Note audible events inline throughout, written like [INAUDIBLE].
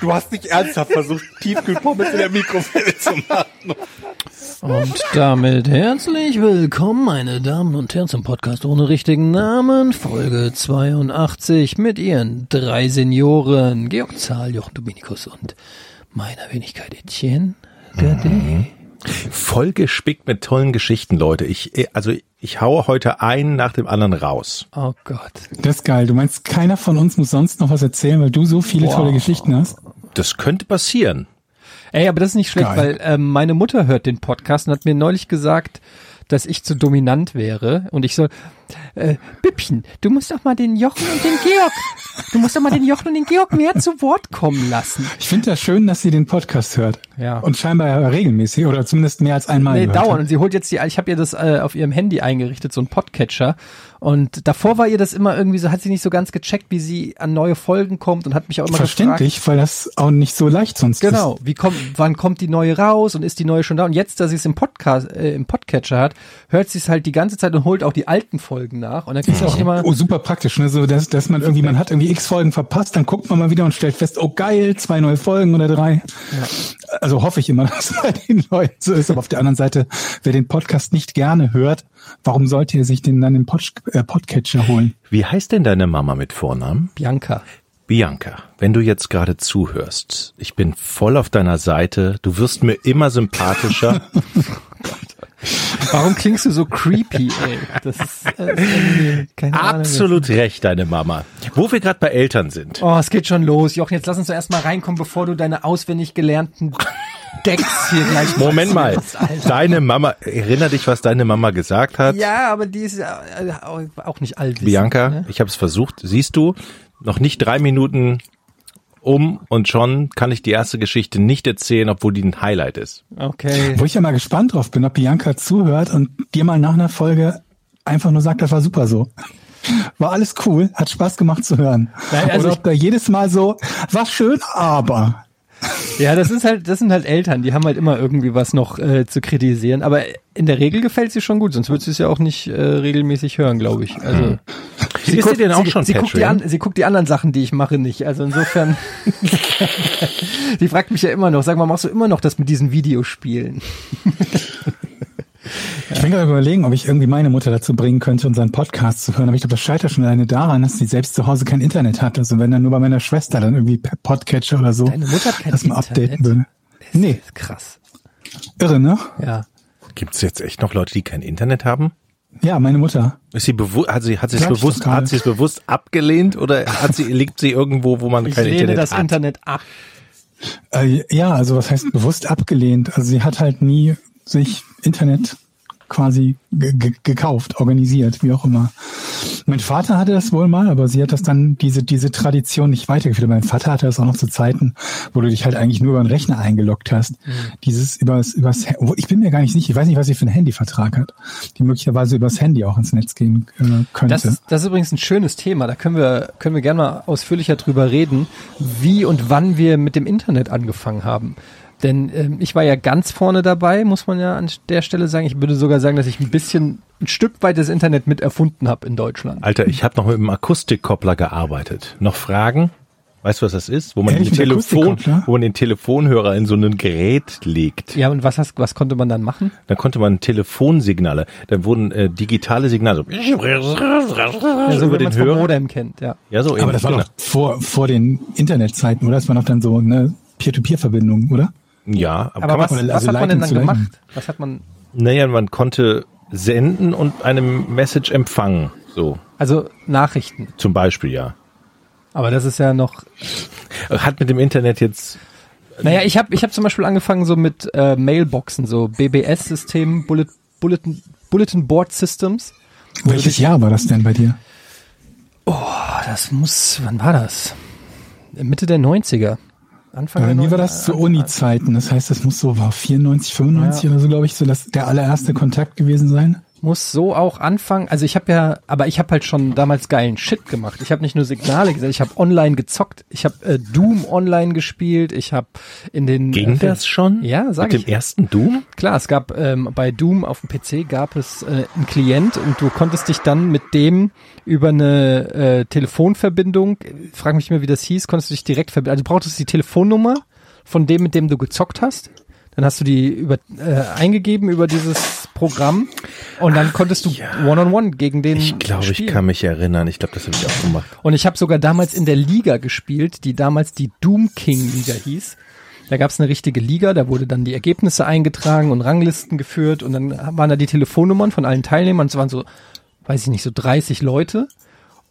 Du hast nicht ernsthaft versucht, Tiefkühlpommes in der Mikrowelle zu machen. Und damit herzlich willkommen, meine Damen und Herren, zum Podcast ohne richtigen Namen, Folge 82 mit ihren drei Senioren, Georg Zahl, Jochen Dominikus und meiner Wenigkeit Etienne Gade. Voll gespickt mit tollen Geschichten, Leute. Ich, also ich haue heute einen nach dem anderen raus. Oh Gott. Das ist geil. Du meinst, keiner von uns muss sonst noch was erzählen, weil du so viele Wow. tolle Geschichten hast? Das könnte passieren. Ey, aber das ist nicht schlecht, Geil. weil ähm, meine Mutter hört den Podcast und hat mir neulich gesagt, dass ich zu dominant wäre und ich soll, äh, Büppchen, du musst doch mal den Jochen und den Georg, du musst doch mal den Jochen und den Georg mehr zu Wort kommen lassen. Ich finde das schön, dass sie den Podcast hört. Ja. Und scheinbar regelmäßig oder zumindest mehr als einmal. Nee, dauernd. Und sie holt jetzt die, ich habe ihr das äh, auf ihrem Handy eingerichtet, so ein Podcatcher. Und davor war ihr das immer irgendwie so, hat sie nicht so ganz gecheckt, wie sie an neue Folgen kommt und hat mich auch immer gefragt. Verständlich, weil das auch nicht so leicht sonst Genau, ist. wie kommt, wann kommt die neue raus und ist die neue schon da? Und jetzt, dass sie es im Podcast, äh, im Podcatcher hat, hört sie es halt die ganze Zeit und holt auch die alten Folgen nach. Und dann kriegst du auch immer, Oh, super praktisch, ne? So, dass, dass man irgendwie, man hat irgendwie x Folgen verpasst, dann guckt man mal wieder und stellt fest, oh geil, zwei neue Folgen oder drei. Also hoffe ich immer, [LAUGHS] dass bei den Leuten so ist. Aber auf der anderen Seite, wer den Podcast nicht gerne hört, warum sollte er sich den dann im Pod, äh, Podcatcher holen? Wie heißt denn deine Mama mit Vornamen? Bianca. Bianca, wenn du jetzt gerade zuhörst, ich bin voll auf deiner Seite, du wirst mir immer sympathischer. [LAUGHS] Warum klingst du so creepy, ey? Das ist, äh, ist irgendwie, keine Ahnung. Absolut recht, deine Mama. Wo wir gerade bei Eltern sind. Oh, es geht schon los. Jochen, jetzt lass uns doch erstmal reinkommen, bevor du deine auswendig gelernten Decks hier gleich [LAUGHS] Moment mal, Alter. deine Mama, erinner dich, was deine Mama gesagt hat? Ja, aber die ist äh, auch nicht alt. Bianca, Ne? ich habe es versucht. Siehst du, noch nicht drei Minuten um und schon kann ich die erste Geschichte nicht erzählen, obwohl die ein Highlight ist. Okay. Wo ich ja mal gespannt drauf bin, ob Bianca zuhört und dir mal nach einer Folge einfach nur sagt, das war super so. War alles cool, hat Spaß gemacht zu hören. Nein, also Oder ob da jedes Mal so, war schön, aber. [LAUGHS] Ja, das ist halt, das sind halt Eltern, die haben halt immer irgendwie was noch äh, zu kritisieren. Aber in der Regel gefällt sie schon gut, sonst würdest du es ja auch nicht äh, regelmäßig hören, glaube ich. Also Ist sie denn auch schon sie, guckt die an, sie guckt die anderen Sachen, die ich mache, nicht. Also insofern, [LAUGHS] [LAUGHS] die fragt mich ja immer noch, sag mal, machst du immer noch das mit diesen Videospielen? Ich bin gerade überlegen, ob ich irgendwie meine Mutter dazu bringen könnte, unseren Podcast zu hören. Aber ich glaube, das scheitert schon alleine daran, dass sie selbst zu Hause kein Internet hat. Also wenn dann nur bei meiner Schwester dann irgendwie per Podcatcher oder so Deine Mutter hat kein das mal Internet? updaten würde. Nee, Krass. irre, ne? Ja. Gibt es jetzt echt noch Leute, die kein Internet haben? Ja, meine Mutter. Ist sie bewusst, hat sie, hat sie es ich bewusst, hat sie es bewusst abgelehnt oder hat sie, liegt sie irgendwo, wo man Ich kein lehne Internet das hat? Internet ab. Äh, ja, also was heißt bewusst abgelehnt? Also sie hat halt nie sich Internet quasi ge ge gekauft, organisiert, wie auch immer. Mein Vater hatte das wohl mal, aber sie hat das dann, diese, diese Tradition nicht weitergeführt. Mein Vater hatte das auch noch zu Zeiten, wo du dich halt eigentlich nur über den Rechner eingeloggt hast. Dieses übers, übers, ich bin mir gar nicht sicher, ich weiß nicht, was sie für einen Handyvertrag hat, die möglicherweise übers Handy auch ins Netz gehen äh, könnte. Das ist, das ist übrigens ein schönes Thema. Da können wir, können wir gerne mal ausführlicher drüber reden, wie und wann wir mit dem Internet angefangen haben. Denn ähm, ich war ja ganz vorne dabei, muss man ja an der Stelle sagen. Ich würde sogar sagen, dass ich ein bisschen, ein Stück weit das Internet mit erfunden habe in Deutschland. Alter, ich habe noch mit einem Akustikkoppler gearbeitet. Noch Fragen? Weißt du, was das ist? Wo man, den Ehrlich, Telefon, wo man den Telefonhörer in so ein Gerät legt. Ja, und was, hast, was konnte man dann machen? Dann konnte man Telefonsignale, dann wurden äh, digitale Signale so, Ja, so über den Hörer. Modem kennt, ja. Ja, so aber eben, das war genau. doch vor, vor den Internetzeiten, oder? Das war noch dann so eine Peer-to-Peer-Verbindung, oder? Ja, aber, Aber kann was, man, oder- was also hat man denn dann gemacht? Was hat man, naja, man konnte senden und eine Message empfangen. So, also Nachrichten. zum Beispiel, ja. Aber das ist ja noch, Hat mit dem Internet jetzt, Naja, ich habe ich hab zum Beispiel angefangen so mit äh, Mailboxen, so BBS-Systemen, Bullet, Bulletin, Bulletin Board Systems. Welches Jahr war das denn bei dir? Oh, das muss, wann war das? Mitte der 90er. Anfang Bei der mir war das zu Uni-Zeiten. Das heißt, das muss so war 94, 95 Ja. oder so, glaube ich, so das, der allererste Kontakt gewesen sein. Muss so auch anfangen. Also ich habe ja, aber ich habe halt schon damals geilen Shit gemacht. Ich habe nicht nur Signale gesagt, ich habe online gezockt. Ich habe äh, Doom online gespielt. Ich habe in den Ging äh, das schon? Ja, sag Mit ich. dem ersten Doom? Klar, es gab ähm, bei Doom auf dem PC gab es äh, einen Klient und du konntest dich dann mit dem über eine äh, Telefonverbindung, frag mich mehr, wie das hieß, konntest du dich direkt verbinden. Also du brauchtest die Telefonnummer von dem, mit dem du gezockt hast. Dann hast du die über, äh, eingegeben über dieses Programm und dann konntest du One-on-One gegen den Ich glaube, ich kann mich erinnern. Ich glaube, das habe ich auch gemacht. Und ich habe sogar damals in der Liga gespielt, die damals die Doom King Liga hieß. Da gab es eine richtige Liga, da wurde dann die Ergebnisse eingetragen und Ranglisten geführt und dann waren da die Telefonnummern von allen Teilnehmern. Es waren so, weiß ich nicht, so 30 Leute.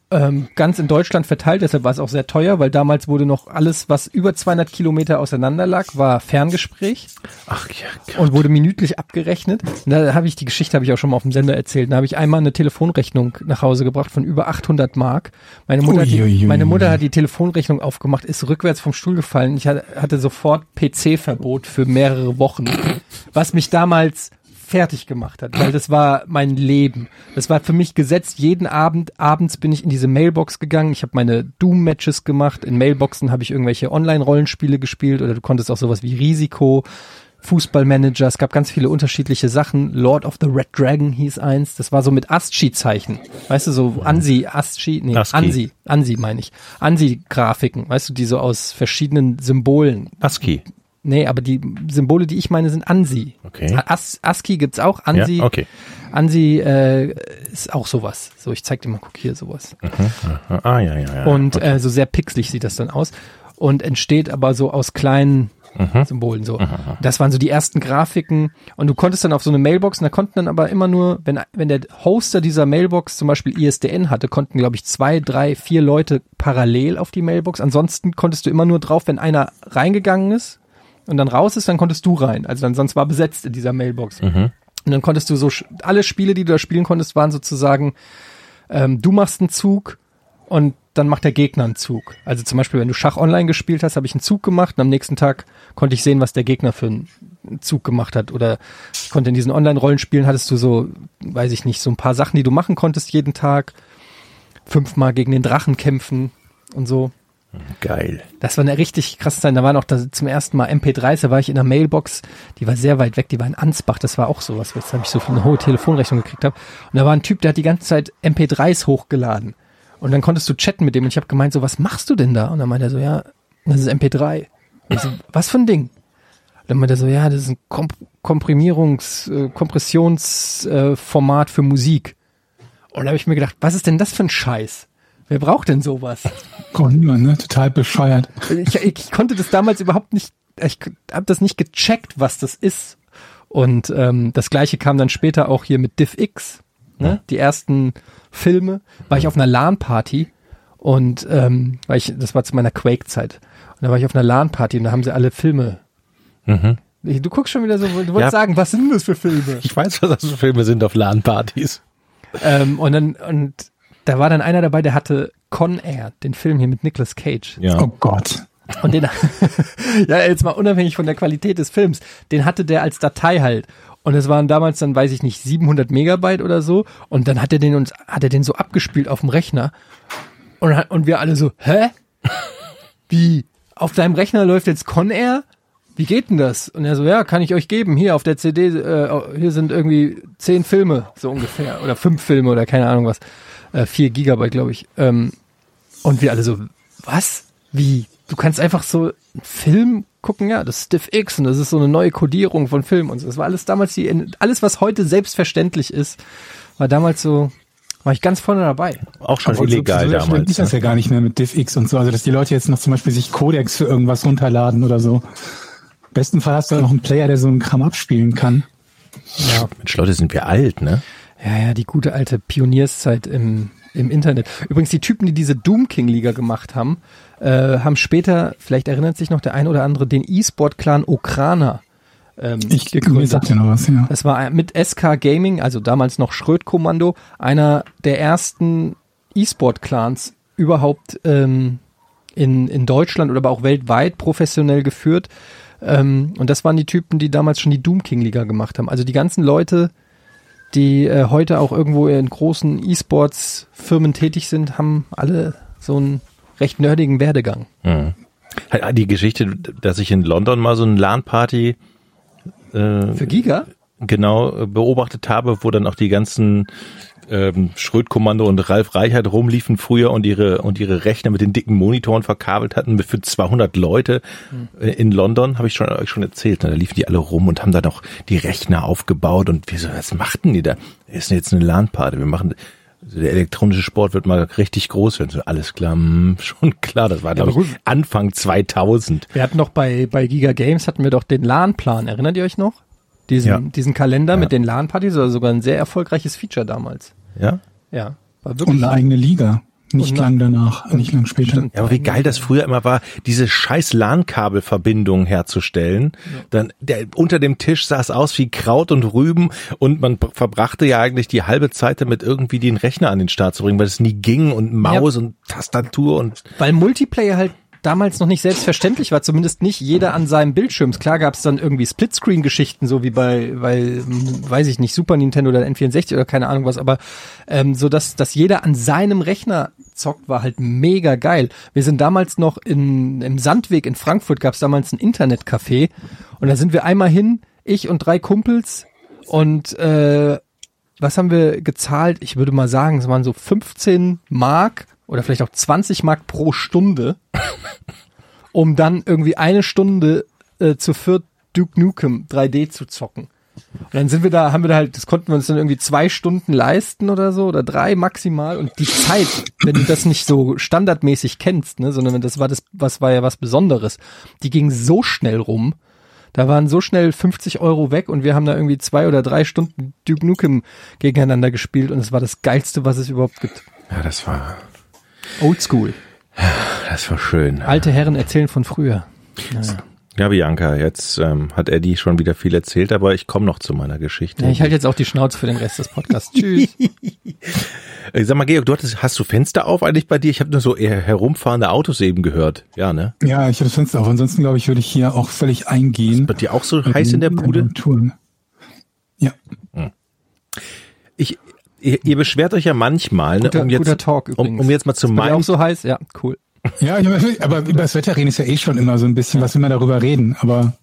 Ähm, ganz in Deutschland verteilt, deshalb war es auch sehr teuer, weil damals wurde noch alles, was über 200 Kilometer auseinander lag, war Ferngespräch Ach ja, Gott. und wurde minütlich abgerechnet. Und da habe ich die Geschichte habe ich auch schon mal auf dem Sender erzählt. Da habe ich einmal eine Telefonrechnung nach Hause gebracht von über 800 Mark. Meine Mutter, hat die, meine Mutter hat die Telefonrechnung aufgemacht, ist rückwärts vom Stuhl gefallen. Ich hatte sofort PC-Verbot für mehrere Wochen, was mich damals fertig gemacht hat, weil das war mein Leben. Das war für mich gesetzt. Jeden Abend, abends bin ich in diese Mailbox gegangen. Ich habe meine Doom-Matches gemacht. In Mailboxen habe ich irgendwelche Online-Rollenspiele gespielt oder du konntest auch sowas wie Risiko, Fußballmanager. Es gab ganz viele unterschiedliche Sachen. Lord of the Red Dragon hieß eins. Das war so mit ASCII-Zeichen. Weißt du, so ANSI, ASCII, nee, ASCII. ANSI, ANSI meine ich. ANSI-Grafiken, weißt du, die so aus verschiedenen Symbolen ASCII. Nee, aber die Symbole, die ich meine, sind ANSI. Okay. As ASCII gibt's auch. ANSI, Ja, okay. ANSI äh, ist auch sowas. So, ich zeig dir mal, guck hier sowas. Ah, ja, ja, ja. Und okay. äh, so sehr pixelig sieht das dann aus. Und entsteht aber so aus kleinen Mhm. Symbolen so. Das waren so die ersten Grafiken. Und du konntest dann auf so eine Mailbox, und da konnten dann aber immer nur, wenn, wenn der Hoster dieser Mailbox zum Beispiel ISDN hatte, konnten, glaube ich, zwei, drei, vier Leute parallel auf die Mailbox. Ansonsten konntest du immer nur drauf, wenn einer reingegangen ist und dann raus ist, dann konntest du rein. Also dann sonst war besetzt in dieser Mailbox. Und dann konntest du so alle Spiele, die du da spielen konntest, waren sozusagen, ähm, du machst einen Zug und dann macht der Gegner einen Zug. Also zum Beispiel, wenn du Schach online gespielt hast, habe ich einen Zug gemacht und am nächsten Tag konnte ich sehen, was der Gegner für einen Zug gemacht hat. Oder ich konnte in diesen Online-Rollenspielen hattest du so, weiß ich nicht, so ein paar Sachen, die du machen konntest jeden Tag. Fünfmal gegen den Drachen kämpfen und so. Geil. Das war eine richtig krasse Zeit. Da war noch da zum ersten Mal MP3s, da war ich in einer Mailbox, die war sehr weit weg, die war in Ansbach, das war auch sowas, jetzt habe ich so eine hohe Telefonrechnung gekriegt habe. Und da war ein Typ, der hat die ganze Zeit MP3s hochgeladen. Und dann konntest du chatten mit dem und ich habe gemeint, so, was machst du denn da? Und dann meinte er so, ja, das ist MP3. Und ich so, [LAUGHS] was für ein Ding? Und dann meinte er so, ja, das ist ein Kom Komprimierungs-, äh, Kompressionsformat äh, für Musik. Und da habe ich mir gedacht, was ist denn das für ein Scheiß? Wer braucht denn sowas? Oh, niemand, ne? Total bescheuert. ich, ich konnte das damals überhaupt nicht, ich habe das nicht gecheckt, was das ist. Und ähm, das gleiche kam dann später auch hier mit DivX. Ne? Die ersten Filme war ich auf einer LAN-Party und ähm, war ich, das war zu meiner Quake-Zeit. Und da war ich auf einer LAN-Party und da haben sie alle Filme. Mhm. Du guckst schon wieder so, du wolltest Ja. sagen, was sind das für Filme? Ich weiß, was das für Filme sind auf LAN-Partys. ähm, und dann, und da war dann einer dabei, der hatte Con Air, den Film hier mit Nicolas Cage. Ja. Oh Gott. Und den, [LAUGHS] ja, jetzt mal unabhängig von der Qualität des Films, den hatte der als Datei halt. Und es waren damals dann, weiß ich nicht, 700 Megabyte oder so. Und dann hat er den uns, hat er den so abgespielt auf dem Rechner. Und, und wir alle so, hä? [LAUGHS] Wie? Auf deinem Rechner läuft jetzt Con Air? Wie geht denn das? Und er so, ja, kann ich euch geben. Hier auf der CD, äh, hier sind irgendwie zehn Filme, so ungefähr. Oder fünf Filme oder keine Ahnung was. Äh, vier Gigabyte, glaube ich. Ähm, und wir alle so, was? Wie? Du kannst einfach so einen Film gucken, ja, das ist StiffX und das ist so eine neue Codierung von Film und so. Das war alles damals die, alles was heute selbstverständlich ist, war damals so, war ich ganz vorne dabei. Auch schon Aber so- illegal so schlimm damals. ist das ne? ja gar nicht mehr mit DivX und so. Also, dass die Leute jetzt noch zum Beispiel sich Codex für irgendwas runterladen oder so. Im besten Fall hast du noch einen Player, der so einen Kram abspielen kann. Ja. Mensch, Leute, sind wir alt, ne? Ja, ja, die gute alte Pionierszeit im, im Internet. Übrigens, die Typen, die diese Doom King Liga gemacht haben, äh, haben später, vielleicht erinnert sich noch der ein oder andere, den E-Sport-Clan Okrana ähm, Ich gegründet. noch was, ja. Das war mit SK Gaming, also damals noch Schröd-Kommando, einer der ersten E-Sport-Clans überhaupt ähm, in, in Deutschland oder aber auch weltweit professionell geführt. Ähm, und das waren die Typen, die damals schon die Doom King Liga gemacht haben. Also die ganzen Leute, die äh, heute auch irgendwo in großen E-Sports-Firmen tätig sind, haben alle so einen recht nerdigen Werdegang. Mhm. Die Geschichte, dass ich in London mal so eine LAN-Party äh, Für Giga? genau beobachtet habe, wo dann auch die ganzen ähm, Schrödkommando und Ralf Reichert rumliefen früher und ihre und ihre Rechner mit den dicken Monitoren verkabelt hatten für 200 Leute äh, in London, habe ich schon euch schon erzählt. ne? Da liefen die alle rum und haben da noch die Rechner aufgebaut und wir so, was machten die da? Ist jetzt eine LAN-Party. Wir machen also der elektronische Sport wird mal richtig groß werden. So, alles klar, hm, schon klar. Das war, glaube aber ich, Anfang 2000. Wir hatten doch bei, bei Giga Games hatten wir doch den LAN-Plan. Erinnert ihr euch noch? Diesen, Ja. diesen Kalender Ja. mit den LAN-Partys, war sogar ein sehr erfolgreiches Feature damals. Ja. Ja. War Und wirklich. eine eigene Liga. Nicht Und- lang danach, nicht lang später. Ja, aber wie geil das früher immer war, diese scheiß LAN-Kabelverbindung herzustellen. Dann der, unter dem Tisch sah es aus wie Kraut und Rüben und man verbrachte ja eigentlich die halbe Zeit damit irgendwie den Rechner an den Start zu bringen, weil es nie ging und Maus und Tastatur und Weil Multiplayer halt damals noch nicht selbstverständlich war, zumindest nicht jeder an seinem Bildschirm. Klar gab es dann irgendwie Splitscreen-Geschichten, so wie bei, bei, weiß ich nicht, Super Nintendo oder N64 oder keine Ahnung was, aber ähm, so dass, dass jeder an seinem Rechner zockt, war halt mega geil. Wir sind damals noch in, im Sandweg in Frankfurt, gab es damals ein Internetcafé und da sind wir einmal hin, ich und drei Kumpels und äh, was haben wir gezahlt? Ich würde mal sagen, es waren so 15 Mark oder vielleicht auch 20 Mark pro Stunde, um dann irgendwie eine Stunde äh, zu viert Duke Nukem 3D zu zocken. Und dann sind wir da, haben wir da halt, das konnten wir uns dann irgendwie zwei Stunden leisten oder so oder drei maximal. Und die Zeit, wenn du das nicht so standardmäßig kennst, ne, sondern wenn das war das, was war ja was Besonderes, die ging so schnell rum. Da waren so schnell 50 Euro weg und wir haben da irgendwie zwei oder drei Stunden Duke Nukem gegeneinander gespielt und es war das geilste, was es überhaupt gibt. ja, das war Oldschool. das war schön. Alte Herren erzählen von früher. Ja, Bianca, jetzt ähm, hat Eddie schon wieder viel erzählt, aber ich komme noch zu meiner Geschichte. Ja, ich halte jetzt auch die Schnauze für den Rest des Podcasts. [LAUGHS] Tschüss. Äh, Sag mal, Georg, du hattest, hast du Fenster auf eigentlich bei dir? Ich habe nur so eher herumfahrende Autos eben gehört. Ja, ne? Ja, ich habe das Fenster auf. Ansonsten, glaube ich, würde ich hier auch völlig eingehen. Bei dir auch so heiß in der Bude? Touren. Ja. Ich, ihr, ihr beschwert euch ja manchmal, ne, Guter, um jetzt, guter Talk übrigens. um, um jetzt mal zu meinem, auch so heiß? Ja, cool. Ja, aber über das Wetter reden ist ja eh schon immer so ein bisschen, was wir mal darüber reden. Aber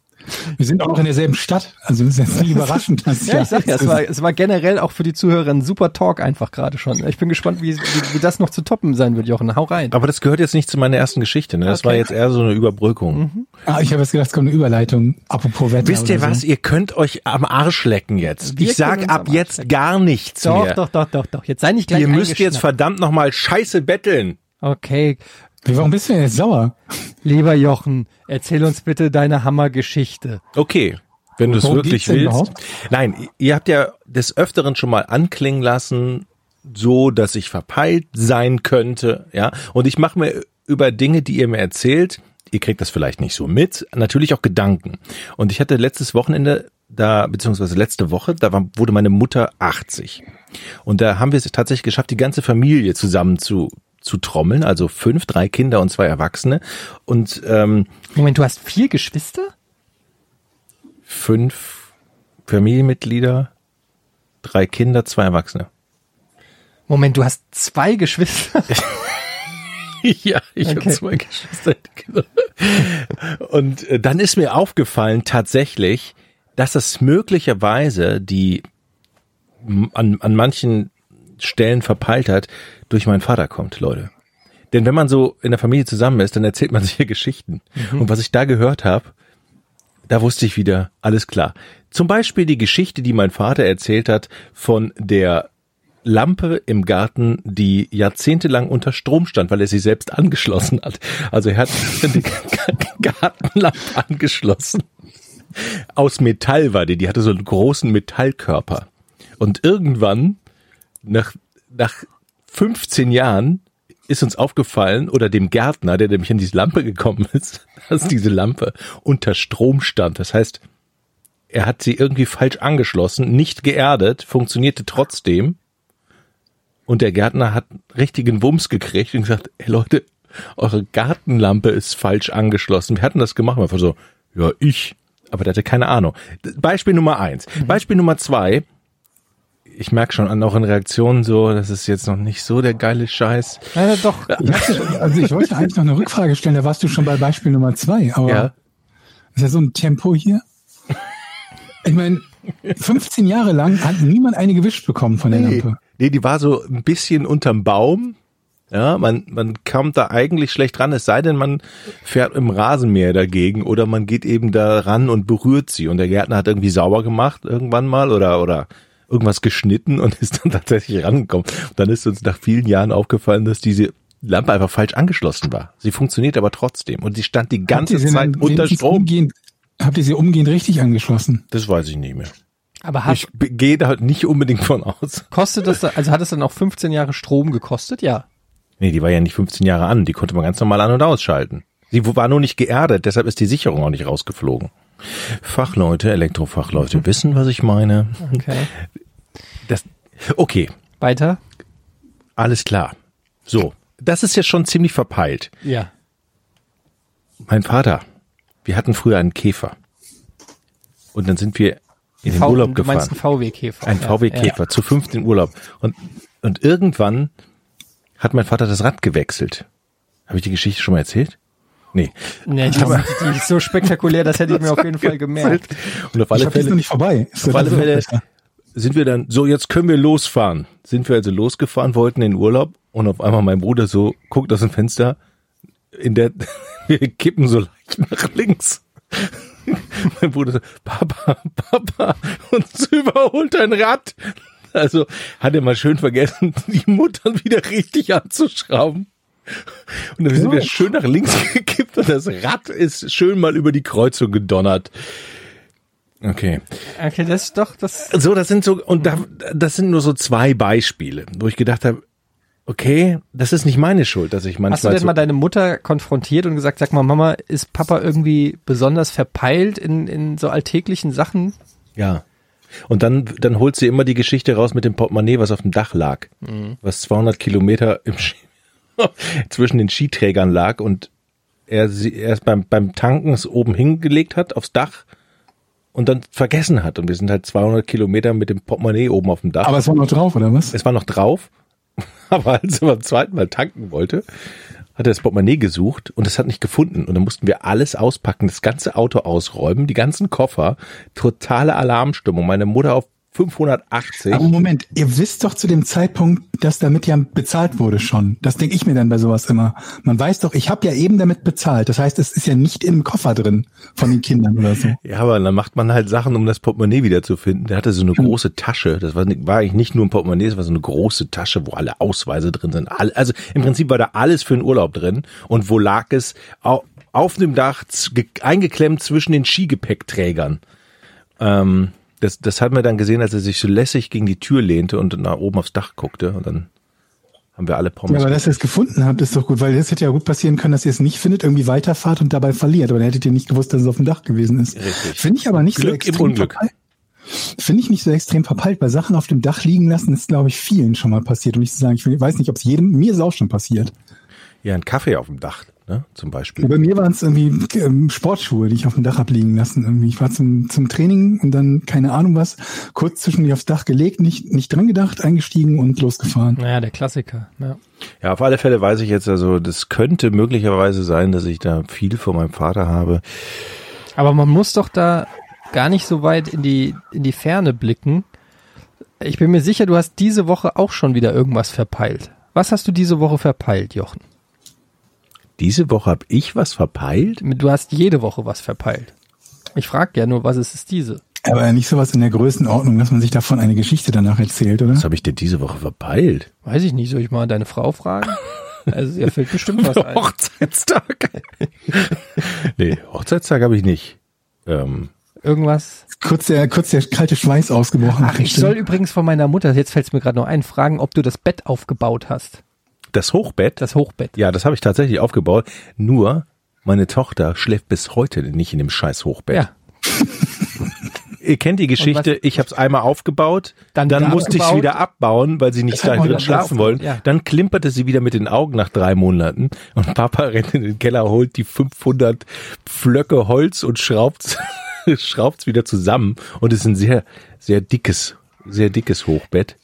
wir sind auch noch in derselben Stadt. Also es ist jetzt nicht [LAUGHS] überraschend. Dass Ja, ich sag ja, es war, es war generell auch für die Zuhörer ein super Talk einfach gerade schon. Ich bin gespannt, wie, wie, wie das noch zu toppen sein wird, Jochen. Hau rein. aber das gehört jetzt nicht zu meiner ersten Geschichte, ne? Das Okay. war jetzt eher so eine Überbrückung. Ah, ich habe jetzt gedacht, es kommt eine Überleitung. Apropos Wetter. Wisst ihr was? So. Ihr könnt euch am Arsch lecken jetzt. Wir ich sag ab jetzt lecken. gar nichts Doch, mehr. doch, doch, doch, doch. Jetzt sei nicht gleich Ihr müsst jetzt verdammt nochmal scheiße betteln. Okay, Wie, Warum bist du denn jetzt sauer? Lieber Jochen, erzähl uns bitte deine Hammergeschichte. Okay, wenn du es wirklich willst. überhaupt? Nein, ihr habt ja des Öfteren schon mal anklingen lassen, so dass ich verpeilt sein könnte, ja. Und ich mache mir über Dinge, die ihr mir erzählt, ihr kriegt das vielleicht nicht so mit, natürlich auch Gedanken. Und ich hatte letztes Wochenende da, beziehungsweise letzte Woche, da war, wurde meine Mutter 80. Und da haben wir es tatsächlich geschafft, die ganze Familie zusammen zu, zu trommeln, also fünf, drei Kinder und zwei Erwachsene. Und ähm, Moment, du hast vier Geschwister? fünf Familienmitglieder, drei Kinder, zwei Erwachsene. Moment, du hast zwei Geschwister? [LAUGHS] ja, ich Okay. habe zwei Geschwister. Und äh, dann ist mir aufgefallen tatsächlich, dass das möglicherweise die an, an manchen Stellen verpeilt hat, durch meinen Vater kommt, Leute. Denn wenn man so in der Familie zusammen ist, dann erzählt man [LAUGHS] sich hier Geschichten. Und was ich da gehört habe, da wusste ich wieder, alles klar. Zum Beispiel die Geschichte, die mein Vater erzählt hat von der Lampe im Garten, die jahrzehntelang unter Strom stand, weil er sie selbst angeschlossen hat. Also er hat [LAUGHS] die Gartenlampe angeschlossen. Aus Metall war die, die hatte so einen großen Metallkörper. Und irgendwann, nach, nach 15 Jahren, ist uns aufgefallen, oder dem Gärtner, der nämlich an diese Lampe gekommen ist, [LAUGHS] dass diese Lampe unter Strom stand. Das heißt, er hat sie irgendwie falsch angeschlossen, nicht geerdet, funktionierte trotzdem. Und der Gärtner hat richtigen Wumms gekriegt und gesagt, hey Leute, eure Gartenlampe ist falsch angeschlossen. Wir hatten das gemacht, einfach so, ja, ich. Aber der hatte keine Ahnung. Beispiel Nummer eins. Beispiel Nummer zwei. Ich merke schon an euren Reaktionen so, das ist jetzt noch nicht so der geile Scheiß. Ja, doch. Also ich wollte eigentlich noch eine Rückfrage stellen, da warst du schon bei Beispiel Nummer zwei, aber Ja. ist ja so ein Tempo hier. Ich meine, 15 Jahre lang hat niemand eine gewischt bekommen von der Nee, Lampe. nee, die war so ein bisschen unterm Baum. Ja, man, man kommt da eigentlich schlecht ran, es sei denn, man fährt im Rasenmäher dagegen oder man geht eben da ran und berührt sie und der Gärtner hat irgendwie sauber gemacht irgendwann mal oder, oder irgendwas geschnitten und [LAUGHS] ist dann tatsächlich rangekommen. Und dann ist uns nach vielen Jahren aufgefallen, dass diese Lampe einfach falsch angeschlossen war. Sie funktioniert aber trotzdem und sie stand die ganze Zeit unter Strom. Umgehend, habt ihr sie umgehend richtig angeschlossen? Das weiß ich nicht mehr. Aber hat, Ich gehe da halt nicht unbedingt von aus. kostet das, also hat es dann auch 15 Jahre Strom gekostet? Ja. Nee, die war ja nicht 15 Jahre an. Die konnte man ganz normal an- und ausschalten. Sie war nur nicht geerdet, deshalb ist die Sicherung auch nicht rausgeflogen. Fachleute, Elektrofachleute wissen, was ich meine. Okay. Das, okay, Weiter? alles klar. So, das ist jetzt schon ziemlich verpeilt. Ja. Mein Vater, wir hatten früher einen Käfer. Und dann sind wir in den V- Urlaub du gefahren. meinst einen VW-Käfer. Ein Ja, VW-Käfer, zu fünft in Urlaub. Und, und irgendwann hat mein Vater das Rad gewechselt. Habe ich die Geschichte schon mal erzählt? Nee. Ja. Nee, die, die ist so spektakulär, das hätte ich mir [LAUGHS] auf jeden Fall gemerkt. Und auf Ich alle habe jetzt noch Fälle nicht vorbei. Ist Auf doch alle Fälle. Sind wir dann, so jetzt können wir losfahren. Sind wir also losgefahren, wollten in den Urlaub und auf einmal mein Bruder so guckt aus dem Fenster, in der, [LAUGHS] wir kippen so leicht nach links. [LAUGHS] mein Bruder so, Papa, Papa, uns überholt ein Rad. Also hat er mal schön vergessen, [LAUGHS] die Mutter wieder richtig anzuschrauben. Und dann sind wir schön nach links gekippt und das Rad ist schön mal über die Kreuzung gedonnert. Okay. Okay, das ist doch, das, So, das sind so, und da, das sind nur so zwei Beispiele, wo ich gedacht habe, okay, das ist nicht meine Schuld, dass ich Hast du manchmal denn so, mal deine Mutter konfrontiert und gesagt, sag mal, Mama, ist Papa irgendwie besonders verpeilt in, in so alltäglichen Sachen? ja. Und dann, dann holt sie immer die Geschichte raus mit dem Portemonnaie, was auf dem Dach lag, was 200 Kilometer im Ski [LAUGHS] zwischen den Skiträgern lag und er sie erst beim, beim Tanken es oben hingelegt hat aufs Dach und dann vergessen hat und wir sind halt 200 Kilometer mit dem Portemonnaie oben auf dem Dach. Aber es war noch drauf, oder was? Es war noch drauf, [LAUGHS] aber als er beim zweiten Mal tanken wollte, hat er das Portemonnaie gesucht und es hat nicht gefunden. Und dann mussten wir alles auspacken, das ganze Auto ausräumen, die ganzen Koffer, totale Alarmstimmung. Meine Mutter auf 580. Aber Moment, ihr wisst doch zu dem Zeitpunkt, dass damit ja bezahlt wurde schon. Das denke ich mir dann bei sowas immer. Man weiß doch, ich habe ja eben damit bezahlt. Das heißt, es ist ja nicht im Koffer drin von den Kindern oder so. Ja, aber dann macht man halt Sachen, um das Portemonnaie wiederzufinden. Der hatte so eine große Tasche. Das war, war eigentlich nicht nur ein Portemonnaie, das war so eine große Tasche, wo alle Ausweise drin sind. Also im Prinzip war da alles für den Urlaub drin. Und wo lag es? Au- Auf dem Dach, eingeklemmt zwischen den Skigepäckträgern. Ähm, das, das hat man dann gesehen, als er sich so lässig gegen die Tür lehnte und nach oben aufs Dach guckte. Und dann haben wir alle Ja, Pommes. aber dass ihr es gefunden habt, ist doch gut, weil das hätte ja gut passieren können, dass ihr es nicht findet, irgendwie weiterfahrt und dabei verliert. Aber dann hättet ihr nicht gewusst, dass es auf dem Dach gewesen ist. Richtig. Finde ich aber nicht so Glück im extrem Unglück. verpeilt. Finde ich nicht so extrem verpeilt, weil Sachen auf dem Dach liegen lassen, ist, glaube ich, vielen schon mal passiert. Und ich zu sagen, ich weiß nicht, ob es jedem, mir ist auch schon passiert. ja, ein Kaffee auf dem Dach, ne, zum Beispiel. Bei mir waren es irgendwie ähm, Sportschuhe, die ich auf dem Dach hab liegen lassen. Irgendwie. Ich war zum, zum Training und dann, keine Ahnung was, kurz zwischendurch aufs Dach gelegt, nicht, nicht dran gedacht, eingestiegen und losgefahren. Naja, der Klassiker. Ja. Ja, auf alle Fälle weiß ich jetzt also, das könnte möglicherweise sein, dass ich da viel von meinem Vater habe. Aber man muss doch da gar nicht so weit in die, in die Ferne blicken. Ich bin mir sicher, du hast diese Woche auch schon wieder irgendwas verpeilt. Was hast du diese Woche verpeilt, Jochen? Diese Woche habe ich was verpeilt? Du hast jede Woche was verpeilt. Ich frage ja nur, was ist es diese? Aber nicht sowas in der Größenordnung, dass man sich davon eine Geschichte danach erzählt, oder? Was habe ich denn diese Woche verpeilt? Weiß ich nicht, soll ich mal deine Frau fragen? Also ihr fällt bestimmt [LAUGHS] was ein. Hochzeitstag? [LAUGHS] nee, Hochzeitstag habe ich nicht. Ähm, Irgendwas. Kurz der, kurz der kalte Schweiß ausgebrochen. Ach, ich soll übrigens von meiner Mutter, jetzt fällt es mir gerade noch ein, fragen, ob du das Bett aufgebaut hast. Das Hochbett? Das Hochbett. ja, das habe ich tatsächlich aufgebaut. Nur, meine Tochter schläft bis heute nicht in dem scheiß Hochbett. Ja. [LAUGHS] Ihr kennt die Geschichte, ich habe es einmal aufgebaut, Dann dann, musste ich es wieder abbauen, weil sie nicht da drin schlafen wollen. Ja. Dann klimperte sie wieder mit den Augen nach drei Monaten und Papa [LAUGHS] rennt in den Keller, holt die 500 Flöcke Holz und schraubt [LAUGHS] schraubt's wieder zusammen und es ist ein sehr, sehr dickes, sehr dickes Hochbett.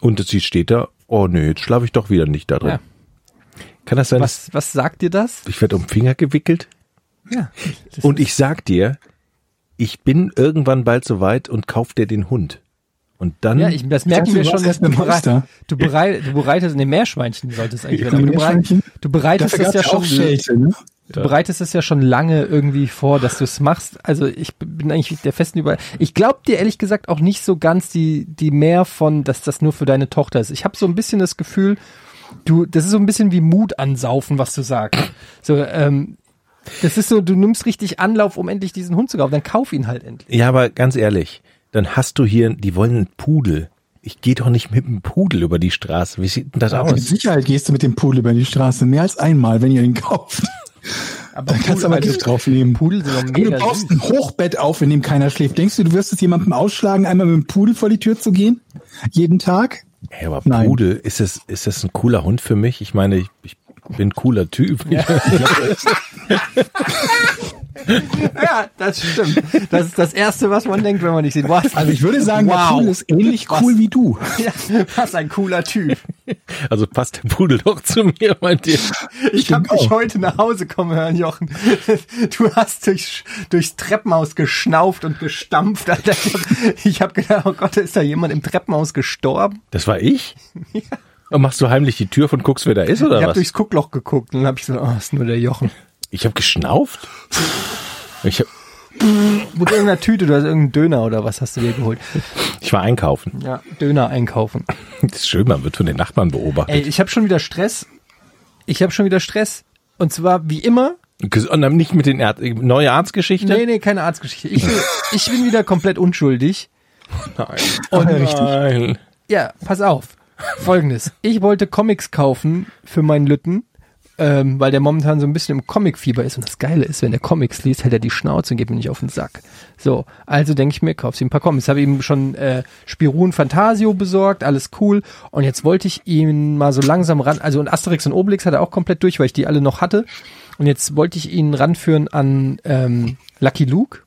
Und sie steht da, oh nö, jetzt schlafe ich doch wieder nicht da drin. Ja. Kann das sein, Was, was sagt dir das? ich werde um Finger gewickelt? Ja. Und ich sag dir, ich bin irgendwann bald so weit und kauf dir den Hund. Und dann, Ja, ich, das merken wir schon. erst Du, beim berei Hamster. du, berei du bereitest, ne, Meerschweinchen sollte es eigentlich werden. Aber du, berei Meerschweinchen. du bereitest das ja schon, Schelte, ne? du bereitest es ja schon lange irgendwie vor, dass du es machst. Also ich bin eigentlich der festen über. Ich glaube dir ehrlich gesagt auch nicht so ganz die die mehr von, dass das nur für deine Tochter ist. Ich habe so ein bisschen das Gefühl, du, das ist so ein bisschen wie Mut ansaufen, was du sagst. So, ähm, das ist so, du nimmst richtig Anlauf, um endlich diesen Hund zu kaufen. Dann kauf ihn halt endlich. ja, aber ganz ehrlich, dann hast du hier, die wollen einen Pudel. Ich gehe doch nicht mit einem Pudel über die Straße. Wie sieht denn das Aber mit aus? Sicherheit gehst du mit dem Pudel über die Straße. Mehr als einmal, wenn ihr ihn kauft. Aber Da kannst du aber Gift draufnehmen. Pudel sind du baust ein Hochbett auf, in dem keiner schläft. Denkst du, du wirst es jemandem ausschlagen, einmal mit dem Pudel vor die Tür zu gehen? Jeden Tag? Ja, aber Nein. Pudel, ist das, ist das ein cooler Hund für mich? Ich meine, ich, ich bin ein cooler Typ. Ja, [LAUGHS] [LAUGHS] das stimmt. Das ist das Erste, was man denkt, wenn man dich sieht. Was? Also ich würde sagen, der wow. Pudel ist ähnlich Was? cool wie du. [LAUGHS] Ja, was ein cooler Typ. Also passt der Pudel doch zu mir, meint ihr? Ich habe denke dich heute nach Hause kommen hören, Jochen. [LAUGHS] Du hast durch, durchs Treppenhaus geschnauft und gestampft. Alter. Ich hab, ich hab gedacht, oh Gott, ist da jemand im Treppenhaus gestorben? Das war ich? Und machst du heimlich die Tür und guckst, wer da ist, oder ich habe was? durchs Guckloch geguckt und dann habe ich so, oh, ist nur der Jochen. Ich habe geschnauft? Ich, hab, Mit irgendeiner Tüte, du hast irgendeinen Döner oder was hast du dir geholt? ich war einkaufen. Ja, Döner einkaufen. Das ist schön, man wird von den Nachbarn beobachtet. Ey, ich habe schon wieder Stress. Ich habe schon wieder Stress. Und zwar wie immer. Und dann nicht mit den Erd neue Arztgeschichte? Nee, nee, keine Arztgeschichte. Ich, bin- [LAUGHS] ich bin wieder komplett unschuldig. Nein. Und. Nein. Ja, pass auf. Folgendes. Ich wollte Comics kaufen für meinen Lütten, ähm, weil der momentan so ein bisschen im Comic-Fieber ist. Und das Geile ist, wenn der Comics liest, hält er die Schnauze und geht mir nicht auf den Sack. So, also denke ich mir, kaufst ihm ein paar Comics. Habe ihm schon äh, Spirun Fantasio besorgt, alles cool. Und jetzt wollte ich ihn mal so langsam ran, also und Asterix und Obelix hat er auch komplett durch, weil ich die alle noch hatte. Und jetzt wollte ich ihn ranführen an ähm, Lucky Luke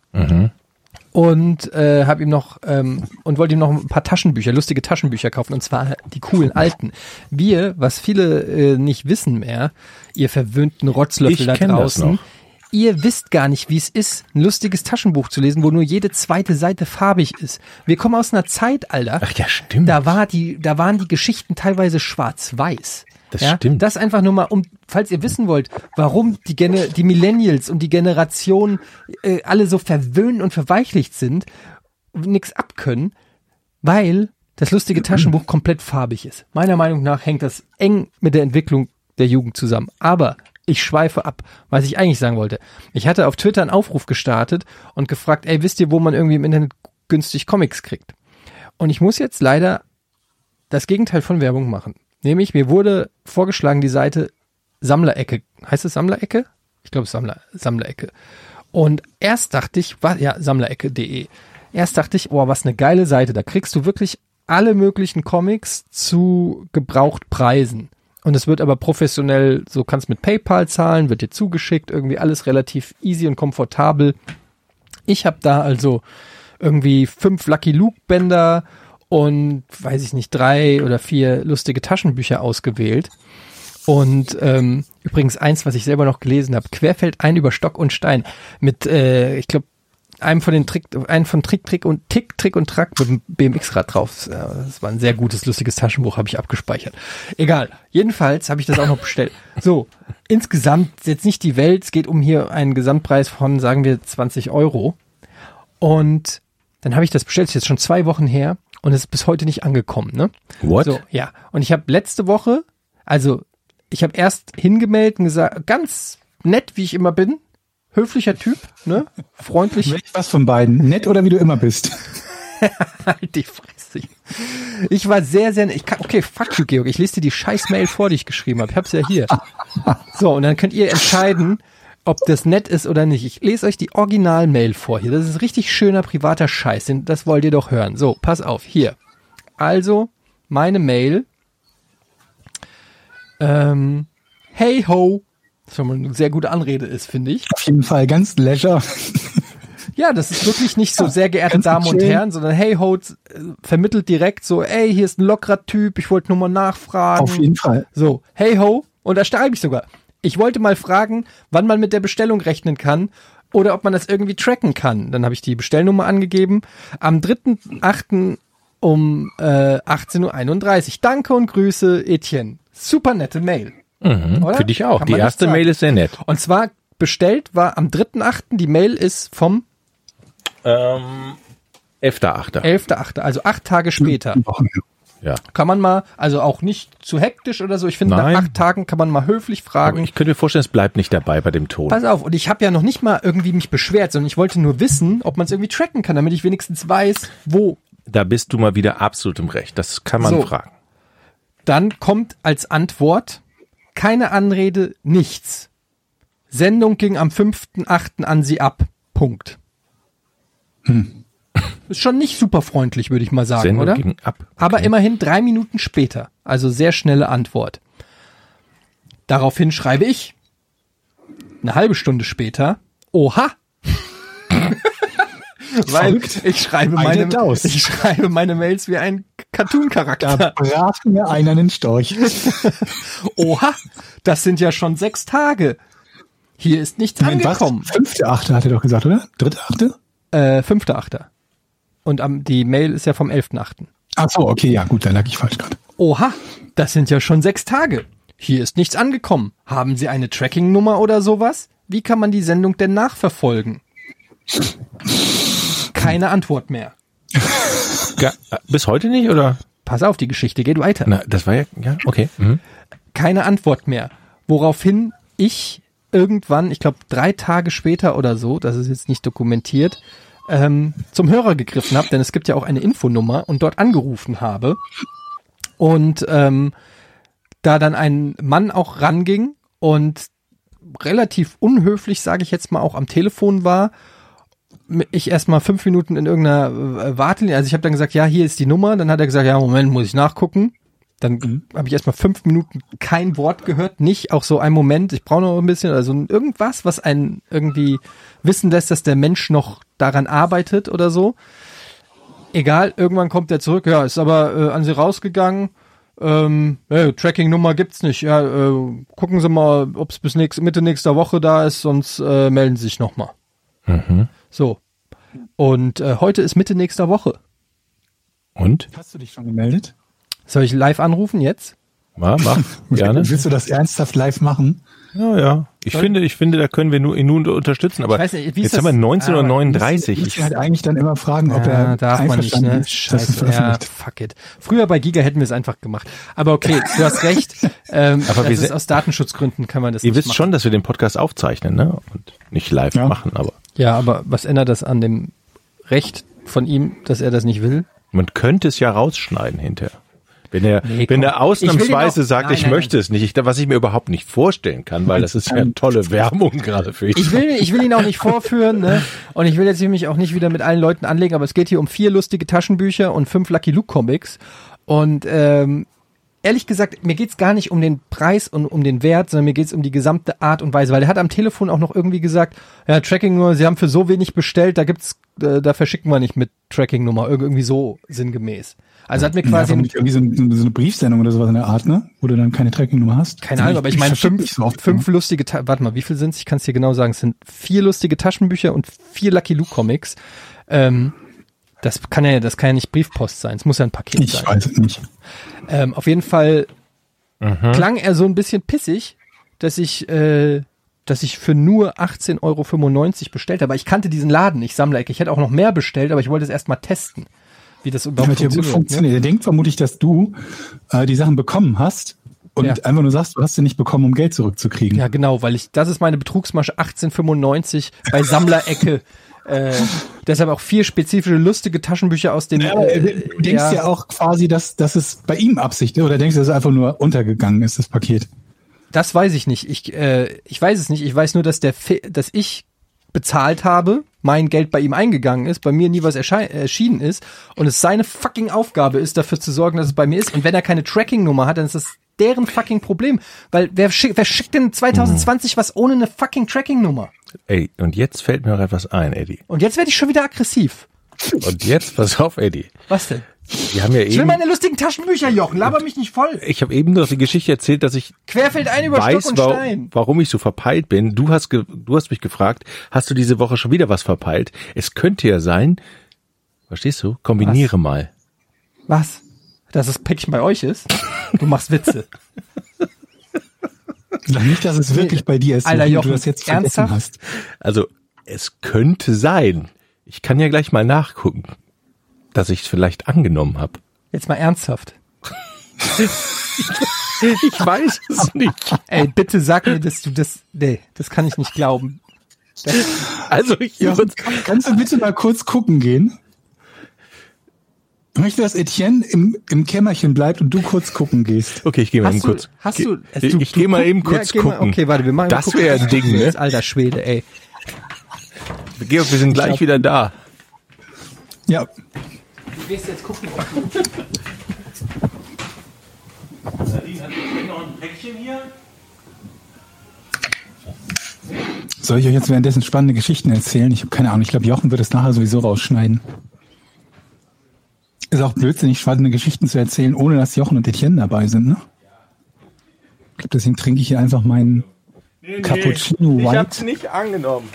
und äh, habe ihm noch ähm, und wollte ihm noch ein paar Taschenbücher, lustige Taschenbücher kaufen und zwar die coolen alten. Wir, was viele äh, nicht wissen mehr, ihr verwöhnten Rotzlöffel da draußen, ihr wisst gar nicht, wie es ist, ein lustiges Taschenbuch zu lesen, wo nur jede zweite Seite farbig ist. Wir kommen aus einer Zeit, Alter. Ach ja, stimmt. Da war die, da waren die Geschichten teilweise schwarz-weiß. Das ja? stimmt. Das einfach nur mal, um, falls ihr wissen wollt, warum die, Gene, die Millennials und die Generation äh, alle so verwöhnt und verweichlicht sind, nix abkönnen, weil das lustige Taschenbuch komplett farbig ist. Meiner Meinung nach hängt das eng mit der Entwicklung der Jugend zusammen. Aber ich schweife ab, was ich eigentlich sagen wollte. Ich hatte auf Twitter einen Aufruf gestartet und gefragt, ey, wisst ihr, wo man irgendwie im Internet günstig Comics kriegt? Und ich muss jetzt leider das Gegenteil von Werbung machen. Nämlich, mir wurde vorgeschlagen, die Seite Sammlerecke. Heißt es Sammlerecke? Ich glaube, Sammler, Sammlerecke. Und erst dachte ich, was, ja, sammlerecke.de. Erst dachte ich, oh, was eine geile Seite. Da kriegst du wirklich alle möglichen Comics zu Gebrauchtpreisen. Und es wird aber professionell, so kannst mit PayPal zahlen, wird dir zugeschickt, irgendwie alles relativ easy und komfortabel. Ich habe da also irgendwie fünf Lucky Luke Bänder und weiß ich nicht, drei oder vier lustige Taschenbücher ausgewählt. Und ähm, übrigens eins, was ich selber noch gelesen habe, Querfeld ein über Stock und Stein mit, äh, ich glaube, einem von den Trick, einen von Trick, Trick und Tick, Trick und Track mit dem BMX-Rad drauf. Äh, Das war ein sehr gutes, lustiges Taschenbuch, habe ich abgespeichert. Egal. Jedenfalls habe ich das auch noch bestellt. So, insgesamt jetzt nicht die Welt. Es geht um hier einen Gesamtpreis von, sagen wir, 20 Euro. Und dann habe ich das bestellt, ist jetzt schon zwei Wochen her und es ist bis heute nicht angekommen, ne? What? So, ja. Und ich habe letzte Woche, also ich habe erst hingemeldet und gesagt, ganz nett, wie ich immer bin, höflicher Typ, ne? Freundlich. Welch was von beiden? Nett oder wie du immer bist? [LAUGHS] halt die Fresse. Ich war sehr, sehr, ich kann, okay, fuck you, Georg. Ich lese dir die scheiß Mail vor, die ich geschrieben habe. Ich hab's ja hier. So, und dann könnt ihr entscheiden, ob das nett ist oder nicht. Ich lese euch die Original-Mail vor hier. Das ist richtig schöner privater Scheiß. Das wollt ihr doch hören. So, pass auf, hier. Also, meine Mail. Ähm, hey ho. Was schon mal eine sehr gute Anrede ist, finde ich. Auf jeden Fall ganz leisure. Ja, das ist wirklich nicht so sehr geehrte ganz Damen und schön. Herren, sondern hey ho, äh, vermittelt direkt so, ey, hier ist ein lockerer Typ, ich wollte nur mal nachfragen. Auf jeden Fall. So, hey ho, und da schreibe ich sogar. Ich wollte mal fragen, wann man mit der Bestellung rechnen kann oder ob man das irgendwie tracken kann. Dann habe ich die Bestellnummer angegeben. Am 3.8. um äh, 18.31 Uhr. Danke und Grüße, Etienne. Super nette Mail. Mhm, Oder? Für dich auch. Kann Die erste. Mail ist sehr nett. Und zwar bestellt war am 3.8. Die Mail ist vom Ähm, 11.8. 11.8., also acht Tage später. Wochen. Ja. Kann man mal, also auch nicht zu hektisch oder so. Ich finde, nach acht Tagen kann man mal höflich Aber fragen. ich könnte mir vorstellen, es bleibt nicht dabei bei dem Ton. Pass auf, und ich habe ja noch nicht mal irgendwie mich beschwert, sondern ich wollte nur wissen, ob man es irgendwie tracken kann, damit ich wenigstens weiß, wo. Da bist du mal wieder absolut im Recht. Das kann man So. fragen. Dann kommt als Antwort keine Anrede, nichts. Sendung ging am 5.8. an Sie ab. Punkt. Ist schon nicht super freundlich, würde ich mal sagen, Sendung oder? ging ab. Aber Okay. immerhin drei Minuten später. Also sehr schnelle Antwort. Daraufhin schreibe ich, eine halbe Stunde später, oha. [LAUGHS] Weil ich schreibe, Eine meine, ich schreibe meine Mails wie ein Da Cartoon-Charakter. brach mir einer einen Storch. [LAUGHS] Oha, das sind ja schon sechs Tage. Hier ist nichts was? angekommen. Fünfte, achte hat er doch gesagt, oder? Dritte, achte? Äh, fünfter Achter. Und am, die Mail ist ja vom 11.8. Ach so, okay, ja, gut, dann lag ich falsch gerade. Oha, das sind ja schon sechs Tage. Hier ist nichts angekommen. Haben Sie eine Tracking-Nummer oder sowas? Wie kann man die Sendung denn nachverfolgen? Keine Antwort mehr. Ja, bis heute nicht, oder? Pass auf, die Geschichte geht weiter. Na, das war ja, ja, okay. Mhm. Keine Antwort mehr. Woraufhin ich irgendwann, ich glaube drei Tage später oder so, das ist jetzt nicht dokumentiert, ähm, zum Hörer gegriffen habe, denn es gibt ja auch eine Infonummer und dort angerufen habe. Und ähm, da dann ein Mann auch ranging und relativ unhöflich, sage ich jetzt mal, auch am Telefon war. Ich erstmal fünf Minuten in irgendeiner äh, Wartelinie, also ich habe dann gesagt, ja, hier ist die Nummer. Dann hat er gesagt, ja, Moment, muss ich nachgucken. Dann habe ich erstmal fünf Minuten kein Wort gehört, nicht auch so ein Moment, ich brauche noch ein bisschen, also irgendwas, was einen irgendwie wissen lässt, dass der Mensch noch daran arbeitet oder so. Egal, irgendwann kommt er zurück, ja, ist aber äh, an sie rausgegangen. Ähm, äh, Tracking-Nummer gibt's nicht. Ja, äh, gucken Sie mal, ob es bis nächst, Mitte nächster Woche da ist, sonst äh, melden Sie sich nochmal. Mhm. So. Und äh, heute ist Mitte nächster Woche. Und? Hast du dich schon gemeldet? Soll ich live anrufen jetzt? Ja, mach, [LAUGHS] gerne. Willst du das ernsthaft live machen? Ja, ja. Ich finde, ich finde, da können wir nur, ihn nun unterstützen, aber Ich weiß nicht, wie ist jetzt haben wir das- 1939. Ich halt eigentlich dann immer fragen, ob ja, er darf man nicht, ne? ist, Scheiße, ja, veröffentlicht. fuck it. Früher bei Giga hätten wir es einfach gemacht. Aber okay, du hast recht. [LAUGHS] Ähm, Aber das wir ist sind- aus Datenschutzgründen kann man das Ihr nicht wisst machen. schon, dass wir den Podcast aufzeichnen, ne? Und nicht live Ja. machen, aber Ja, aber was ändert das an dem Recht von ihm, dass er das nicht will? man könnte es ja rausschneiden hinterher. Wenn er, Nee, wenn er Ich ausnahmsweise auch- sagt, Nein, ich nein, möchte es nicht, ich, was ich mir überhaupt nicht vorstellen kann, weil das ist ja eine tolle Werbung gerade für Ich will, ich will ihn auch nicht vorführen, ne? Und ich will jetzt mich auch nicht wieder mit allen Leuten anlegen, aber es geht hier um vier lustige Taschenbücher und fünf Lucky Luke Comics. Und ähm, ehrlich gesagt, mir geht's gar nicht um den Preis und um den Wert, sondern mir geht's um die gesamte Art und Weise, weil er hat am Telefon auch noch irgendwie gesagt, ja, Tracking nur, sie haben für so wenig bestellt, da gibt's, äh, da verschicken wir nicht mit Tracking Nummer, irgendwie so sinngemäß. Also hat mir Ja, quasi aber nicht irgendwie so, ein- so eine Briefsendung oder sowas in der Art, ne? Wo du dann keine Tracking-Nummer hast. Keine Ahnung, aber ich meine fünf, so oft, fünf lustige, Ta warte mal, wie viel sind's? Ich kann es dir genau sagen. Es sind vier lustige Taschenbücher und vier Lucky Luke Comics. Ähm, das kann ja, das kann ja nicht Briefpost sein. Es muss ja ein Paket Ich sein. weiß es nicht. Ähm, auf jeden Fall Mhm. klang er so ein bisschen pissig, dass ich, äh, dass ich für nur 18,95 Euro bestellt habe. Aber ich kannte diesen Laden nicht, Sammlerecke. Ich hätte auch noch mehr bestellt, aber ich wollte es erstmal testen, wie das überhaupt hier gut funktioniert. Ne? funktioniert. Er denkt vermutlich, dass du äh, die Sachen bekommen hast und Ja. einfach nur sagst, du hast sie nicht bekommen, um Geld zurückzukriegen. Ja, genau, weil ich, das ist meine Betrugsmasche 1895 bei [LAUGHS] Sammlerecke. äh, deshalb auch vier spezifische lustige Taschenbücher aus den. Ja, äh, du denkst ja. auch quasi, dass, dass es bei ihm Absicht ist, oder denkst du, dass es einfach nur untergegangen ist, das Paket? Das weiß ich nicht. Ich, äh, ich weiß es nicht. Ich weiß nur, dass der, Fe dass ich bezahlt habe, mein Geld bei ihm eingegangen ist, bei mir nie was erschienen ist und es seine fucking Aufgabe ist, dafür zu sorgen, dass es bei mir ist. Und wenn er keine Tracking-Nummer hat, dann ist das deren fucking Problem. Weil wer, schick, wer schickt denn 2020 was ohne eine fucking Tracking-Nummer? Ey, und jetzt fällt mir noch etwas ein, Eddie. Und jetzt werde ich schon wieder aggressiv. Und jetzt, pass auf, Eddie. Was denn? Wir haben ja Ich will eben, meine lustigen Taschenbücher, Jochen. Laber mich nicht voll. ich habe eben noch die Geschichte erzählt, dass ich Querfeld ein über weiß, Stock und wa Stein. warum ich so verpeilt bin. Du hast, ge du hast mich gefragt, hast du diese Woche schon wieder was verpeilt? Es könnte ja sein, verstehst du? Kombiniere mal. Was? Dass das Päckchen bei euch ist? Du machst Witze. [LAUGHS] Nicht, dass es wirklich bei dir ist, Alter, Jochen, du das jetzt vergessen ernsthaft? hast. Also, es könnte sein. Ich kann ja gleich mal nachgucken, dass ich es vielleicht angenommen habe. Jetzt mal ernsthaft. [LAUGHS] Ich weiß es [LAUGHS] nicht. Ey, bitte sag mir, dass du das. Nee, das kann ich nicht glauben. Also, ich Ja, kannst du bitte mal kurz gucken gehen? Ich möchte, dass Etienne im, im Kämmerchen bleibt und du kurz gucken gehst. okay, ich gehe mal Hast eben du, kurz. hast du, also ich ich gehe mal eben kurz ja, geh mal- gucken. Okay, warte, wir machen Das gucken. wäre ein Ding, ne? Alter Schwede, ey. Georg, wir sind gleich wieder da. Ja, Du gehst jetzt gucken. soll ich euch jetzt währenddessen spannende Geschichten erzählen? Ich habe keine Ahnung. Ich glaube, Jochen wird es nachher sowieso rausschneiden. Ist auch blödsinnig, spannende Geschichten zu erzählen, ohne dass Jochen und Etienne dabei sind, ne? Ich glaube, deswegen trinke ich hier einfach meinen Cappuccino Ich hab's White nicht angenommen.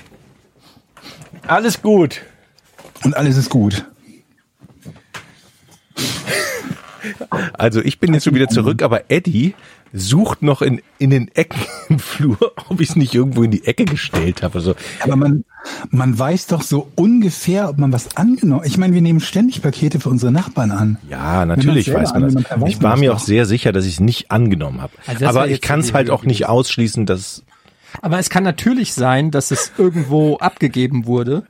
Alles gut. und alles ist gut. Also ich bin jetzt schon wieder zurück, aber Eddie sucht noch in, in den Ecken im Flur, ob ich es nicht irgendwo in die Ecke gestellt habe. Also, Aber man, man weiß doch so ungefähr, ob man was angenommen. Ich meine, wir nehmen ständig Pakete für unsere Nachbarn an. ja, natürlich weiß man das. weiß Ich war mir auch sehr sicher, dass ich es nicht angenommen habe. Also aber ich kann es halt auch nicht ausschließen, dass Aber es kann natürlich sein, dass es irgendwo [LAUGHS] abgegeben wurde.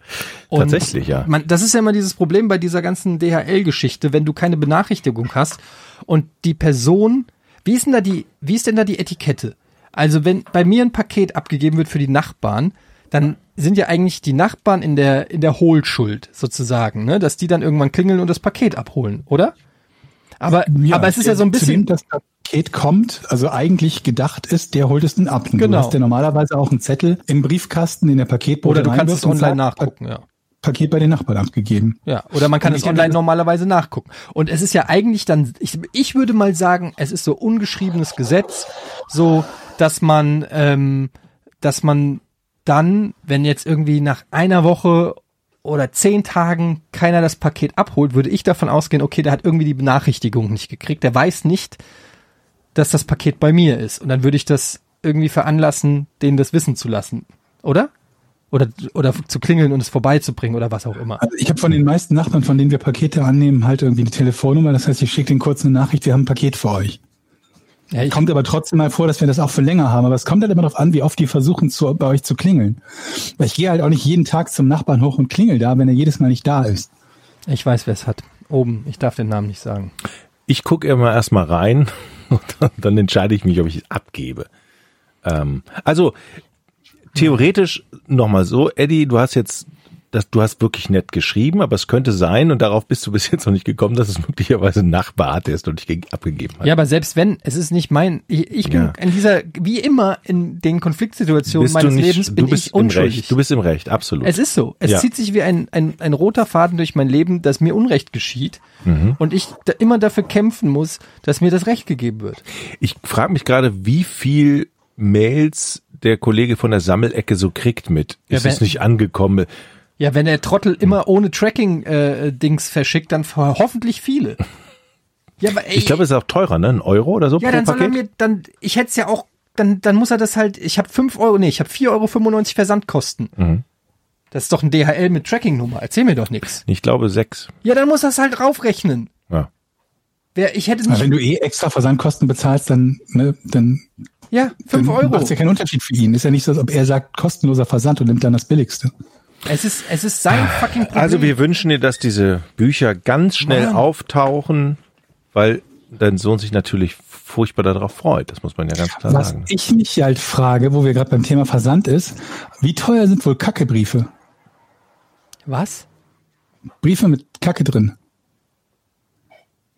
Und Tatsächlich, ja. Man, das ist ja immer dieses Problem bei dieser ganzen DHL-Geschichte, wenn du keine Benachrichtigung hast und die Person, wie ist denn da die, wie ist denn da die Etikette? Also wenn bei mir ein Paket abgegeben wird für die Nachbarn, dann sind ja eigentlich die Nachbarn in der in der Hohlschuld sozusagen, ne, dass die dann irgendwann klingeln und das Paket abholen, oder? Aber aber es ist ja so ein Zu dem bisschen das Paket kommt, also eigentlich gedacht ist, der holt es dann ab. Und Genau. Du hast ja normalerweise auch einen Zettel im Briefkasten in der Paketbote oder du kannst es online nachgucken, ja. Paket bei den Nachbarn abgegeben. Ja, oder man kann es online normalerweise nachgucken. Und es ist ja eigentlich dann, ich, ich würde mal sagen, es ist so ungeschriebenes Gesetz, so, dass man, ähm, dass man dann, wenn jetzt irgendwie nach einer Woche oder zehn Tagen keiner das Paket abholt, würde ich davon ausgehen, okay, der hat irgendwie die Benachrichtigung nicht gekriegt, der weiß nicht, dass das Paket bei mir ist. Und dann würde ich das irgendwie veranlassen, denen das wissen zu lassen, oder? Oder, oder zu klingeln und es vorbeizubringen oder was auch immer. Also ich habe von den meisten Nachbarn, von denen wir Pakete annehmen, halt irgendwie die Telefonnummer. Das heißt, ich schicke denen kurz eine Nachricht, wir haben ein Paket für euch. Ja, ich, Kommt aber trotzdem mal vor, dass wir das auch für länger haben. Aber es kommt halt immer darauf an, wie oft die versuchen, zu, bei euch zu klingeln. Weil ich gehe halt auch nicht jeden Tag zum Nachbarn hoch und klingel da, wenn er jedes Mal nicht da ist. Ich weiß, wer es hat. Oben. Ich darf den Namen nicht sagen. ich gucke immer erstmal rein [LAUGHS] dann, dann entscheide ich mich, ob ich es abgebe. Ähm, also theoretisch nochmal so, Eddie, du hast jetzt, das, du hast wirklich nett geschrieben, aber es könnte sein, und darauf bist du bis jetzt noch nicht gekommen, dass es möglicherweise ein Nachbar hat, der es noch nicht ge- abgegeben hat. Ja, aber selbst wenn, es ist nicht mein, ich, ich bin Ja. in dieser, wie immer in den Konfliktsituationen bist meines nicht, Lebens, bin ich unschuldig. Du bist im Recht, absolut. es ist so. Es Ja. zieht sich wie ein, ein, ein roter Faden durch mein Leben, dass mir Unrecht geschieht Mhm. und ich da immer dafür kämpfen muss, dass mir das Recht gegeben wird. Ich frage mich gerade, wie viel Mails der Kollege von der Sammelecke so kriegt mit. Ja, Ist es nicht angekommen? Ja, wenn der Trottel immer ohne Tracking-Dings verschickt, dann hoffentlich viele. [LAUGHS] Ja, aber ey, Ich glaube, es ist auch teurer, ne? Ein Euro oder so Ja, pro dann soll er Paket? mir, dann, ich hätte es ja auch, dann, dann muss er das halt, ich habe 5 Euro, nee, ich habe 4,95 Euro Versandkosten. Mhm. Das ist doch ein DHL mit Tracking-Nummer, erzähl mir doch nix. Ich glaube sechs. Ja, dann muss das halt draufrechnen. Ja. Wer, ich hätte Aber nicht, wenn du eh extra Versandkosten bezahlst, dann, ne, dann, ja, 5 dann Euro. macht's ja keinen Unterschied für ihn. Ist ja nicht so, als ob er sagt, kostenloser Versand und nimmt dann das billigste. Es ist, es ist sein fucking Problem. Also wir wünschen dir, dass diese Bücher ganz schnell Mann. auftauchen, weil dein Sohn sich natürlich furchtbar darauf freut. Das muss man ja ganz klar Was sagen. ich mich halt frage, wo wir gerade beim Thema Versand ist, wie teuer sind wohl Kackebriefe? Was? Briefe mit Kacke drin.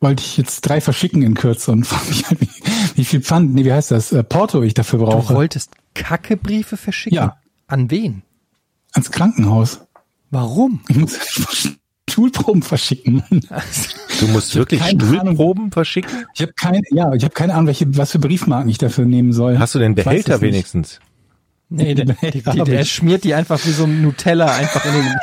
Wollte ich jetzt drei verschicken in Kürze und [LAUGHS] frage mich halt, wie, wie viel Pfand, nee, wie heißt das, äh, Porto ich dafür Du brauche. wolltest Kackebriefe verschicken? Ja. An wen? Ans Krankenhaus. Warum? Ich muss [LAUGHS] Stuhlproben verschicken. Du musst wirklich keine Ahnung. Stuhlproben verschicken? Ich habe keine, ja, ich habe keine Ahnung, welche, was für Briefmarken ich dafür nehmen soll. Hast du den Behälter wenigstens? Nee, der, [LAUGHS] die, die, der schmiert die einfach wie so ein Nutella einfach in den,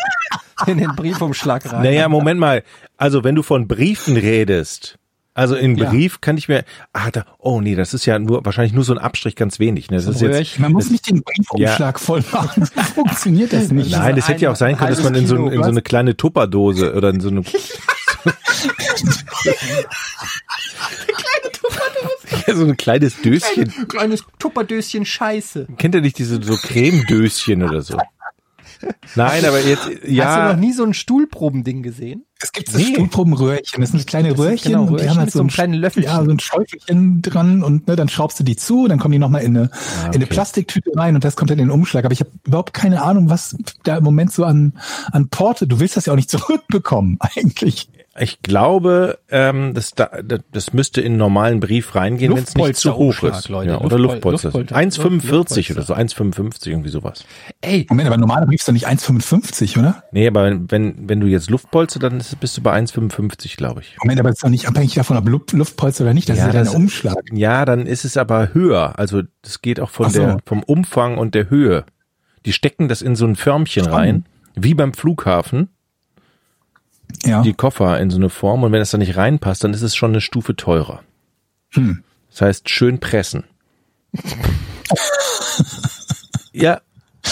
in den Briefumschlag rein. Naja, Moment mal. Also wenn du von Briefen redest, also in Ja. Brief kann ich mir, ah, da, oh nee, das ist ja nur, wahrscheinlich nur so ein Abstrich, ganz wenig. Ne? Das ist jetzt. Man muss nicht den Briefumschlag voll machen. So funktioniert das nicht. nein, das hätte ja auch sein können, dass man in so, in so eine kleine Tupperdose oder in so eine, Ja, [LAUGHS] [LAUGHS] so ein kleines Döschen. Kleines Tupperdöschen Scheiße. Kennt ihr nicht diese so Cremedöschen oder so? Nein, aber jetzt, Hast du ja, noch nie so ein Stuhlprobending gesehen? Es gibt so Stuhlprobenröhrchen. Das sind kleine Röhrchen genau und die Röhrchen haben halt mit so so ein einem kleinen Löffelchen. Ja, so ein Schäufelchen dran und ne, dann schraubst du die zu, dann kommen die nochmal in eine, Ah, in eine Plastiktüte rein und das kommt dann in den Umschlag. Aber ich habe überhaupt keine Ahnung, was da im Moment so an, an Porte, du willst das ja auch nicht [LAUGHS] zurückbekommen, eigentlich. Ich glaube, ähm, das, da, das müsste in einen normalen Brief reingehen, wenn es nicht zu hoch ist. Leute. Ja, oder Luftpol- Luftpolster. Luftpolster. 1,45 Luftpolster. oder so, 1,55 irgendwie sowas. Ey, Moment, aber ein normaler Brief ist doch nicht 1,55, oder? Nee, aber wenn, wenn, wenn du jetzt Luftpolster, dann ist, bist du bei 1,55, glaube ich. Moment, aber das ist doch nicht abhängig davon, ob Luft, Luftpolster oder nicht. Das Ja, ist ja das- dein Umschlag. Ja, dann ist es aber höher. Also das geht auch von so. der, vom Umfang und der Höhe. Die stecken das in so ein Förmchen rein, wie beim Flughafen, Ja. die Koffer in so eine Form. Und wenn es da nicht reinpasst, dann ist es schon eine Stufe teurer. Hm. Das heißt, schön pressen. [LAUGHS] ja.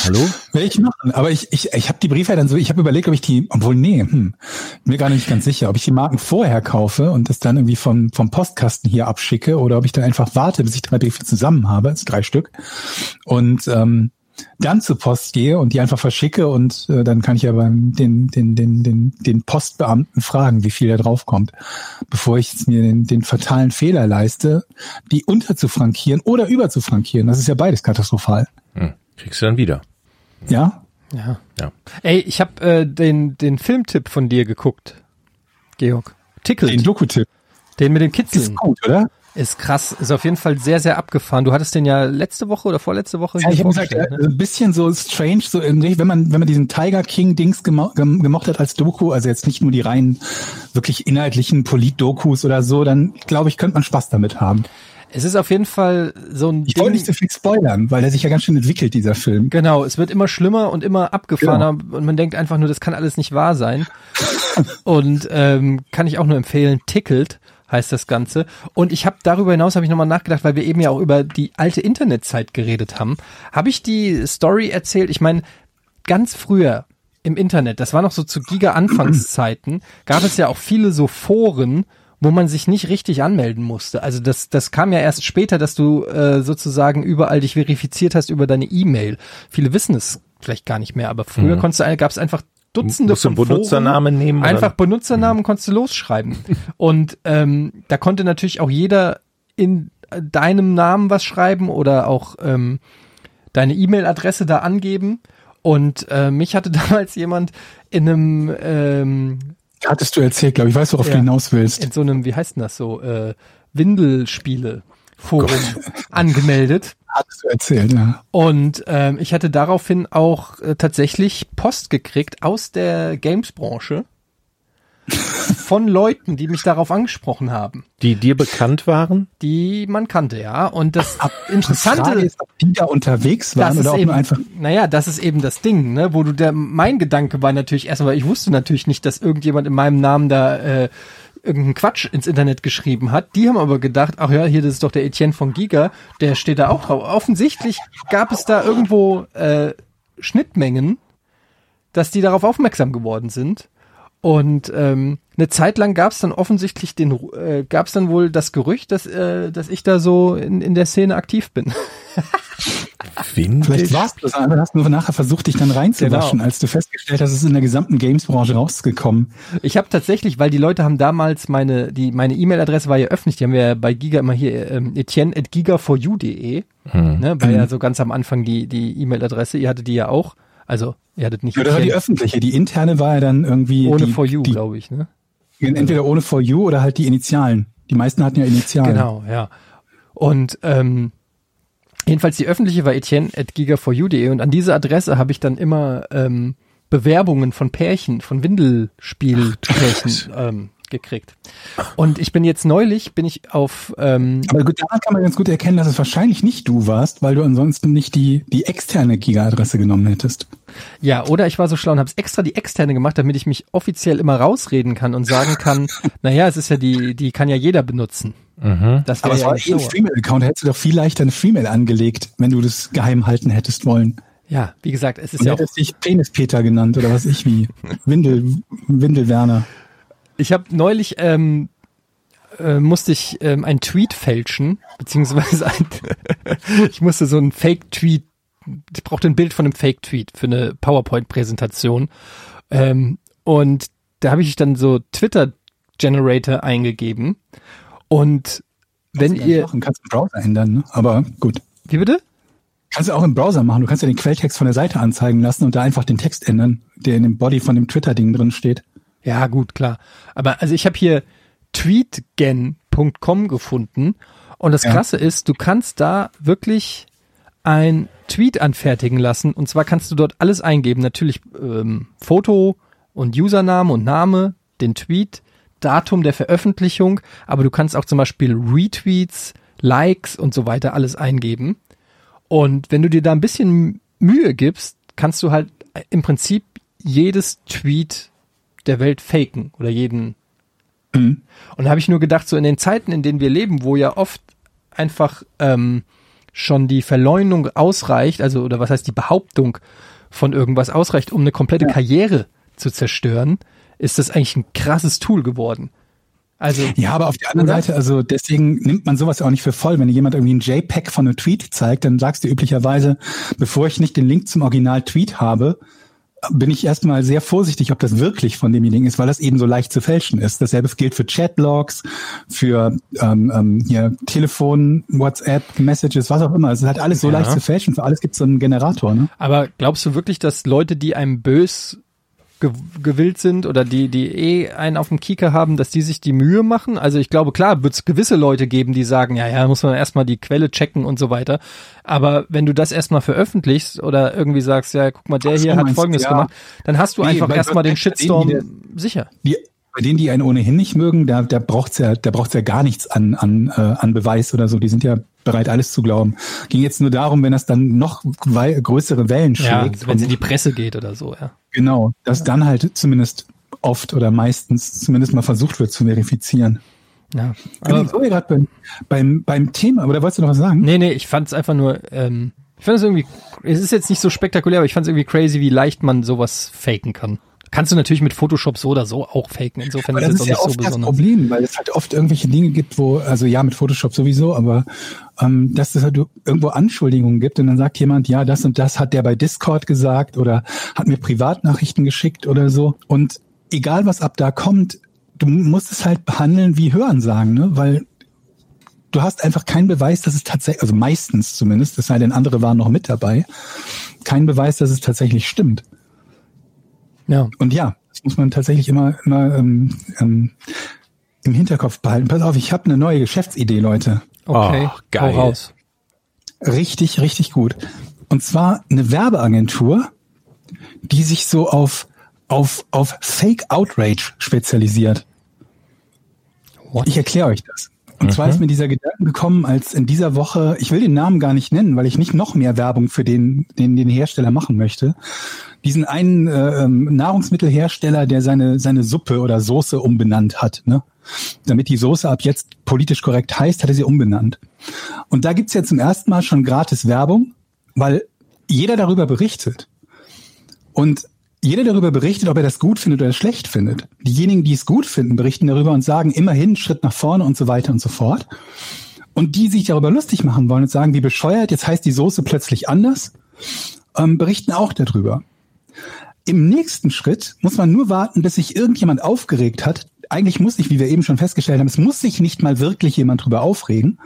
Hallo? Will ich machen, aber ich, ich, ich habe die Briefe ja dann so, ich habe überlegt, ob ich die, obwohl nee, hm, mir gar nicht ganz sicher, ob ich die Marken vorher kaufe und das dann irgendwie vom, vom Postkasten hier abschicke oder ob ich dann einfach warte, bis ich drei Briefe zusammen habe, also drei Stück, und ähm, dann zur Post gehe und die einfach verschicke und äh, dann kann ich ja beim den, den, den, den, den Postbeamten fragen, wie viel da drauf kommt, bevor ich jetzt mir den, den fatalen Fehler leiste, die unterzufrankieren oder überzufrankieren. Das ist ja beides katastrophal. Hm. Kriegst du dann wieder. Ja, ja. Ja. Ey, ich habe äh, den, den Filmtipp von dir geguckt, Georg. Tickelt. den Den, Doku-Tipp. mit den Ist Kitzeln. gut, oder? Ist krass. Ist auf jeden Fall sehr, sehr abgefahren. Du hattest den ja letzte Woche oder vorletzte Woche Ja, ich habe gesagt, ne? ein bisschen so strange, so in, wenn man wenn man diesen Tiger King Dings gemo gem gemocht hat als Doku, also jetzt nicht nur die rein wirklich inhaltlichen Polit-Dokus oder so, dann glaube ich, könnte man Spaß damit haben. Es ist auf jeden Fall so ein Ich wollte nicht so viel spoilern, weil der sich ja ganz schön entwickelt, dieser Film. Genau, es wird immer schlimmer und immer abgefahrener Genau. und man denkt einfach nur, das kann alles nicht wahr sein. und ähm, kann ich auch nur empfehlen, Tickelt heißt das Ganze. Und ich habe darüber hinaus habe ich nochmal nachgedacht, weil wir eben ja auch über die alte Internetzeit geredet haben. Habe ich die Story erzählt? Ich meine, ganz früher im Internet, das war noch so zu Giga-Anfangszeiten, gab es ja auch viele so Foren, wo man sich nicht richtig anmelden musste. Also das, das kam ja erst später, dass du äh, sozusagen überall dich verifiziert hast über deine E-Mail. Viele wissen es vielleicht gar nicht mehr, aber früher konntest du, gab es einfach Dutzende Musst von Benutzernamen Foren. nehmen oder- Einfach Benutzernamen konntest du losschreiben. Und ähm, da konnte natürlich auch jeder in deinem Namen was schreiben oder auch ähm, deine E-Mail-Adresse da angeben. Und äh, mich hatte [LAUGHS] damals jemand in einem ähm, Hattest du erzählt, glaube ich, weißt du, worauf Ja. du hinaus willst. in so einem, wie heißt denn das so, äh, Windelspiele-Forum angemeldet. Hattest du erzählt, ja. Und ähm, ich hatte daraufhin auch äh, tatsächlich Post gekriegt aus der Games-Branche [LAUGHS] von Leuten, die mich darauf angesprochen haben, Die dir bekannt waren? die man kannte, ja. Und das Frage Interessante ist, ob die da unterwegs waren das ist oder ob eben, nur einfach naja, das ist eben das Ding, ne, wo du der, mein Gedanke war natürlich erstmal, weil ich wusste natürlich nicht, dass irgendjemand in meinem Namen da äh, irgendeinen Quatsch ins Internet geschrieben hat. Die haben aber gedacht, ach ja, hier, das ist doch der Etienne von Giga, der steht da auch drauf. Offensichtlich gab es da irgendwo äh, Schnittmengen, dass die darauf aufmerksam geworden sind. Und ähm, eine Zeit lang gab es dann offensichtlich den, äh, gab es dann wohl das Gerücht, dass, äh, dass ich da so in, in der Szene aktiv bin. Vielleicht war es das, aber hast du nur nachher versucht, dich dann reinzuwaschen, Genau. als du festgestellt hast, es ist in der gesamten Games-Branche rausgekommen. Ich habe tatsächlich, weil die Leute haben damals meine, die meine E-Mail-Adresse war ja öffentlich, die haben wir ja bei Giga immer hier ähm, etienne at giga4u.de, ne, war ja so ganz am Anfang die die E-Mail-Adresse. Ihr hattet die ja auch, also ihr hattet nicht Ja, das war die öffentliche. Die interne war ja dann irgendwie ohne die, for you, glaube ich, ne? Entweder ohne For You oder halt die Initialen. Die meisten hatten ja Initialen. Genau, ja. Und ähm, jedenfalls die öffentliche war etienne at giga4u.de und an diese Adresse habe ich dann immer ähm, Bewerbungen von Pärchen, von Windelspielpärchen ähm, gekriegt. Und ich bin jetzt neulich, bin ich auf ähm, Aber gut, daran kann man ganz gut erkennen, dass es wahrscheinlich nicht du warst, weil du ansonsten nicht die, die externe Giga-Adresse genommen hättest. Ja, oder ich war so schlau und habe extra die externe gemacht, damit ich mich offiziell immer rausreden kann und sagen kann, [LAUGHS] naja, es ist ja die, die kann ja jeder benutzen. Das Aber wäre es ja war nicht eh ein. Freemail-Account, da hättest du doch viel leichter eine Freemail angelegt, wenn du das geheim halten hättest wollen. Ja, wie gesagt, es ist Und ja auch, hättest dich Penis-Peter genannt oder was ich wie. Windel, Windel-Werner. Ich habe neulich, ähm, äh, musste ich ähm, einen Tweet fälschen, beziehungsweise ein, [LAUGHS] ich musste so einen Fake-Tweet, ich brauchte ein Bild von einem Fake-Tweet für eine PowerPoint-Präsentation. Ähm, und da habe ich dann so Twitter-Generator eingegeben. Und wenn Kannst ihr, machen, kannst im Browser ändern, ne? Aber gut. wie bitte? Kannst du auch im Browser machen. Du kannst ja den Quelltext von der Seite anzeigen lassen und da einfach den Text ändern, der in dem Body von dem Twitter-Ding drin steht. Ja, gut, klar. Aber also ich habe hier tweetgen.com gefunden und das Ja. Krasse ist, du kannst da wirklich ein Tweet anfertigen lassen und zwar kannst du dort alles eingeben, natürlich ähm, Foto und Username und Name, den Tweet, Datum der Veröffentlichung, aber du kannst auch zum Beispiel Retweets, Likes und so weiter alles eingeben. Und wenn du dir da ein bisschen Mühe gibst, kannst du halt im Prinzip jedes Tweet der Welt faken oder jeden. Und da habe ich nur gedacht, so in den Zeiten, in denen wir leben, wo ja oft einfach ähm, schon die Verleumdung ausreicht, also oder was heißt die Behauptung von irgendwas ausreicht, um eine komplette Karriere zu zerstören, ist das eigentlich ein krasses Tool geworden. Also Ja, aber auf der anderen Oder? Seite, also deswegen nimmt man sowas auch nicht für voll. Wenn dir jemand irgendwie ein JPEG von einem Tweet zeigt, dann sagst du üblicherweise, bevor ich nicht den Link zum Original-Tweet habe, bin ich erstmal sehr vorsichtig, ob das wirklich von demjenigen ist, weil das eben so leicht zu fälschen ist. Dasselbe gilt für Chatlogs, für ähm, ähm, hier, Telefon, WhatsApp, Messages, was auch immer. Es ist halt alles so Ja. leicht zu fälschen. Für alles gibt es so einen Generator. Ne? Aber glaubst du wirklich, dass Leute, die einem bös ge gewillt sind oder die, die eh einen auf dem Kieker haben, dass die sich die Mühe machen? Also ich glaube, klar, wird es gewisse Leute geben, die sagen, ja, ja, muss man erstmal die Quelle checken und so weiter. Aber wenn du das erstmal veröffentlichst oder irgendwie sagst, ja, guck mal, der Ach hier hat meinst Folgendes ja. gemacht, dann hast du Nee, einfach erstmal den Shitstorm die- sicher. Die, bei denen, die einen ohnehin nicht mögen, da, da braucht's ja, da braucht's ja gar nichts an, an, äh, an Beweis oder so. Die sind ja bereit, alles zu glauben. Ging jetzt nur darum, wenn das dann noch größere Wellen Ja, schlägt. wenn es in die Presse geht oder so, ja. Genau, dass dann halt zumindest oft oder meistens zumindest mal versucht wird zu verifizieren. ja. Aber Aber, so gerade beim, beim, beim Thema, oder wolltest du noch was sagen? nee, nee, ich fand es einfach nur, ähm, ich fand es irgendwie, es ist jetzt nicht so spektakulär, aber ich fand es irgendwie crazy, wie leicht man sowas faken kann. Kannst du natürlich mit Photoshop so oder so auch faken. Insofern Aber ist das es ja nicht so oft das besonders. Problem, weil es halt oft irgendwelche Dinge gibt, wo, also ja, mit Photoshop sowieso, aber ähm, dass es halt irgendwo Anschuldigungen gibt und dann sagt jemand, ja, das und das hat der bei Discord gesagt oder hat mir Privatnachrichten geschickt oder so. Und egal was ab da kommt, du musst es halt behandeln wie Hörensagen, ne? Weil du hast einfach keinen Beweis, dass es tatsächlich, also meistens zumindest, es sei denn, andere waren noch mit dabei, keinen Beweis, dass es tatsächlich stimmt. Ja. Und ja, das muss man tatsächlich immer, immer ähm, ähm, im Hinterkopf behalten. Pass auf, ich habe eine neue Geschäftsidee, Leute. Okay. Oh, geil. Hau raus. Richtig, richtig gut. Und zwar eine Werbeagentur, die sich so auf, auf, auf Fake Outrage spezialisiert. What? Ich erkläre euch das. Und zwar ist mir dieser Gedanke gekommen, als in dieser Woche, ich will den Namen gar nicht nennen, weil ich nicht noch mehr Werbung für den, den, den Hersteller machen möchte. Diesen einen äh, ähm, Nahrungsmittelhersteller, der seine, seine Suppe oder Soße umbenannt hat, ne? Damit die Soße ab jetzt politisch korrekt heißt, hat er sie umbenannt. Und da gibt's ja zum ersten Mal schon gratis Werbung, weil jeder darüber berichtet. Und jeder darüber berichtet, ob er das gut findet oder schlecht findet. Diejenigen, die es gut finden, berichten darüber und sagen immerhin Schritt nach vorne und so weiter und so fort. und die sich darüber lustig machen wollen und sagen, wie bescheuert, jetzt heißt die Soße plötzlich anders, ähm, berichten auch darüber. Im nächsten Schritt muss man nur warten, bis sich irgendjemand aufgeregt hat. Eigentlich muss sich, wie wir eben schon festgestellt haben, es muss sich nicht mal wirklich jemand drüber aufregen,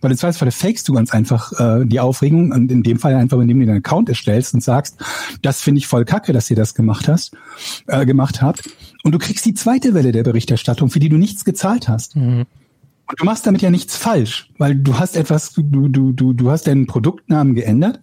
weil im Zweifelsfall fakest du ganz einfach äh, die Aufregung und in dem Fall einfach, indem du deinen Account erstellst und sagst, das finde ich voll kacke, dass ihr das gemacht hast, äh, gemacht habt. Und du kriegst die zweite Welle der Berichterstattung, für die du nichts gezahlt hast. Mhm. Und du machst damit ja nichts falsch, weil du hast etwas, du, du, du, du hast deinen Produktnamen geändert,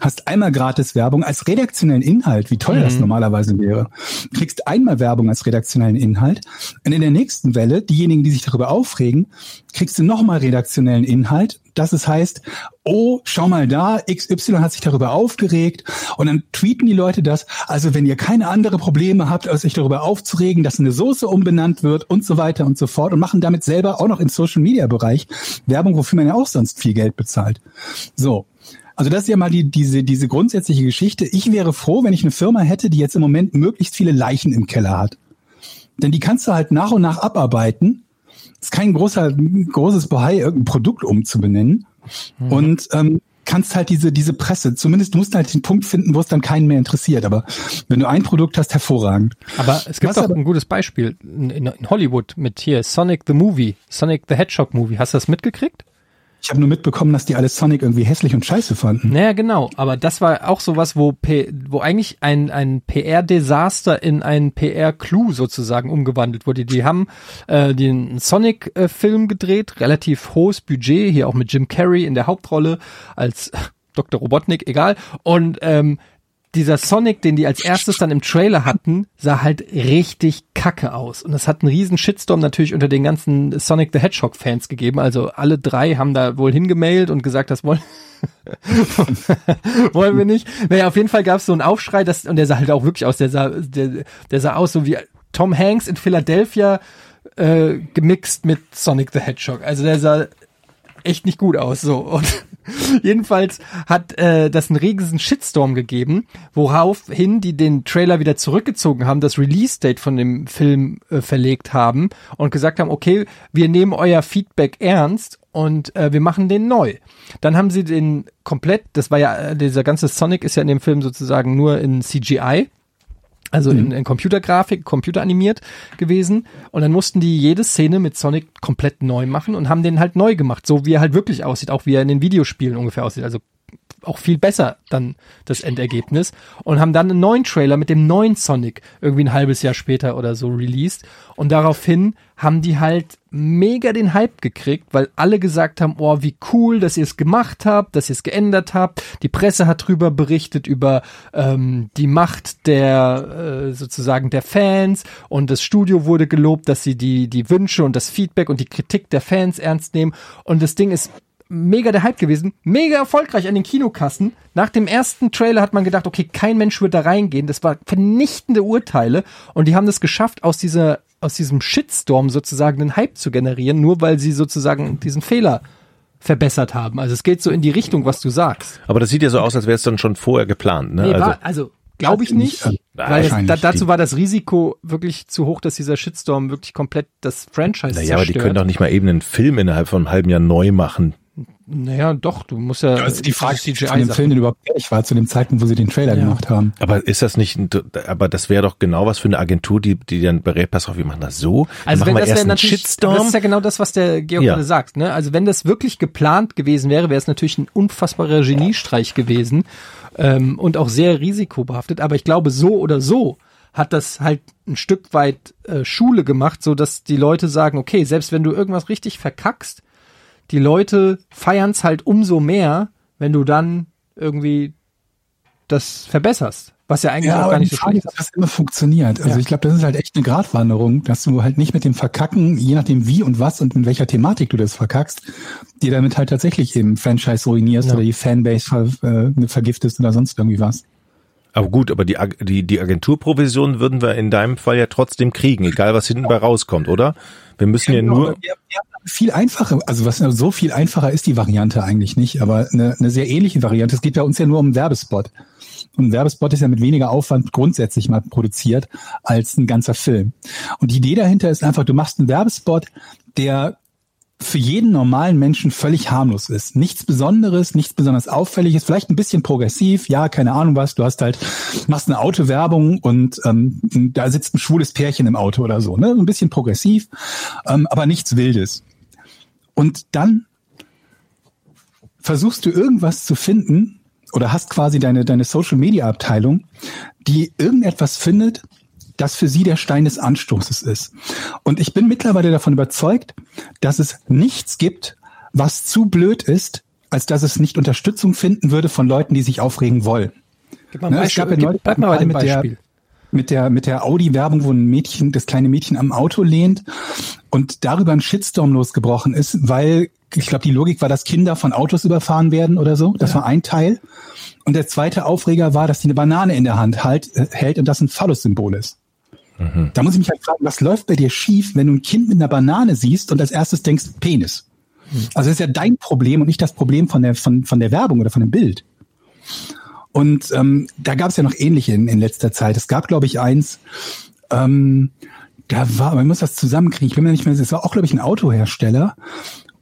hast einmal gratis Werbung als redaktionellen Inhalt, wie toll das normalerweise wäre. Kriegst einmal Werbung als redaktionellen Inhalt und in der nächsten Welle, diejenigen, die sich darüber aufregen, kriegst du nochmal redaktionellen Inhalt, dass es heißt, oh, schau mal da, XY hat sich darüber aufgeregt und dann tweeten die Leute das. Also wenn ihr keine andere Probleme habt, als sich darüber aufzuregen, dass eine Soße umbenannt wird und so weiter und so fort und machen damit selber auch noch im Social Media Bereich Werbung, wofür man ja auch sonst viel Geld bezahlt. So. Also das ist ja mal die, diese, diese grundsätzliche Geschichte. Ich wäre froh, wenn ich eine Firma hätte, die jetzt im Moment möglichst viele Leichen im Keller hat. Denn die kannst du halt nach und nach abarbeiten. ist kein großer, großes Bohai, irgendein Produkt umzubenennen. Und ähm, kannst halt diese, diese Presse, zumindest musst du halt den Punkt finden, wo es dann keinen mehr interessiert. Aber wenn du ein Produkt hast, hervorragend. Aber es gibt Was aber- ein gutes Beispiel in, in, in Hollywood mit hier Sonic the Movie, Sonic the Hedgehog Movie. Hast du das mitgekriegt? Ich habe nur mitbekommen, dass die alle Sonic irgendwie hässlich und scheiße fanden. Naja, genau. Aber das war auch sowas, wo, P wo eigentlich ein, ein PR-Desaster in ein PR-Clou sozusagen umgewandelt wurde. Die haben äh, den Sonic-Film gedreht, relativ hohes Budget, hier auch mit Jim Carrey in der Hauptrolle als [LAUGHS] Dr. Robotnik, egal. Und ähm, dieser Sonic, den die als erstes dann im Trailer hatten, sah halt richtig kacke aus. Und das hat einen riesen Shitstorm natürlich unter den ganzen Sonic the Hedgehog Fans gegeben. Also alle drei haben da wohl hingemailt und gesagt, das wollen, [LAUGHS] wollen wir nicht. Naja, auf jeden Fall gab es so einen Aufschrei, das, und der sah halt auch wirklich aus, der sah, der, der sah aus so wie Tom Hanks in Philadelphia äh, gemixt mit Sonic the Hedgehog. Also der sah echt nicht gut aus. So und [LAUGHS] jedenfalls hat äh, das einen riesigen Shitstorm gegeben, woraufhin die den Trailer wieder zurückgezogen haben, das Release-Date von dem Film äh, verlegt haben und gesagt haben, okay, wir nehmen euer Feedback ernst und äh, wir machen den neu. Dann haben sie den komplett, das war ja, äh, dieser ganze Sonic ist ja in dem Film sozusagen nur in CGI. Also in, in Computergrafik, computeranimiert gewesen. Und dann mussten die jede Szene mit Sonic komplett neu machen und haben den halt neu gemacht, so wie er halt wirklich aussieht, auch wie er in den Videospielen ungefähr aussieht. Also auch viel besser dann das Endergebnis und haben dann einen neuen Trailer mit dem neuen Sonic irgendwie ein halbes Jahr später oder so released. Und daraufhin haben die halt mega den Hype gekriegt, weil alle gesagt haben, oh, wie cool, dass ihr es gemacht habt, dass ihr es geändert habt. Die Presse hat drüber berichtet über ähm, die Macht der äh, sozusagen der Fans. Und das Studio wurde gelobt, dass sie die die Wünsche und das Feedback und die Kritik der Fans ernst nehmen. Und das Ding ist mega der Hype gewesen, mega erfolgreich an den Kinokassen. Nach dem ersten Trailer hat man gedacht, okay, kein Mensch wird da reingehen. Das war vernichtende Urteile und die haben das geschafft, aus dieser aus diesem Shitstorm sozusagen einen Hype zu generieren, nur weil sie sozusagen diesen Fehler verbessert haben. Also es geht so in die Richtung, was du sagst. Aber das sieht ja so aus, als wäre es dann schon vorher geplant. Ne? Nee, also, also glaube ich nicht, Nicht, weil das, da, dazu war das Risiko wirklich zu hoch, dass dieser Shitstorm wirklich komplett das Franchise naja, aber die zerstört. können doch nicht mal eben einen Film innerhalb von einem halben Jahr neu machen. Naja, doch, du musst ja Also die Frage, CGI von dem Film überhaupt fertig war, zu dem Zeitpunkt, wo sie den Trailer Ja. gemacht haben. Aber ist das nicht, ein- aber das wäre doch genau was für eine Agentur, die, die dann berät, pass auf, wir machen das so, dann Also machen wenn wir das erst wäre einen natürlich, Shitstorm. das ist ja genau das, was der Georg Ja. gerade sagt. Ne? Also wenn das wirklich geplant gewesen wäre, wäre es natürlich ein unfassbarer Geniestreich gewesen ähm, und auch sehr risikobehaftet. Aber ich glaube, so oder so hat das halt ein Stück weit äh, Schule gemacht, so dass die Leute sagen, okay, selbst wenn du irgendwas richtig verkackst, die Leute feiern es halt umso mehr, wenn du dann irgendwie das verbesserst. Was ja eigentlich auch aber gar nicht die so Frage schlecht ist, ob das immer funktioniert. Also Ja. ich glaube, das ist halt echt eine Gratwanderung, dass du halt nicht mit dem Verkacken, je nachdem wie und was und in welcher Thematik du das verkackst, dir damit halt tatsächlich eben Franchise ruinierst Ja. oder die Fanbase ver, äh, vergiftest oder sonst irgendwie was. Aber gut, aber die, die, die Agenturprovision würden wir in deinem Fall ja trotzdem kriegen, egal was hinten bei rauskommt, oder? Wir müssen ja Genau, nur, wir- wir viel einfacher, also was so viel einfacher ist die Variante eigentlich nicht, aber eine, eine sehr ähnliche Variante. Es geht bei uns ja nur um einen Werbespot. Und ein Werbespot ist ja mit weniger Aufwand grundsätzlich mal produziert als ein ganzer Film. Und die Idee dahinter ist einfach, du machst einen Werbespot, der für jeden normalen Menschen völlig harmlos ist. Nichts Besonderes, nichts besonders Auffälliges, vielleicht ein bisschen progressiv, ja, keine Ahnung was, du hast halt, machst eine Autowerbung und ähm, da sitzt ein schwules Pärchen im Auto oder so, ne? Ein bisschen progressiv, ähm, aber nichts Wildes. Und dann versuchst du irgendwas zu finden oder hast quasi deine, deine Social Media Abteilung, die irgendetwas findet, das für sie der Stein des Anstoßes ist. Und ich bin mittlerweile davon überzeugt, dass es nichts gibt, was zu blöd ist, als dass es nicht Unterstützung finden würde von Leuten, die sich aufregen wollen. Gib mal ein Ne, es Beispiel. bleib mal bei dem mit der- Beispiel. Mit der mit der Audi-Werbung, wo ein Mädchen, das kleine Mädchen am Auto lehnt und darüber ein Shitstorm losgebrochen ist, weil ich glaube, die Logik war, dass Kinder von Autos überfahren werden oder so. Das war ein Teil. Und der zweite Aufreger war, dass die eine Banane in der Hand halt, äh, hält und das ein Phallus-Symbol ist. Da muss ich mich halt fragen, was läuft bei dir schief, wenn du ein Kind mit einer Banane siehst und als erstes denkst, Penis? Also das ist ja dein Problem und nicht das Problem von der, von, von der Werbung oder von dem Bild. Und ähm, da gab es ja noch ähnliche in, in letzter Zeit. Es gab, glaube ich, eins, ähm, da war, man muss das zusammenkriegen, ich bin mir nicht mehr sicher, es war auch, glaube ich, ein Autohersteller.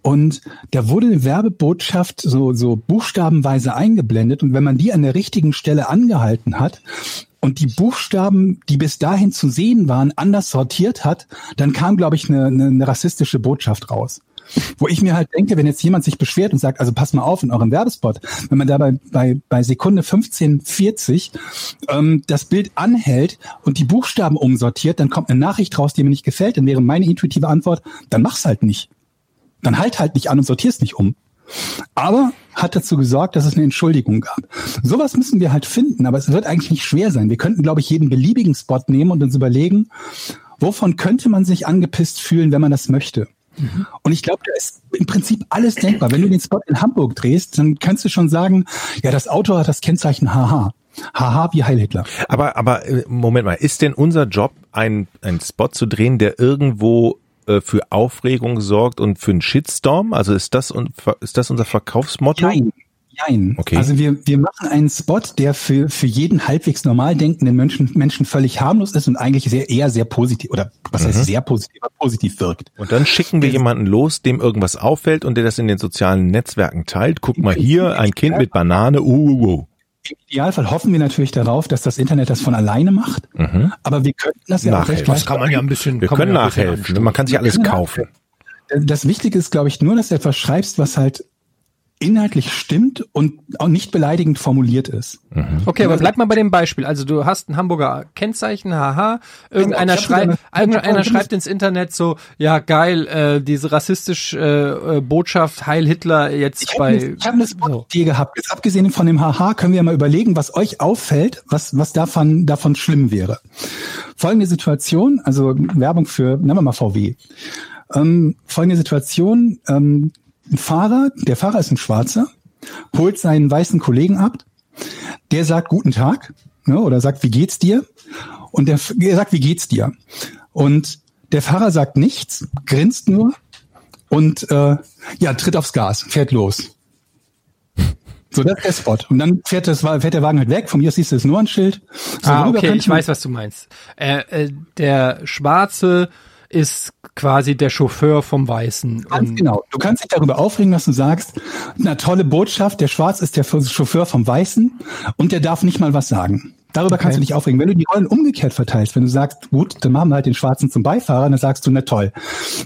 Und da wurde eine Werbebotschaft so, so buchstabenweise eingeblendet. Und wenn man die an der richtigen Stelle angehalten hat und die Buchstaben, die bis dahin zu sehen waren, anders sortiert hat, dann kam, glaube ich, eine, eine, eine rassistische Botschaft raus. Wo ich mir halt denke, wenn jetzt jemand sich beschwert und sagt, also pass mal auf in eurem Werbespot, wenn man da bei, bei, bei Sekunde 15,40 ähm, das Bild anhält und die Buchstaben umsortiert, dann kommt eine Nachricht raus, die mir nicht gefällt, dann wäre meine intuitive Antwort, dann mach's halt nicht. Dann halt halt nicht an und sortier's nicht um. Aber hat dazu gesorgt, dass es eine Entschuldigung gab. Sowas müssen wir halt finden, aber es wird eigentlich nicht schwer sein. Wir könnten, glaube ich, jeden beliebigen Spot nehmen und uns überlegen, wovon könnte man sich angepisst fühlen, wenn man das möchte. Und ich glaube, da ist im Prinzip alles denkbar. Wenn du den Spot in Hamburg drehst, dann kannst du schon sagen, ja, das Auto hat das Kennzeichen HH. HH wie Heil Hitler. Aber, aber äh, Moment mal, ist denn unser Job, ein, ein Spot zu drehen, der irgendwo äh, für Aufregung sorgt und für einen Shitstorm? Also ist das, ist das unser Verkaufsmotto? Nein. Nein. Okay. Also wir, wir machen einen Spot, der für, für jeden halbwegs normal denkenden Menschen, Menschen völlig harmlos ist und eigentlich sehr, eher sehr positiv, oder was heißt sehr positiv, aber positiv wirkt. Und dann schicken wir jemanden los, dem irgendwas auffällt und der das in den sozialen Netzwerken teilt. Guck mal hier, ein Kind mit Banane, uh, uh, uh. Im Idealfall hoffen wir natürlich darauf, dass das Internet das von alleine macht. Aber wir könnten das ja auch Nachhelfen. recht Das kann man ja ein bisschen, Wir kann können bisschen nachhelfen. Man kann sich alles kaufen. Das Wichtige ist, glaube ich, nur, dass du etwas schreibst, was halt inhaltlich stimmt und auch nicht beleidigend formuliert ist. Okay, aber bleib mal bei dem Beispiel. Also du hast ein Hamburger Kennzeichen, haha. Irgendeiner hab sogar eine- irgendeiner hab- schreibt ins Internet so, ja geil, äh, diese rassistische äh, äh, Botschaft Heil Hitler jetzt Ich habe bei. eine, ich hab eine so. Spot-Idee gehabt. Jetzt abgesehen von dem Haha können wir ja mal überlegen, was euch auffällt, was, was davon, davon schlimm wäre. Folgende Situation, also Werbung für, nehmen wir mal VW. Ähm, folgende Situation, ähm, ein Fahrer, der Fahrer ist ein Schwarzer, holt seinen weißen Kollegen ab, der sagt Guten Tag, ne, oder sagt, wie geht's dir? Und der, er sagt, wie geht's dir? Und der Fahrer sagt nichts, grinst nur und äh, ja, tritt aufs Gas, fährt los. So, das ist der Spot. Und dann fährt, das, fährt der Wagen halt weg. Von mir aus siehst du das Nummernschild. So, Ah, okay, ich weiß, was du meinst. Äh, äh, der Schwarze ist quasi der Chauffeur vom Weißen. Ganz Und- genau. Du kannst dich darüber aufregen, dass du sagst, na tolle Botschaft, der Schwarz ist der Chauffeur vom Weißen und der darf nicht mal was sagen. Darüber kannst du dich aufregen. Wenn du die Rollen umgekehrt verteilst, wenn du sagst, gut, dann machen wir halt den Schwarzen zum Beifahrer, dann sagst du, na toll.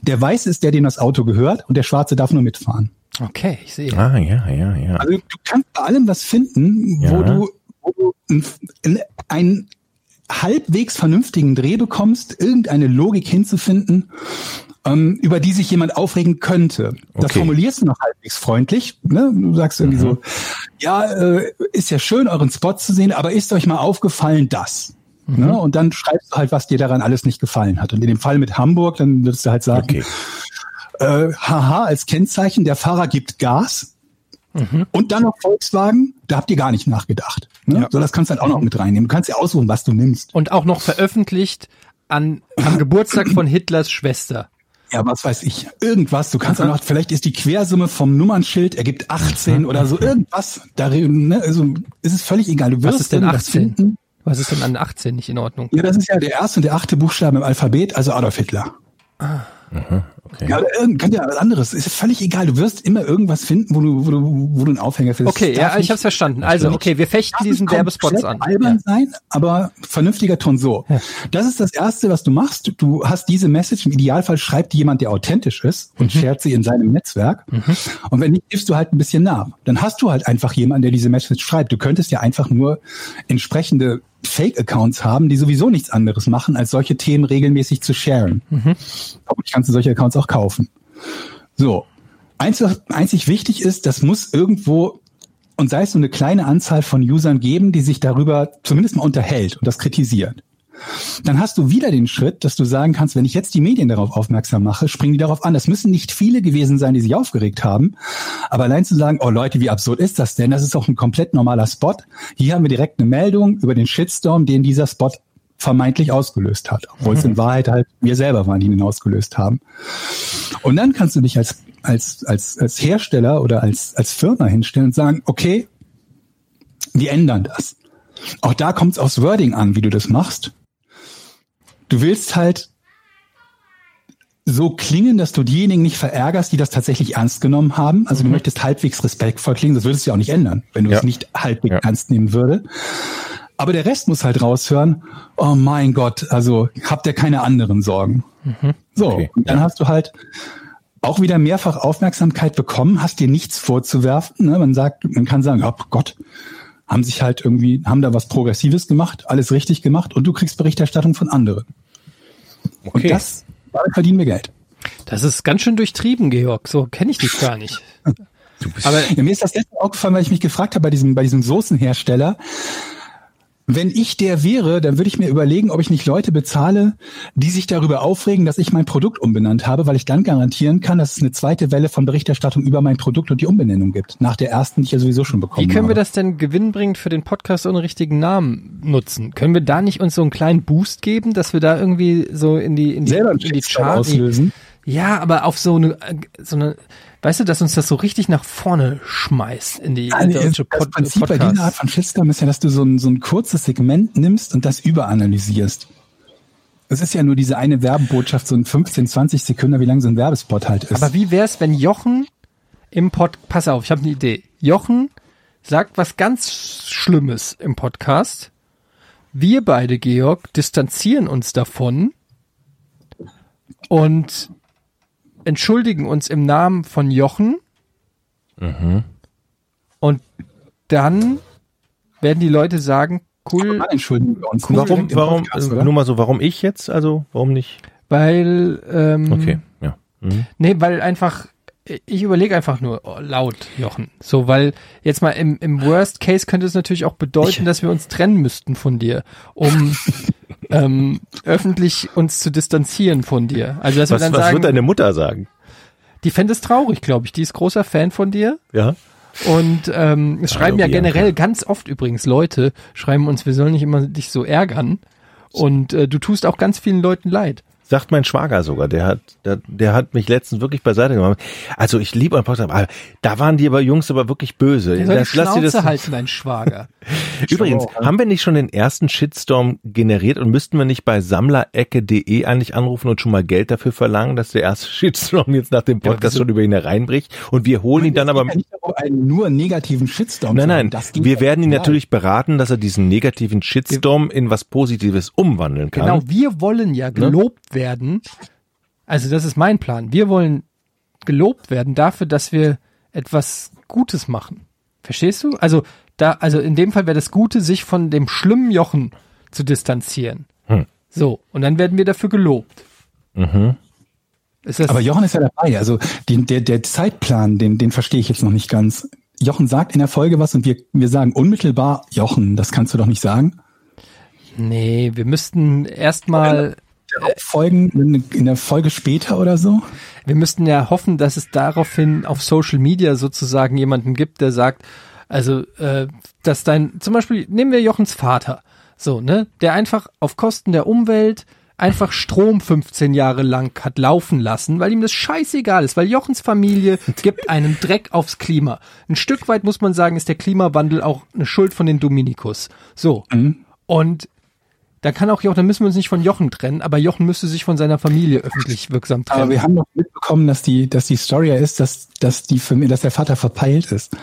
Der Weiße ist der, dem das Auto gehört und der Schwarze darf nur mitfahren. Okay, ich sehe. Ah, ja, ja, ja. Also du kannst bei allem was finden, wo Ja. du, wo du ein- ein- einen halbwegs vernünftigen Dreh bekommst, irgendeine Logik hinzufinden, ähm, über die sich jemand aufregen könnte. Das Okay. formulierst du noch halbwegs freundlich. Ne? Du sagst irgendwie so, ja, äh, ist ja schön, euren Spot zu sehen, aber ist euch mal aufgefallen, das? Ne? Und dann schreibst du halt, was dir daran alles nicht gefallen hat. Und in dem Fall mit Hamburg, dann würdest du halt sagen, Okay. äh, haha, als Kennzeichen, der Fahrer gibt Gas. Und dann noch Volkswagen, da habt ihr gar nicht nachgedacht. Ne? So, das kannst du halt auch noch mit reinnehmen. Du kannst ja aussuchen, was du nimmst. Und auch noch veröffentlicht an, am Geburtstag von Hitlers Schwester. Ja, was weiß ich. Irgendwas. Du kannst auch noch, vielleicht ist die Quersumme vom Nummernschild ergibt 18 oder so. Irgendwas. Darin, ne? Also, ist es völlig egal. Du wirst Was ist denn irgendwas 18? finden. Was ist denn an 18 nicht in Ordnung? Ja, das ist ja der erste und der achte Buchstabe im Alphabet, also Adolf Hitler. Okay. Ja, irgend, kann ja was anderes. Ist völlig egal. Du wirst immer irgendwas finden, wo du, wo du, wo du einen Aufhänger findest. Okay, ja, ich hab's verstanden. Also, okay, wir fechten darf diesen Werbespots an. albern Ja. sein, aber vernünftiger Ton so. Das ist das Erste, was du machst. Du hast diese Message, im Idealfall schreibt die jemand, der authentisch ist und shared sie in seinem Netzwerk. Und wenn nicht, gibst du halt ein bisschen nach. Dann hast du halt einfach jemanden, der diese Message schreibt. Du könntest ja einfach nur entsprechende Fake-Accounts haben, die sowieso nichts anderes machen, als solche Themen regelmäßig zu sharen. Vermutlich kannst du solche Accounts auch kaufen. So. Einzig, einzig wichtig ist, das muss irgendwo und sei es nur eine kleine Anzahl von Usern geben, die sich darüber zumindest mal unterhält und das kritisiert. Dann hast du wieder den Schritt, dass du sagen kannst, wenn ich jetzt die Medien darauf aufmerksam mache, springen die darauf an. Das müssen nicht viele gewesen sein, die sich aufgeregt haben. Aber allein zu sagen, oh Leute, wie absurd ist das denn? Das ist doch ein komplett normaler Spot. Hier haben wir direkt eine Meldung über den Shitstorm, den dieser Spot vermeintlich ausgelöst hat. Obwohl es in Wahrheit halt wir selber waren, die ihn ausgelöst haben. Und dann kannst du dich als, als, als, als Hersteller oder als, als Firma hinstellen und sagen, okay, wir ändern das. Auch da kommt es aufs Wording an, wie du das machst. Du willst halt so klingen, dass du diejenigen nicht verärgerst, die das tatsächlich ernst genommen haben. Also du möchtest halbwegs respektvoll klingen, das würdest du ja auch nicht ändern, wenn du Ja. es nicht halbwegs Ja. ernst nehmen würde. Aber der Rest muss halt raushören, oh mein Gott, also habt ihr keine anderen Sorgen. So, Okay, und dann hast du halt auch wieder mehrfach Aufmerksamkeit bekommen, hast dir nichts vorzuwerfen. Ne? Man sagt, man kann sagen, oh Gott, haben sich halt irgendwie, haben da was Progressives gemacht, alles richtig gemacht und du kriegst Berichterstattung von anderen. Und Okay. das, damit verdienen wir Geld. Das ist ganz schön durchtrieben, Georg. So kenne ich dich gar nicht. [LAUGHS] Aber Ja, mir ist das letzte aufgefallen, weil ich mich gefragt habe bei diesem, bei diesem Soßenhersteller. Wenn ich der wäre, dann würde ich mir überlegen, ob ich nicht Leute bezahle, die sich darüber aufregen, dass ich mein Produkt umbenannt habe, weil ich dann garantieren kann, dass es eine zweite Welle von Berichterstattung über mein Produkt und die Umbenennung gibt. Nach der ersten, die ich ja sowieso schon bekommen wie können wir habe. das denn gewinnbringend für den Podcast ohne richtigen Namen nutzen? Können wir da nicht uns so einen kleinen Boost geben, dass wir da irgendwie so in die in die, selber in die Charts auslösen? Ja, aber auf so eine so eine weißt du, dass uns das so richtig nach vorne schmeißt in die Also, deutsche das Pod Prinzip bei Podcast. dieser Art von Shitstorm ist ja, dass du so ein, so ein kurzes Segment nimmst und das überanalysierst. Es ist ja nur diese eine Werbebotschaft, so ein 15, 20 Sekunden, wie lang so ein Werbespot halt ist. Aber wie wär's, wenn Jochen im Pod, pass auf, ich habe eine Idee. Jochen sagt was ganz Schlimmes im Podcast. Wir beide, Georg, distanzieren uns davon und entschuldigen uns im Namen von Jochen. Und dann werden die Leute sagen, cool, Dann entschuldigen wir uns. Warum, Direkt im warum, Podcast, äh, nur mal so, warum ich jetzt? Also, warum nicht? weil ähm, Okay, ja. Mhm. Nee, weil einfach, ich überlege einfach nur oh, laut, Jochen. So, weil jetzt mal im, im Worst Case könnte es natürlich auch bedeuten, dass wir uns trennen müssten von dir, um [LAUGHS] ähm, öffentlich uns zu distanzieren von dir. Also, dass Was, wir dann was sagen, wird deine Mutter sagen? die fände es traurig, glaube ich. Die ist großer Fan von dir. Ja. Und ähm, es schreiben ja generell ganz oft übrigens Leute, schreiben uns, wir sollen nicht immer dich so ärgern. Und äh, du tust auch ganz vielen Leuten leid. Sagt mein Schwager sogar, der hat, der, der hat mich letztens wirklich beiseite genommen. Also ich liebe einen Podcast, aber da waren die aber Jungs aber wirklich böse. Der soll die Lass- dir das, halten, dein Schwager. [LAUGHS] Übrigens, haben wir nicht schon den ersten Shitstorm generiert und müssten wir nicht bei sammlerecke.de eigentlich anrufen und schon mal Geld dafür verlangen, dass der erste [LAUGHS] Shitstorm jetzt nach dem Podcast wieso- schon über ihn hereinbricht und wir holen ihn dann aber... Ja nicht darum, einen nur negativen Shitstorm Nein, nein, Das wir ja werden ihn total. natürlich beraten, dass er diesen negativen Shitstorm in was Positives umwandeln kann. Genau, wir wollen ja gelobt werden. Also das ist mein Plan. Wir wollen gelobt werden dafür, dass wir etwas Gutes machen. Verstehst du? Also da, also in dem Fall wäre das Gute, sich von dem schlimmen Jochen zu distanzieren. Hm. So, und dann werden wir dafür gelobt. Mhm. Ist das, Aber Jochen ist ja dabei. Also den, der, der Zeitplan, den, den verstehe ich jetzt noch nicht ganz. Jochen sagt in der Folge was und wir, wir sagen unmittelbar, Jochen, das kannst du doch nicht sagen. nee, wir müssten erstmal, Folgen in, der Folge später oder so? wir müssten ja hoffen, dass es daraufhin auf Social Media sozusagen jemanden gibt, der sagt, also, äh, dass dein, zum Beispiel, nehmen wir Jochens Vater, so, ne, der einfach auf Kosten der Umwelt einfach Strom 15 Jahre lang hat laufen lassen, weil ihm das scheißegal ist, weil Jochens Familie [LAUGHS] gibt einen Dreck aufs Klima. Ein Stück weit muss man sagen, ist der Klimawandel auch eine Schuld von den Dominikus. So. Und Dann kann auch Jochen, dann müssen wir uns nicht von Jochen trennen, aber Jochen müsste sich von seiner Familie öffentlich wirksam trennen. Aber wir haben doch mitbekommen, dass die, dass die Story ja ist, dass, dass die Familie, dass der Vater verpeilt ist.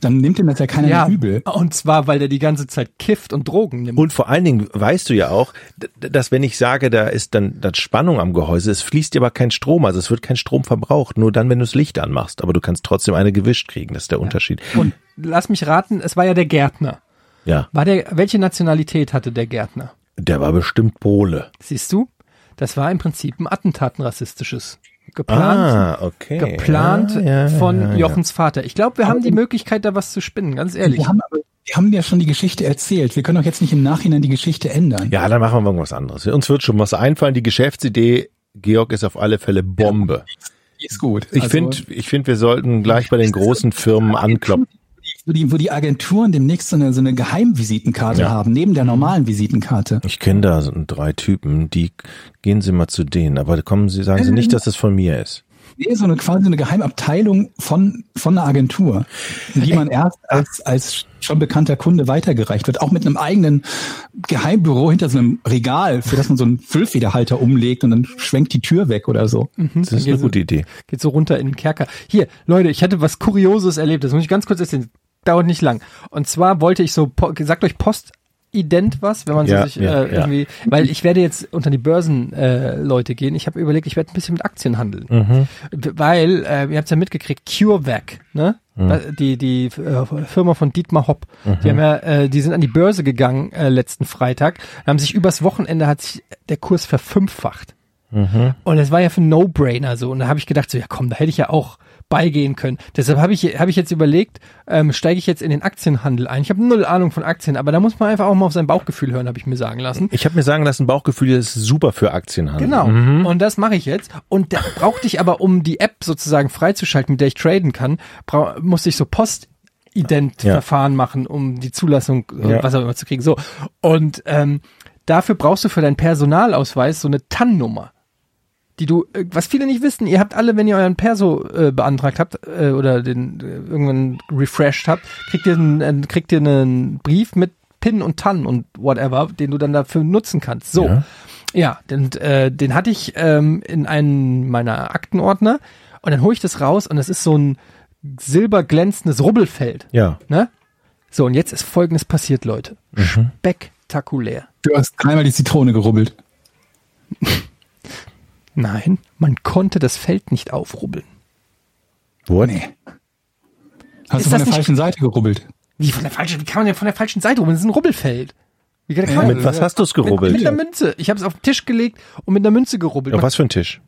Dann nimmt ihm das ja keiner ja, übel. und zwar, weil der die ganze Zeit kifft und Drogen nimmt. Und vor allen Dingen weißt du ja auch, dass wenn ich sage, da ist dann das Spannung am Gehäuse, es fließt dir aber kein Strom, also es wird kein Strom verbraucht, nur dann, wenn du das Licht anmachst. Aber du kannst trotzdem eine gewischt kriegen, das ist der Unterschied. und lass mich raten, es war ja der Gärtner. Ja, War der, welche Nationalität hatte der Gärtner? Der war bestimmt Pole. Siehst du? Das war im Prinzip ein Attentat, ein rassistisches. Geplant, Ah, okay. geplant Ja, ja, von ja, ja. Jochens Vater. Ich glaube, wir haben die Möglichkeit, da was zu spinnen, ganz ehrlich. Wir haben, aber, wir haben ja schon die Geschichte erzählt. Wir können doch jetzt nicht im Nachhinein die Geschichte ändern. Ja, dann machen wir irgendwas anderes. Uns wird schon was einfallen. Die Geschäftsidee, Georg, ist auf alle Fälle Bombe. Ist gut. Ich Also, finde, ich finde, wir sollten gleich bei den großen Firmen anklopfen. Wo die, wo die Agenturen demnächst so eine, so eine Geheimvisitenkarte Ja. haben, neben der normalen Visitenkarte. Ich kenne da so drei Typen, die gehen Sie mal zu denen, aber kommen Sie, sagen Sie nicht, dass es von mir ist. Nee, so eine quasi eine Geheimabteilung von, von einer Agentur, in die man erst als, als schon bekannter Kunde weitergereicht wird, auch mit einem eigenen Geheimbüro hinter so einem Regal, für das man so einen Füllfederhalter umlegt und dann schwenkt die Tür weg oder so. Das ist eine gute Idee. Geht so runter in den Kerker. Hier, Leute, ich hatte was Kurioses erlebt. Das muss ich ganz kurz erzählen. Dauert nicht lang. Und zwar wollte ich so, sagt euch Postident was, wenn man Ja, so sich ja, äh, ja. irgendwie, weil ich werde jetzt unter die Börsen äh, Leute gehen. Ich habe überlegt, ich werde ein bisschen mit Aktien handeln, Mhm. weil äh, ihr habt ja mitgekriegt, CureVac, ne? Mhm. Die die äh, Firma von Dietmar Hopp, die haben ja, äh, die sind an die Börse gegangen äh, letzten Freitag, haben sich übers Wochenende hat sich der Kurs verfünffacht. Und es war ja für No-Brainer so. Und da habe ich gedacht, so, ja komm, da hätte ich ja auch beigehen können. Deshalb habe ich, hab ich jetzt überlegt, ähm, steige ich jetzt in den Aktienhandel ein. Ich habe null Ahnung von Aktien, aber da muss man einfach auch mal auf sein Bauchgefühl hören, habe ich mir sagen lassen. Ich habe mir sagen lassen, Bauchgefühl ist super für Aktienhandel. Genau. Und das mache ich jetzt. Und da brauchte ich aber, um die App sozusagen freizuschalten, mit der ich traden kann, brau musste ich so Post Ident-Verfahren machen, um die Zulassung, äh, Ja. was auch immer zu kriegen. So. Und ähm, dafür brauchst du für deinen Personalausweis so eine TAN-Nummer. Die du, äh, was viele nicht wissen, ihr habt alle, wenn ihr euren Perso äh, beantragt habt äh, oder den äh, irgendwann refreshed habt, kriegt ihr einen, äh, kriegt ihr einen Brief mit PIN und TAN und whatever, den du dann dafür nutzen kannst. So. Ja. Ja, den, äh, den hatte ich ähm, in einen meiner Aktenordner und dann hole ich das raus und das ist so ein silberglänzendes Rubbelfeld. Ja. Ne? So, und jetzt ist folgendes passiert, Leute. Spektakulär. Du hast dreimal die Zitrone gerubbelt. [LAUGHS] Nein, man konnte das Feld nicht aufrubbeln. What? Nee. Hast Ist du von der falschen Seite gerubbelt? Wie von der falschen, wie kann man denn von der falschen Seite rubbeln? Das ist ein Rubbelfeld. Wie kann, Ja, man- Mit was hast du es mit, gerubbelt? mit einer Münze. Ich habe es auf den Tisch gelegt und mit einer Münze gerubbelt. Auf was für ein Tisch?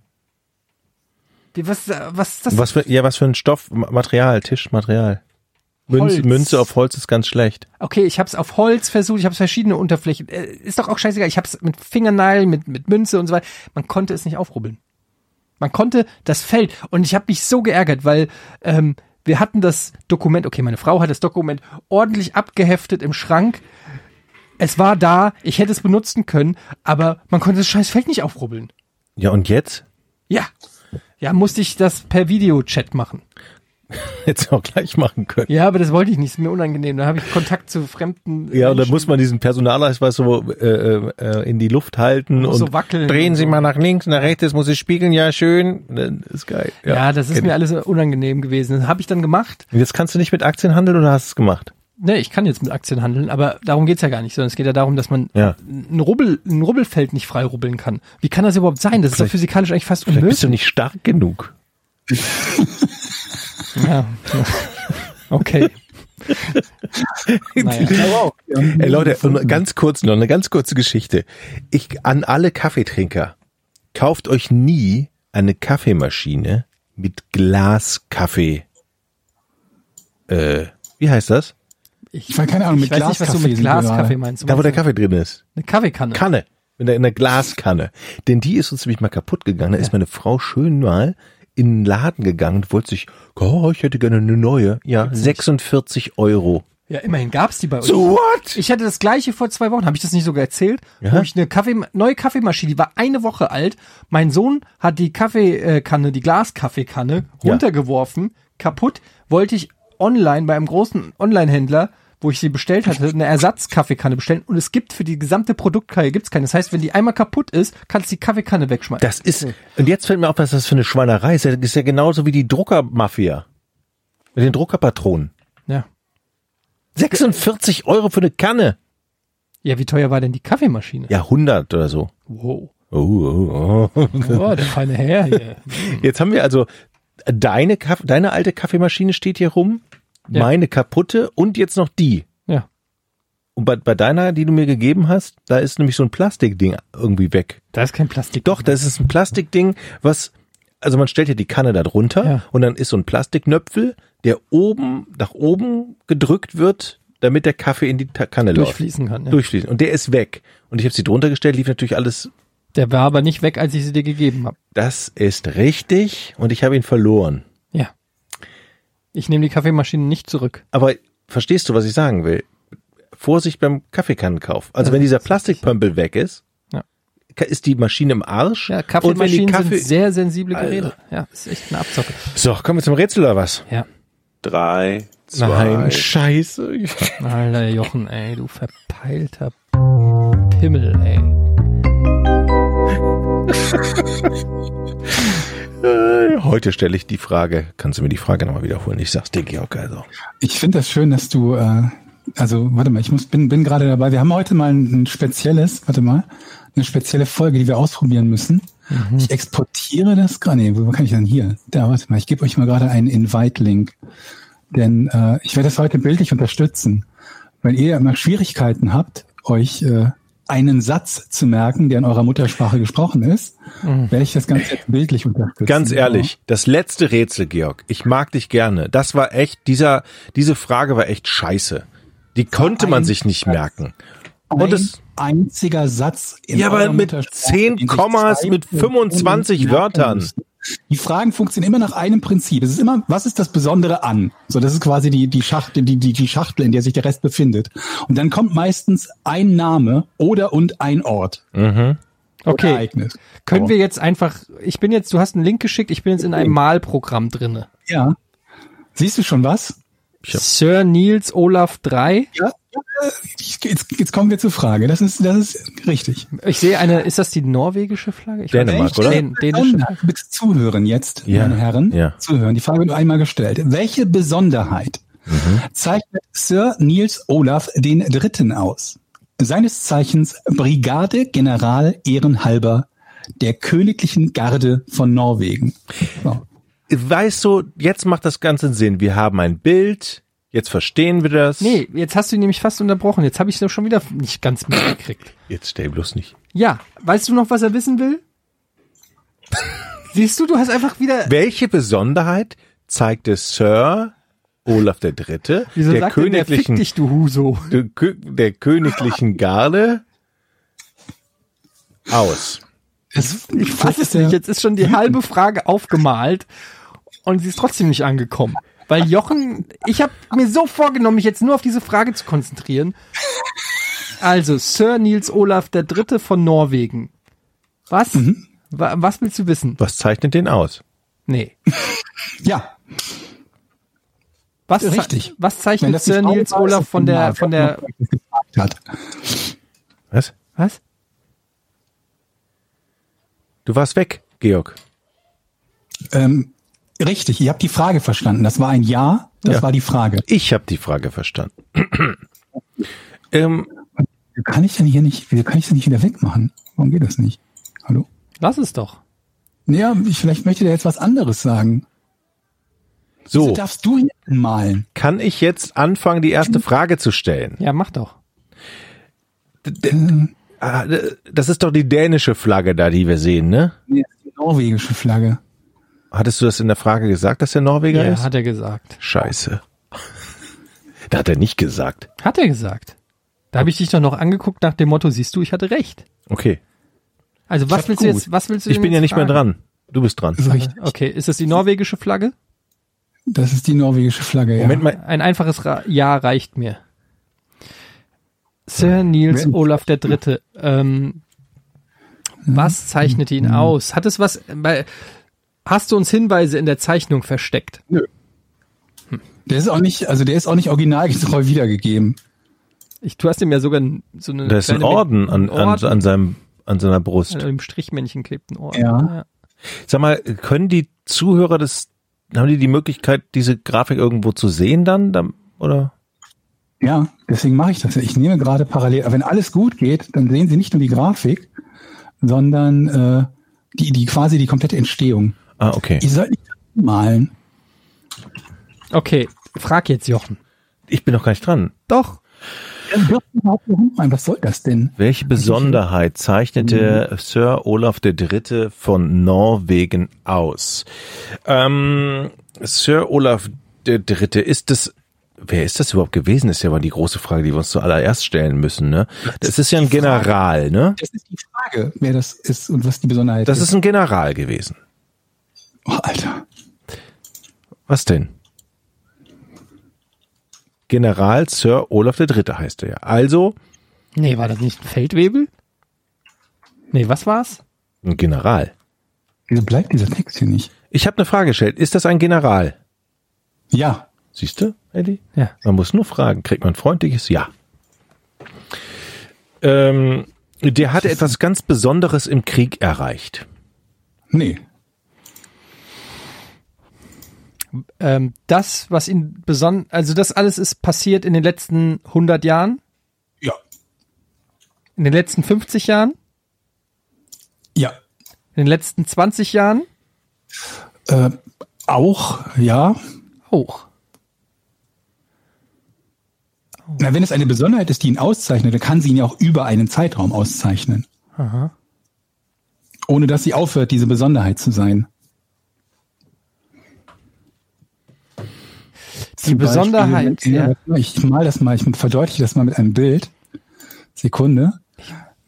Wie, was, äh, was ist das? Was für, ja, was für ein Stoff, Ma- Material, Tischmaterial. Münze. Münze auf Holz ist ganz schlecht. Okay, ich habe es auf Holz versucht, ich habe verschiedene Unterflächen. Äh, ist doch auch scheißegal. Ich habe es mit Fingernagel, mit, mit Münze und so weiter. Man konnte es nicht aufrubbeln. Man konnte das Feld. Und ich habe mich so geärgert, weil ähm, wir hatten das Dokument, okay, meine Frau hat das Dokument ordentlich abgeheftet im Schrank. Es war da, ich hätte es benutzen können, aber man konnte das scheiß Feld nicht aufrubbeln. Ja, und jetzt? Ja. Ja, musste ich das per Videochat machen. [LAUGHS] Hättest du auch gleich machen können. Ja, aber das wollte ich nicht, ist mir unangenehm. Da habe ich Kontakt zu fremden Ja, und dann Menschen. muss man diesen Personalausweis so äh, äh, in die Luft halten und so wackeln drehen und Sie so. mal nach links, nach rechts, das muss ich spiegeln, ja schön. Dann ist geil. Ja, das ist mir ich. alles unangenehm gewesen. Das habe ich dann gemacht. Und Jetzt kannst du nicht mit Aktien handeln oder hast du es gemacht? Ne, ich kann jetzt mit Aktien handeln, aber darum geht's ja gar nicht, sondern es geht ja darum, dass man Ja. ein, Rubbel, ein Rubbelfeld nicht frei rubbeln kann. Wie kann das überhaupt sein? Das ist doch Vielleicht- physikalisch eigentlich fast Vielleicht bist du unmöglich. nicht stark genug. [LAUGHS] Ja. Okay. naja. Ey Leute, ganz kurz noch, eine ganz kurze Geschichte. Ich an alle Kaffeetrinker, kauft euch nie eine Kaffeemaschine mit Glaskaffee. Äh, wie heißt das? Ich weiß keine Ahnung, Ich mit weiß nicht, was du Glaskaffee mit Glaskaffee meinst. Du Da, wo der Kaffee drin ist. Eine Kaffeekanne. Kanne. In der, in der Glaskanne. Denn die ist uns nämlich mal kaputt gegangen. Da ist meine Frau schön mal in den Laden gegangen und wollte sich, oh, ich hätte gerne eine neue. Ja, 46 Euro. Ja, immerhin gab's die bei uns. So what? Ich hatte das gleiche vor zwei Wochen. Habe ich das nicht sogar erzählt? Ja. Wo ich eine Kaffee, neue Kaffeemaschine, die war eine Woche alt. Mein Sohn hat die Kaffeekanne, die Glaskaffeekanne Ja. runtergeworfen, kaputt. Wollte ich online bei einem großen Online-Händler wo ich sie bestellt hatte, eine Ersatzkaffeekanne bestellen und es gibt für die gesamte Produktreihe gibt's keine. Das heißt, wenn die einmal kaputt ist, kannst du die Kaffeekanne wegschmeißen. Das ist, und jetzt fällt mir auf, was das für eine Schweinerei ist. Das ist ja genauso wie die Druckermafia. Mit den Druckerpatronen. ja. 46 Euro für eine Kanne. Ja, wie teuer war denn die Kaffeemaschine? Ja, 100 oder so. Wow. Oh, oh, oh. Oh, der feine Herr hier. Jetzt haben wir also deine, Kaff deine alte Kaffeemaschine steht hier rum, Ja. meine kaputte und jetzt noch die. Ja. Und bei, bei deiner, die du mir gegeben hast, da ist nämlich so ein Plastikding irgendwie weg. Da ist kein Plastik. Doch, das ist ein Plastikding, was, also man stellt ja die Kanne da drunter Ja. und dann ist so ein Plastiknöpfel, der oben, nach oben gedrückt wird, damit der Kaffee in die Kanne läuft. durchfließen kann. Ja. Durchfließen. Und der ist weg. Und ich habe sie drunter gestellt, lief natürlich alles, Der war aber nicht weg, als ich sie dir gegeben habe. das ist richtig und ich habe ihn verloren. Ja. Ich nehme die Kaffeemaschine nicht zurück. Aber verstehst du, was ich sagen will? Vorsicht beim Kaffeekannenkauf. Also wenn dieser Plastikpömpel weg ist, Ja. ist die Maschine im Arsch. Ja, Kaffeemaschinen Kaffee sind sehr sensible Alter. Geräte. Ja, ist echt eine Abzocke. so, kommen wir zum Rätsel oder was? Ja. Drei, zwei. Scheiße. Alter Jochen, ey, du verpeilter Pimmel, ey. [LAUGHS] Äh, Heute stelle ich die Frage. Kannst du mir die Frage nochmal wiederholen? Ich sag's dir, Georg, also. Ich finde das schön, dass du, äh, also warte mal, ich muss, bin, bin gerade dabei. Wir haben heute mal ein, ein spezielles, warte mal, eine spezielle Folge, die wir ausprobieren müssen. Ich exportiere das gerade. Nee, wo kann ich denn hier? Da, warte mal, ich gebe euch mal gerade einen Invite-Link. Denn äh, ich werde das heute bildlich unterstützen. Wenn ihr immer Schwierigkeiten habt, euch äh, einen Satz zu merken, der in eurer Muttersprache gesprochen ist, werde ich das Ganze jetzt bildlich unterstützen. Ganz ehrlich, das letzte Rätsel, Georg, ich mag dich gerne. Das war echt, dieser, diese Frage war echt scheiße. Die konnte man sich nicht Satz. merken. Ein Und es, einziger Satz in Ja, aber eurer mit Muttersprache, 10 den sich Kommas, mit Personen 25 merken Wörtern. müssen. Die Fragen funktionieren immer nach einem Prinzip. Es ist immer, was ist das Besondere an? So, das ist quasi die, die Schachtel, die, die, die Schachtel, in der sich der Rest befindet. Und dann kommt meistens ein Name oder und ein Ort. Oder Okay, Ereignis. können wir jetzt einfach, ich bin jetzt, du hast einen Link geschickt, ich bin jetzt in einem Malprogramm drinne. Ja. Siehst du schon was? Sir Niels Olaf 3. Ja. Jetzt, jetzt kommen wir zur Frage. Das ist, das ist richtig. Ich sehe eine, ist das die norwegische Flagge? Ich weiß Dänemark, nicht. oder? Dän dänische. Bitte zuhören jetzt, Ja, meine Herren. ja. Zuhören. Die Frage wird nur einmal gestellt. Welche Besonderheit Mhm. zeichnet Sir Niels Olaf den Dritten aus? Seines Zeichens Brigadegeneral ehrenhalber der Königlichen Garde von Norwegen. So. weißt du, jetzt macht das Ganze Sinn. Wir haben ein Bild, jetzt verstehen wir das. Nee, jetzt hast du ihn nämlich fast unterbrochen. Jetzt habe ich es schon wieder nicht ganz mitgekriegt. Jetzt stell bloß nicht. Ja, weißt du noch, was er wissen will? Siehst du, du hast einfach wieder. Welche Besonderheit zeigte Sir Olaf III. Wieso der sagt denn der Fick königlichen, dich, du Huso? der, der königlichen Garde aus? Das, Ich fass es nicht. Jetzt ist schon die halbe Frage aufgemalt und sie ist trotzdem nicht angekommen. Weil Jochen, ich habe mir so vorgenommen, mich jetzt nur auf diese Frage zu konzentrieren. Also, Sir Niels Olaf der Dritte von Norwegen. Was? Wa was willst du wissen? Was zeichnet den aus? Nee. [LAUGHS] Ja, Was, ze- Richtig. was zeichnet Sir Niels Olaf von der, von der, hat. Was? was? Du warst weg, Georg. Ähm, richtig, ihr habt die Frage verstanden. Das war ein Ja, das Ja. war die Frage. Ich habe die Frage verstanden. [CLEARS THROAT] ähm, Wie kann ich denn hier nicht, wie kann ich denn nicht wieder wegmachen? Warum geht das nicht? Hallo? Lass es doch. Naja, ich, vielleicht möchte der jetzt was anderes sagen. so, So darfst du hier malen. kann ich jetzt anfangen, die erste Frage zu stellen? Ja, mach doch. Ah, d- Das ist doch die dänische Flagge da, die wir sehen, ne? Nee, das ist die norwegische Flagge. Hattest du das in der Frage gesagt, dass der Norweger Ja, ist? hat er gesagt. Scheiße. [LAUGHS] Da hat er nicht gesagt. Hat er gesagt. Da habe ich dich doch noch angeguckt nach dem Motto, siehst du, ich hatte recht. Okay. Also was willst du gut. jetzt, was willst du Ich bin ja nicht mehr fragen? dran. Du bist dran. Richtig. Okay, ist das die norwegische Flagge? Das ist die norwegische Flagge, ja. Moment mal. Ein einfaches Ra Ja reicht mir. Sir Niels Olaf der Dritte. Ähm, was zeichnet ihn aus? Hat es was? Bei, hast du uns Hinweise in der Zeichnung versteckt? Nö. Hm. Der ist auch nicht, also der ist auch nicht originalgetreu wiedergegeben. Ich, du hast ihm ja sogar so eine. Da ist ein Orden an, an, Orden. an seinem, an seiner Brust. An dem Strichmännchen klebt ein Orden. Ja. Sag mal, können die Zuhörer das, haben die die Möglichkeit, diese Grafik irgendwo zu sehen dann, dann oder? Ja, deswegen mache ich das. Ich nehme gerade parallel, aber wenn alles gut geht, dann sehen Sie nicht nur die Grafik, sondern äh, die, die quasi die komplette Entstehung. Ah, okay. Ihr sollt nicht malen. Okay, frag jetzt Jochen. Ich bin noch gar nicht dran. Doch. Was soll das denn? Welche Besonderheit zeichnete Sir Olaf III. von Norwegen aus? Ähm, Sir Olaf III. ist das Wer ist das überhaupt gewesen? Ist ja mal die große Frage, die wir uns zuallererst stellen müssen. Ne? Das ist ja ein General, ne? Das ist die Frage, wer das ist und was die Besonderheit Das ist. ist ein General gewesen. Oh, Alter. Was denn? General Sir Olaf III. heißt er ja. Also Nee, war das nicht ein Feldwebel? Nee, was war's? ein General. Wieso bleibt dieser Text hier nicht? Ich habe eine Frage gestellt. Ist das ein General? Ja. Siehst du, Eddie? Ja. Man muss nur fragen. Kriegt man ein freundliches Ja. Ähm, der hatte etwas ganz Besonderes im Krieg erreicht. Nee. Ähm, das, was ihn beson, also das alles ist passiert in den letzten 100 Jahren, Ja. in den letzten 50 Jahren, Ja. in den letzten 20 Jahren Äh, auch, ja. auch. Na, wenn es eine Besonderheit ist, die ihn auszeichnet, dann kann sie ihn ja auch über einen Zeitraum auszeichnen. Aha. Ohne dass sie aufhört, diese Besonderheit zu sein. Die Besonderheit, Beispiel, ja. Ich mal das mal, ich verdeutliche das mal mit einem Bild. Sekunde.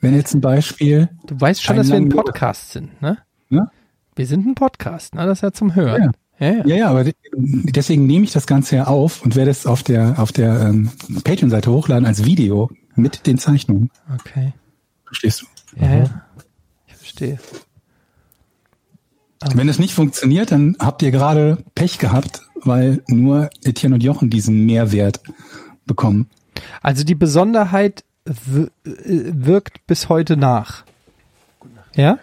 Wenn jetzt zum Beispiel, Du weißt schon, Ein dass wir ein Podcast sind, ne? ne? Wir sind ein Podcast, ne? Das ist ja zum Hören. Ja, ja. Ja, ja, aber de- deswegen nehme ich das Ganze ja auf und werde es auf der auf der ähm, Patreon-Seite hochladen als Video mit den Zeichnungen. Okay. Verstehst du? Ja, ja. Ich verstehe. Wenn es nicht funktioniert, dann habt ihr gerade Pech gehabt, weil nur Etienne und Jochen diesen Mehrwert bekommen. Also die Besonderheit äh, wirkt bis heute nach. Ja?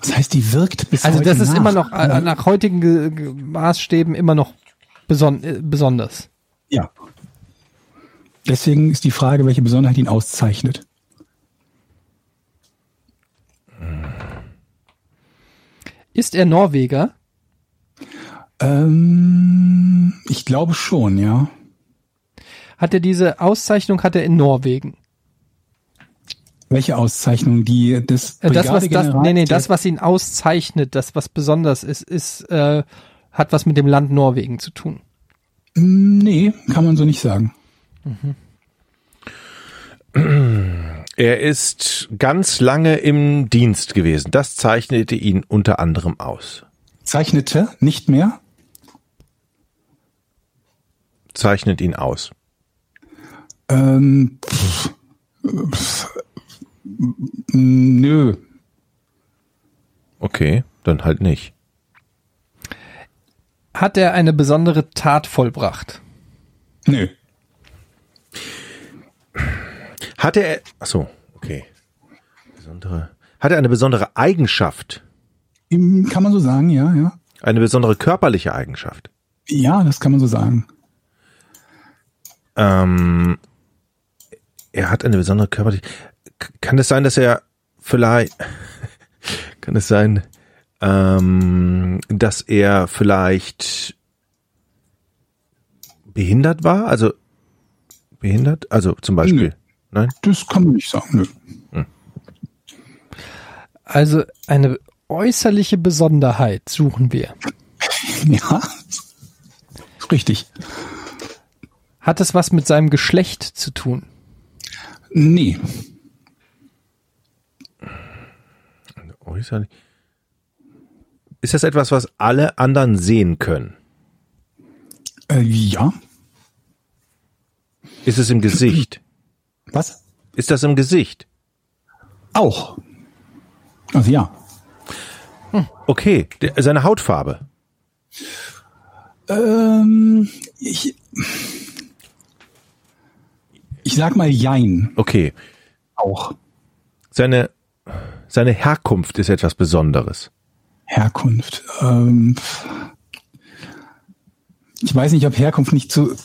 Das heißt, die wirkt bis Also heute das ist nach. immer noch äh, nach heutigen Ge- Ge- Maßstäben immer noch beson äh, besonders. Ja. Deswegen ist die Frage, welche Besonderheit ihn auszeichnet. Ist er Norweger? Ähm, ich glaube schon, ja. Hat er diese Auszeichnung hat er in Norwegen? Welche Auszeichnung? Die des Äh, Das was das nee nee das was ihn auszeichnet, das was besonders ist, ist äh, hat was mit dem Land Norwegen zu tun. Nee, kann man so nicht sagen. [CLEARS THROAT] Er ist ganz lange im Dienst gewesen. Das zeichnete ihn unter anderem aus. Zeichnete nicht mehr. Zeichnet ihn aus. Ähm, pff, pff, nö. Okay, dann halt nicht. Hat er eine besondere Tat vollbracht? Nö. Hatte er, ach so, okay. Besondere, hat er eine besondere Eigenschaft? Kann man so sagen, ja, ja. Eine besondere körperliche Eigenschaft? Ja, das kann man so sagen. Ähm, er hat eine besondere körperliche. Kann es sein, dass er vielleicht, [LAUGHS] kann es sein, ähm, dass er vielleicht behindert war? Also behindert? Also zum Beispiel. Nö. Nein? Das kann man nicht sagen, nö. Also eine äußerliche Besonderheit suchen wir. Ja. Ist Richtig. Hat es was mit seinem Geschlecht zu tun? Nee. Äußerlich. Ist das etwas, was alle anderen sehen können? Äh, ja. Ist es im Gesicht? Was? Ist das im Gesicht? Auch. Also ja. Okay, der, seine Hautfarbe. Ähm, Ich, ich sag mal Jein Okay. auch. Seine, seine Herkunft ist etwas Besonderes. Herkunft. Ähm, ich weiß nicht, ob Herkunft nicht zu,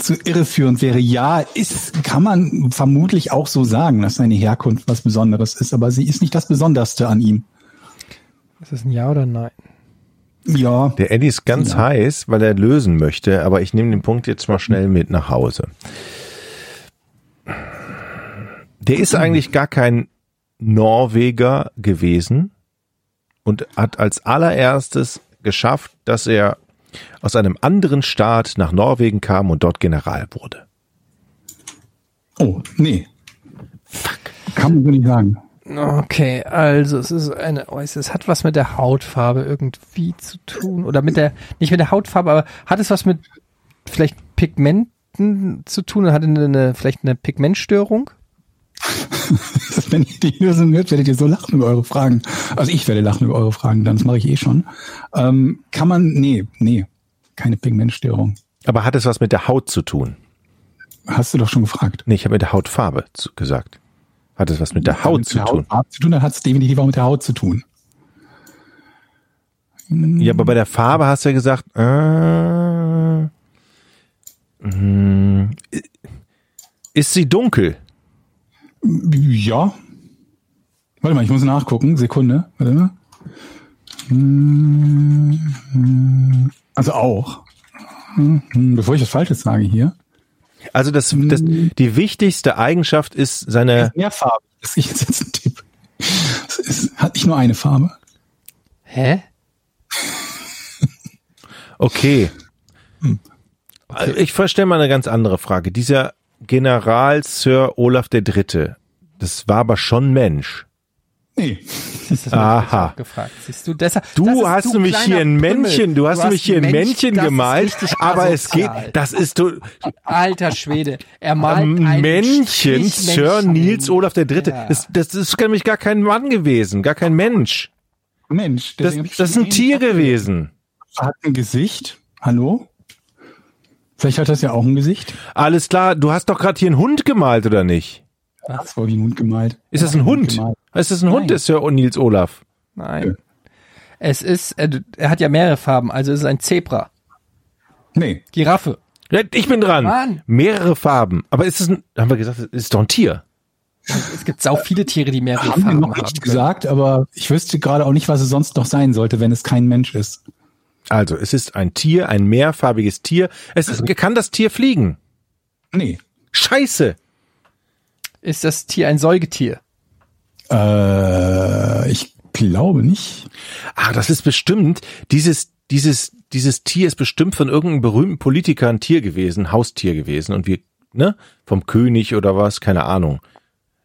zu irreführend wäre. Ja, ist, kann man vermutlich auch so sagen, dass seine Herkunft was Besonderes ist, aber sie ist nicht das Besonderste an ihm. Ist das ein Ja oder Nein? Ja, Der Eddie ist ganz Ja. heiß, weil er lösen möchte, aber ich nehme den Punkt jetzt mal schnell mit nach Hause. Der ist eigentlich gar kein Norweger gewesen und hat als allererstes geschafft, dass er aus einem anderen Staat nach Norwegen kam und dort General wurde. oh, nee. Kann man so nicht sagen. Okay, also es ist eine, oh, es hat was mit der Hautfarbe irgendwie zu tun oder mit der, nicht mit der Hautfarbe, aber hat es was mit vielleicht Pigmenten zu tun oder hat eine, eine vielleicht eine Pigmentstörung? [LAUGHS] Wenn ihr die Lösung hört, werdet ihr so lachen über eure Fragen. Also ich werde lachen über eure Fragen, dann das mache ich eh schon. Ähm, kann man, nee, nee, keine Pigmentstörung. Aber hat es was mit der Haut zu tun? Hast du doch schon gefragt. Nee, ich habe mit der Hautfarbe zu, gesagt. Hat es was mit der Haut mit zu der tun? Hautfarbe zu tun, dann hat es definitiv auch mit der Haut zu tun. Ja, aber bei der Farbe hast du ja gesagt, äh, mh, ist sie dunkel? Ja. Warte mal, ich muss nachgucken. Sekunde. Warte mal. Hm, Also auch. Hm, Bevor ich was Falsches sage hier. Also das, das, die wichtigste Eigenschaft ist seine, Mehrfarbe. Das ist jetzt ein Tipp. Es ist, hat nicht nur eine Farbe. Hä? okay. Also Ich verstehe mal eine ganz andere Frage. Dieser General Sir Olaf der Dritte, das war aber schon Mensch. Nee. [LAUGHS] Das Aha. gefragt. Siehst du, deshalb, Du hast du nämlich hier ein. Männchen, du hast nämlich hier ein Männchen gemalt, aber es geht, das ist du, Alter Schwede, er malt ein Ähm, Männchen, Sir. Nils Olaf der Dritte. Ja. Das, das ist nämlich gar kein Mann gewesen, gar kein Mensch. Mensch. Das, das ist ein Tier gewesen. Hat ein Gesicht. Hallo? Vielleicht hat das ja auch ein Gesicht. Alles klar, du hast doch gerade hier einen Hund gemalt, oder nicht? Das war wie ein Hund gemalt. Ist das ein Hund? gemalt. Ist das ein Nein. Hund, der Sir Nils Olaf? Nein. Es ist, er, er hat ja mehrere Farben, also es ist ein Zebra. Nee. Giraffe. Ja, Ich bin dran. Mann. Mehrere Farben. Aber ist es ein, haben wir gesagt, es ist doch ein Tier. Es gibt sau viele Tiere, die mehrere Haben wir Farben noch haben. nicht können. gesagt, aber ich wüsste gerade auch nicht, was es sonst noch sein sollte, wenn es kein Mensch ist. Also, es ist ein Tier, ein mehrfarbiges Tier. Es ist, kann das Tier fliegen? Nee. Scheiße. Ist das Tier ein Säugetier? Äh, ich glaube nicht. Ah, das ist bestimmt, dieses, dieses, dieses Tier ist bestimmt von irgendeinem berühmten Politiker ein Tier gewesen, Haustier gewesen und wir, ne, vom König oder was, keine Ahnung.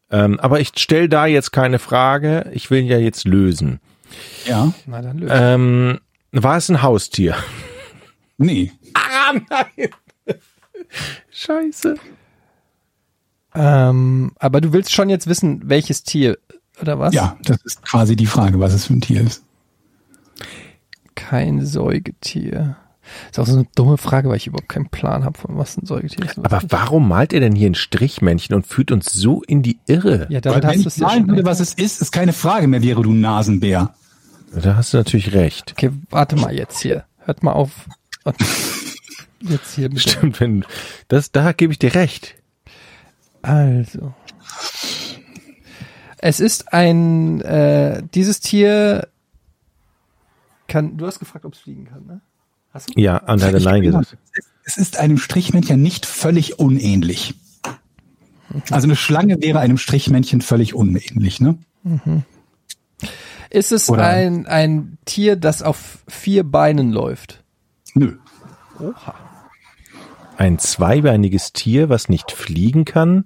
Ähm, aber ich stell da jetzt keine Frage, ich will ihn ja jetzt lösen. Ja. Na dann löst. Ähm, war es ein Haustier? Nee. Ah, nein. Scheiße. Ähm, aber du willst schon jetzt wissen, welches Tier, oder was? Ja, das ist quasi die Frage, was es für ein Tier ist. Kein Säugetier. Ist auch so eine dumme Frage, weil ich überhaupt keinen Plan habe, von was ein Säugetier ist. Aber warum malt er denn hier ein Strichmännchen und führt uns so in die Irre? ja, Weil damit wenn hast du ich es ja schon. würde, was es ist, ist keine Frage mehr, wäre du Nasenbär. Da hast du natürlich recht. Okay, warte mal jetzt hier. Hört mal auf. Jetzt hier mit der- Stimmt, wenn, das, da gebe ich dir recht. Also. Es ist ein, äh, dieses Tier kann, du hast gefragt, ob es fliegen kann, ne? Hast du? Ja, an deine bin- gesagt. Es ist einem Strichmännchen nicht völlig unähnlich. Also eine Schlange wäre einem Strichmännchen völlig unähnlich, ne? Ist es Oder- ein, ein Tier, das auf vier Beinen läuft? Nö. Oha. Ein zweibeiniges Tier, was nicht fliegen kann,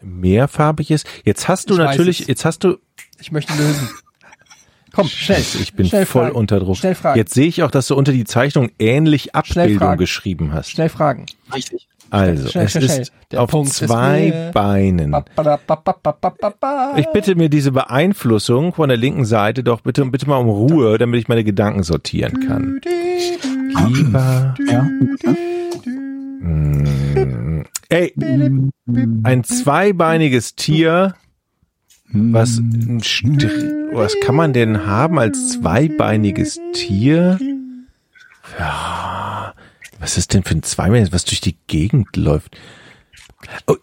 mehrfarbig ist. Jetzt hast du Ich natürlich, jetzt hast du, Ich möchte lösen. Komm, schnell. ich bin schnell voll fragen. unter Druck. Schnell fragen. Jetzt sehe ich auch, dass du unter die Zeichnung ähnlich Abbildung geschrieben hast. Schnell fragen. Richtig. Also, schnell, es schnell, schnell. ist Der auf Punkt ist zwei mir- Beinen. Ba-ba-da-ba-ba-ba-ba-ba. Ich bitte mir diese Beeinflussung von der linken Seite doch bitte, bitte mal um Ruhe, damit ich meine Gedanken sortieren kann. Lieber Ja. Ey, ein zweibeiniges Tier, was, was kann man denn haben als zweibeiniges Tier? Ja, was ist denn für ein zweibeiniges, was durch die Gegend läuft? Oh,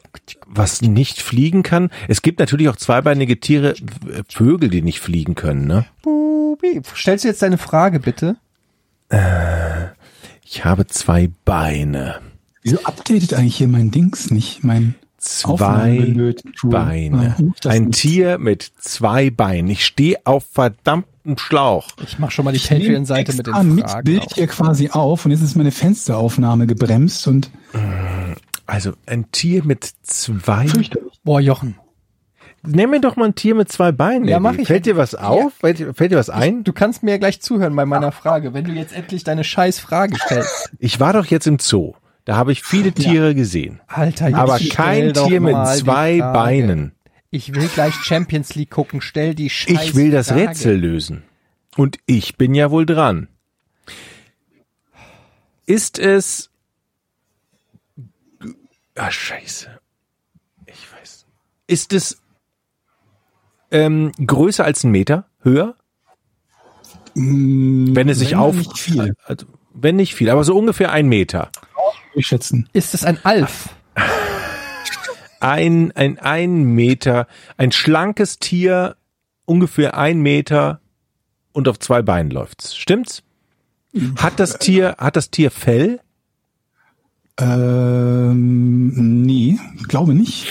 was nicht fliegen kann? Es gibt natürlich auch zweibeinige Tiere, w- Vögel, die nicht fliegen können, ne? Bubi. Stellst du jetzt deine Frage bitte? Ich habe zwei Beine. Wieso updatet eigentlich hier mein Dings nicht? Mein Zwei. Beine. Ein. Tier mit zwei Beinen. Ich stehe auf verdammtem Schlauch. Ich mache schon mal die Patreon-Seite mit den extra mit Fragen. Bild auf. hier quasi auf und jetzt ist meine Fensteraufnahme gebremst und Also ein Tier mit zwei. Boah, Jochen. Nenn mir doch mal ein Tier mit zwei Beinen. Ja, mach ich. Fällt dir was auf? Fällt, dir- fällt dir was ein? Du kannst mir ja gleich zuhören bei meiner Frage, wenn du jetzt endlich deine scheiß Frage stellst. Ich war doch jetzt im Zoo. Da habe ich viele Tiere gesehen. Alter, jetzt Aber kein Tier mit zwei. Beinen. Ich will gleich Champions League gucken. Stell die scheiß Ich will das Frage. Rätsel lösen. Und ich bin ja wohl dran. Ist es. Ah, scheiße. Ich weiß. Ist es ähm, größer als ein Meter? Höher? Wenn es sich wenn, auf. nicht viel. Also, wenn nicht viel, aber so ungefähr ein Meter. Ich schätzen. Ist es ein Alf? Ein, ein, ein Meter, ein schlankes Tier, ungefähr ein Meter und auf zwei Beinen läuft's. Stimmt's? Hat das Tier, hat das Tier Fell? Ähm, nee, glaube nicht.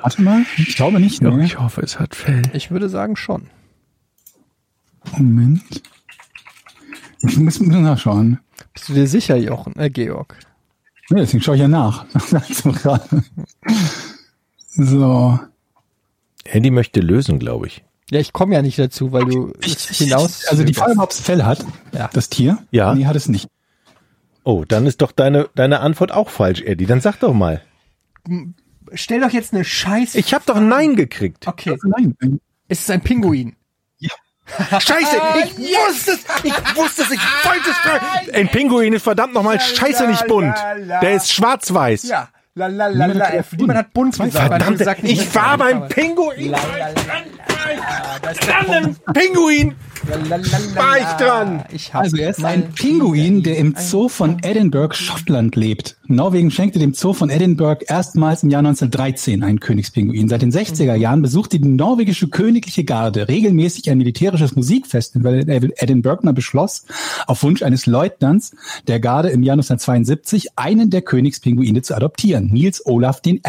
Warte mal, ich glaube nicht. Nee. hoffe, es hat Fell. Ich würde sagen schon. Moment. Ich muss muss nachschauen. Bist du dir sicher, Jochen? Äh, Georg. Nee, deswegen schaue ich ja nach. [LAUGHS] So. Andy möchte lösen, glaube ich. Ja, ich komme ja nicht dazu, weil du es hinaus. Also die Frage, ob es Fell hat, Ja. das Tier. Ja. Nee, hat es nicht. Oh, dann ist doch deine, deine Antwort auch falsch, Eddie. Dann sag doch mal. Stell doch jetzt eine Scheiß. Ich habe doch Nein gekriegt. okay. Nein. ein- Es ist ein Pinguin. Scheiße, ich wusste es, ich wusste es, ich wollte es fragen. Ein Pinguin ist verdammt nochmal scheiße nicht bunt. Der ist schwarz-weiß. Ja. La la la la. Niemand hat bunt gesagt. Verdammt, gesagt ich war beim Pinguin. La, la, la. Pinguin. La, la, la, war ich dran. Ich Also er ist ein Pinguin, der im Zoo von Edinburgh, Schottland lebt. Norwegen schenkte dem Zoo von Edinburgh erstmals im Jahr 1913 einen Königspinguin. Seit den 60er Jahren besuchte die norwegische königliche Garde regelmäßig ein militärisches Musikfestival in Edinburgh und beschloss, auf Wunsch eines Leutnants der Garde im Jahr 1972 einen der Königspinguine zu adoptieren, Nils Olaf I.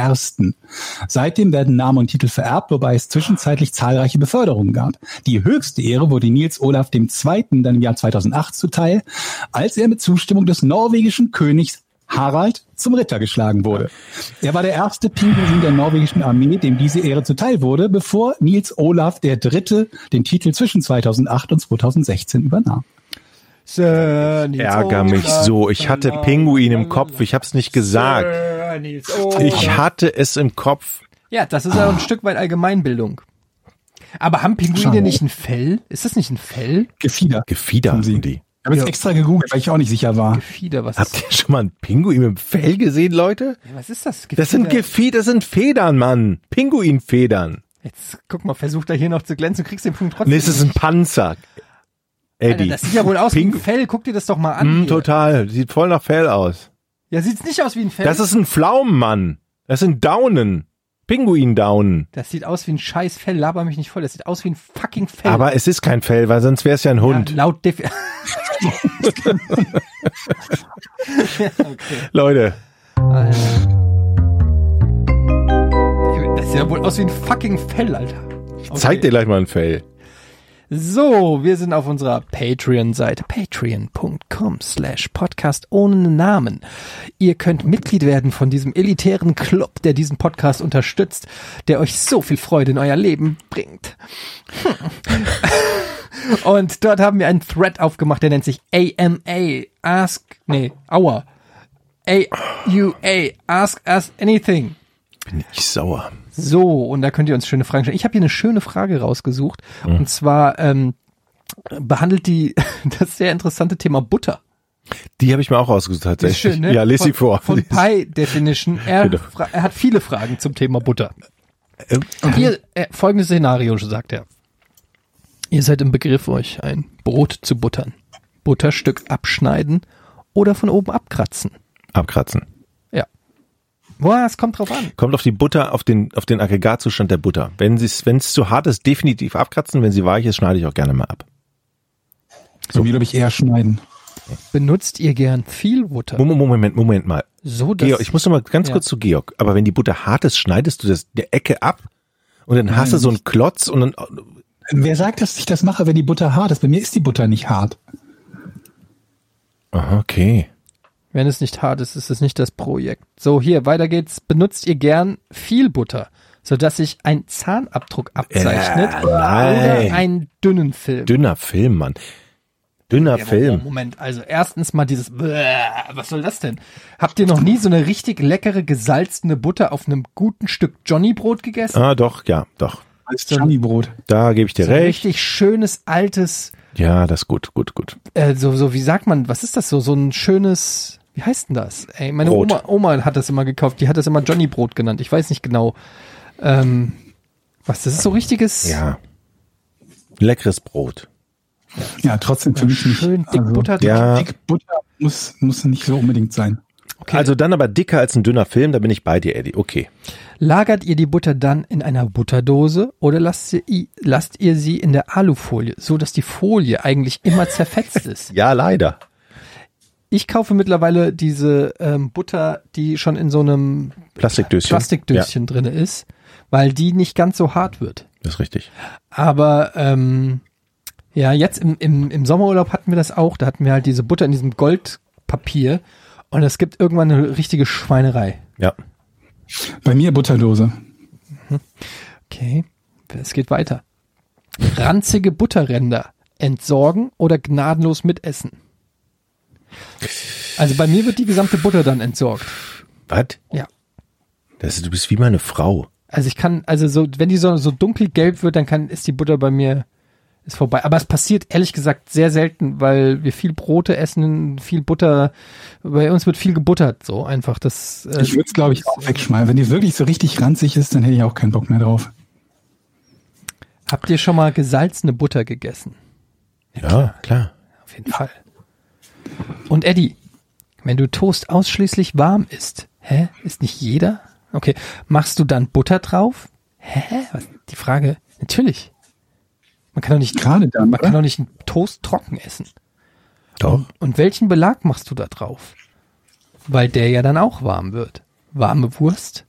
Seitdem werden Name und Titel vererbt, wobei es zwischenzeitlich zahlreiche Beförderungen gab. Die höchste Ehre wurde Nils Olaf II. dann im Jahr 2008 zuteil, als er mit Zustimmung des norwegischen Königs Harald zum Ritter geschlagen wurde. Er war der erste Pinguin der norwegischen Armee, dem diese Ehre zuteil wurde, bevor Nils Olaf III. den Titel zwischen 2008 und 2016 übernahm. Ärger mich so. Ich hatte Pinguin im Kopf. Ich hab's nicht gesagt. Ich hatte es im Kopf. Ja, das ist ja ein Stück weit Allgemeinbildung. Aber haben Pinguine Schade. nicht ein Fell? Ist das nicht ein Fell? Gefieder. Gefieder Haben sie. haben die. Ich habe jetzt extra gegoogelt, weil ich auch nicht sicher war. Gefieder, was Habt ist ihr schon mal einen Pinguin mit dem Fell gesehen, Leute? Was ist das? Das sind Gefieder? Gefieder, das sind Federn, Mann. Pinguinfedern. Jetzt guck mal, versucht er hier noch zu glänzen, du kriegst den Punkt trotzdem. Nee, es ist ein Panzer. Alter, Eddie. das sieht ja wohl aus wie Pingu- ein Fell. Guck dir das doch mal an. Mm, total. Sieht voll nach Fell aus. Ja, sieht's nicht aus wie ein Fell. Das ist ein Pflaumenmann. Das sind Daunen. Pinguindaunen. das sieht aus wie ein scheiß Fell. Laber mich nicht voll. Das sieht aus wie ein fucking Fell. Aber es ist kein Fell, weil sonst wäre es ja ein ja, Hund. laut Def [LAUGHS] [LAUGHS] Leute, Das sieht ja wohl aus wie ein fucking Fell, Alter. ich zeig dir gleich mal ein Fell. So, wir sind auf unserer Patreon-Seite patreon.com slash podcast ohne Namen. Ihr könnt Mitglied werden von diesem elitären Club, der diesen Podcast unterstützt, der euch so viel Freude in euer Leben bringt. Hm. [LAUGHS] Und dort haben wir einen Thread aufgemacht, der nennt sich AMA, Ask, nee, Aua. AUA, Ask Us Anything. Bin ich sauer. So, und da könnt ihr uns schöne Fragen stellen. Ich habe hier eine schöne Frage rausgesucht. Und zwar ähm, behandelt die [LAUGHS] das sehr interessante Thema Butter. Die habe ich mir auch ausgesucht Ist tatsächlich. schön, ne? Ja, lese sie vor. Von Pie Definition. Er, fra- er hat viele Fragen zum Thema Butter. Ähm, Hier, äh, folgendes Szenario, sagt er. Ihr seid im Begriff, euch ein Brot zu buttern. Butterstück abschneiden oder von oben abkratzen. Abkratzen. Ja. Boah, es kommt drauf an. Kommt auf die Butter, auf den, auf den Aggregatzustand der Butter. Wenn es, wenn es zu hart ist, definitiv abkratzen. Wenn sie weich ist, schneide ich auch gerne mal ab. So wie, glaube ich, eher schneiden. Benutzt ihr gern viel Butter? Moment, Moment, Moment mal. So, dass Georg, ich muss noch mal ganz Ja. kurz zu Georg. Aber wenn die Butter hart ist, schneidest du das der Ecke ab und dann hast du so einen Klotz und dann Wer sagt, dass ich das mache, wenn die Butter hart ist? Bei mir ist die Butter nicht hart. Aha, okay. Wenn es nicht hart ist, ist es nicht das Projekt. So, hier, weiter geht's. Benutzt ihr gern viel Butter, sodass sich ein Zahnabdruck abzeichnet Äh, oder nein. einen dünnen Film? Dünner Film, Mann. Dünner Ja, Film. Moment, also erstens mal dieses, was soll das denn? Habt ihr noch nie so eine richtig leckere gesalzene Butter auf einem guten Stück Johnny-Brot gegessen? Ah, doch, ja, doch. Als Chami-Brot. Da gebe ich dir so ein recht. richtig schönes, altes, Ja, das ist gut, gut, gut. äh, so, so, wie sagt man, was ist das so? So ein schönes, wie heißt denn das? Ey, meine Brot. Oma, Oma hat das immer gekauft, die hat das immer Johnny-Brot genannt. Ich weiß nicht genau. Ähm, was, das ist so richtiges, Ja. Leckeres Brot. Ja, trotzdem für mich nicht. schön dick Also, Butter. Ja. Dick Butter muss, muss nicht so unbedingt sein. Okay. Also dann aber dicker als ein dünner Film, da bin ich bei dir, Eddie. Okay. Lagert ihr die Butter dann in einer Butterdose oder lasst ihr, lasst ihr sie in der Alufolie, so dass die Folie eigentlich immer zerfetzt ist? [LAUGHS] Ja, leider. Ich kaufe mittlerweile diese ähm, Butter, die schon in so einem Plastikdöschen. Plastikdöschen drinne ist, weil die nicht ganz so hart wird. Ja, das ist richtig. Aber ähm, ja, jetzt im, im, im Sommerurlaub hatten wir das auch. Da hatten wir halt diese Butter in diesem Goldpapier und es gibt irgendwann eine richtige Schweinerei. Ja. Bei mir Butterdose. Okay, es geht weiter. Ranzige Butterränder entsorgen oder gnadenlos mitessen? Also bei mir wird die gesamte Butter dann entsorgt. Was? Ja. Das, du bist wie meine Frau. Also ich kann, also so, wenn die so, so dunkelgelb wird, dann kann, ist die Butter bei mir, ist vorbei. Aber es passiert ehrlich gesagt sehr selten, weil wir viel Brote essen, viel Butter, bei uns wird viel gebuttert, so einfach. Das, äh, Ich würde es, glaube ich, auch wegschmeißen. Wenn die wirklich so richtig ranzig ist, dann hätte ich auch keinen Bock mehr drauf. Habt ihr schon mal gesalzene Butter gegessen? Ja, klar. Auf jeden Fall. Und Eddie, wenn du Toast ausschließlich warm isst, hä? Ist nicht jeder? Okay. Machst du dann Butter drauf? Hä? Was? Die Frage, natürlich. Man kann doch nicht, Gerade dann, man kann oder? doch nicht einen Toast trocken essen. Doch. Und welchen Belag machst du da drauf? Weil der ja dann auch warm wird. Warme Wurst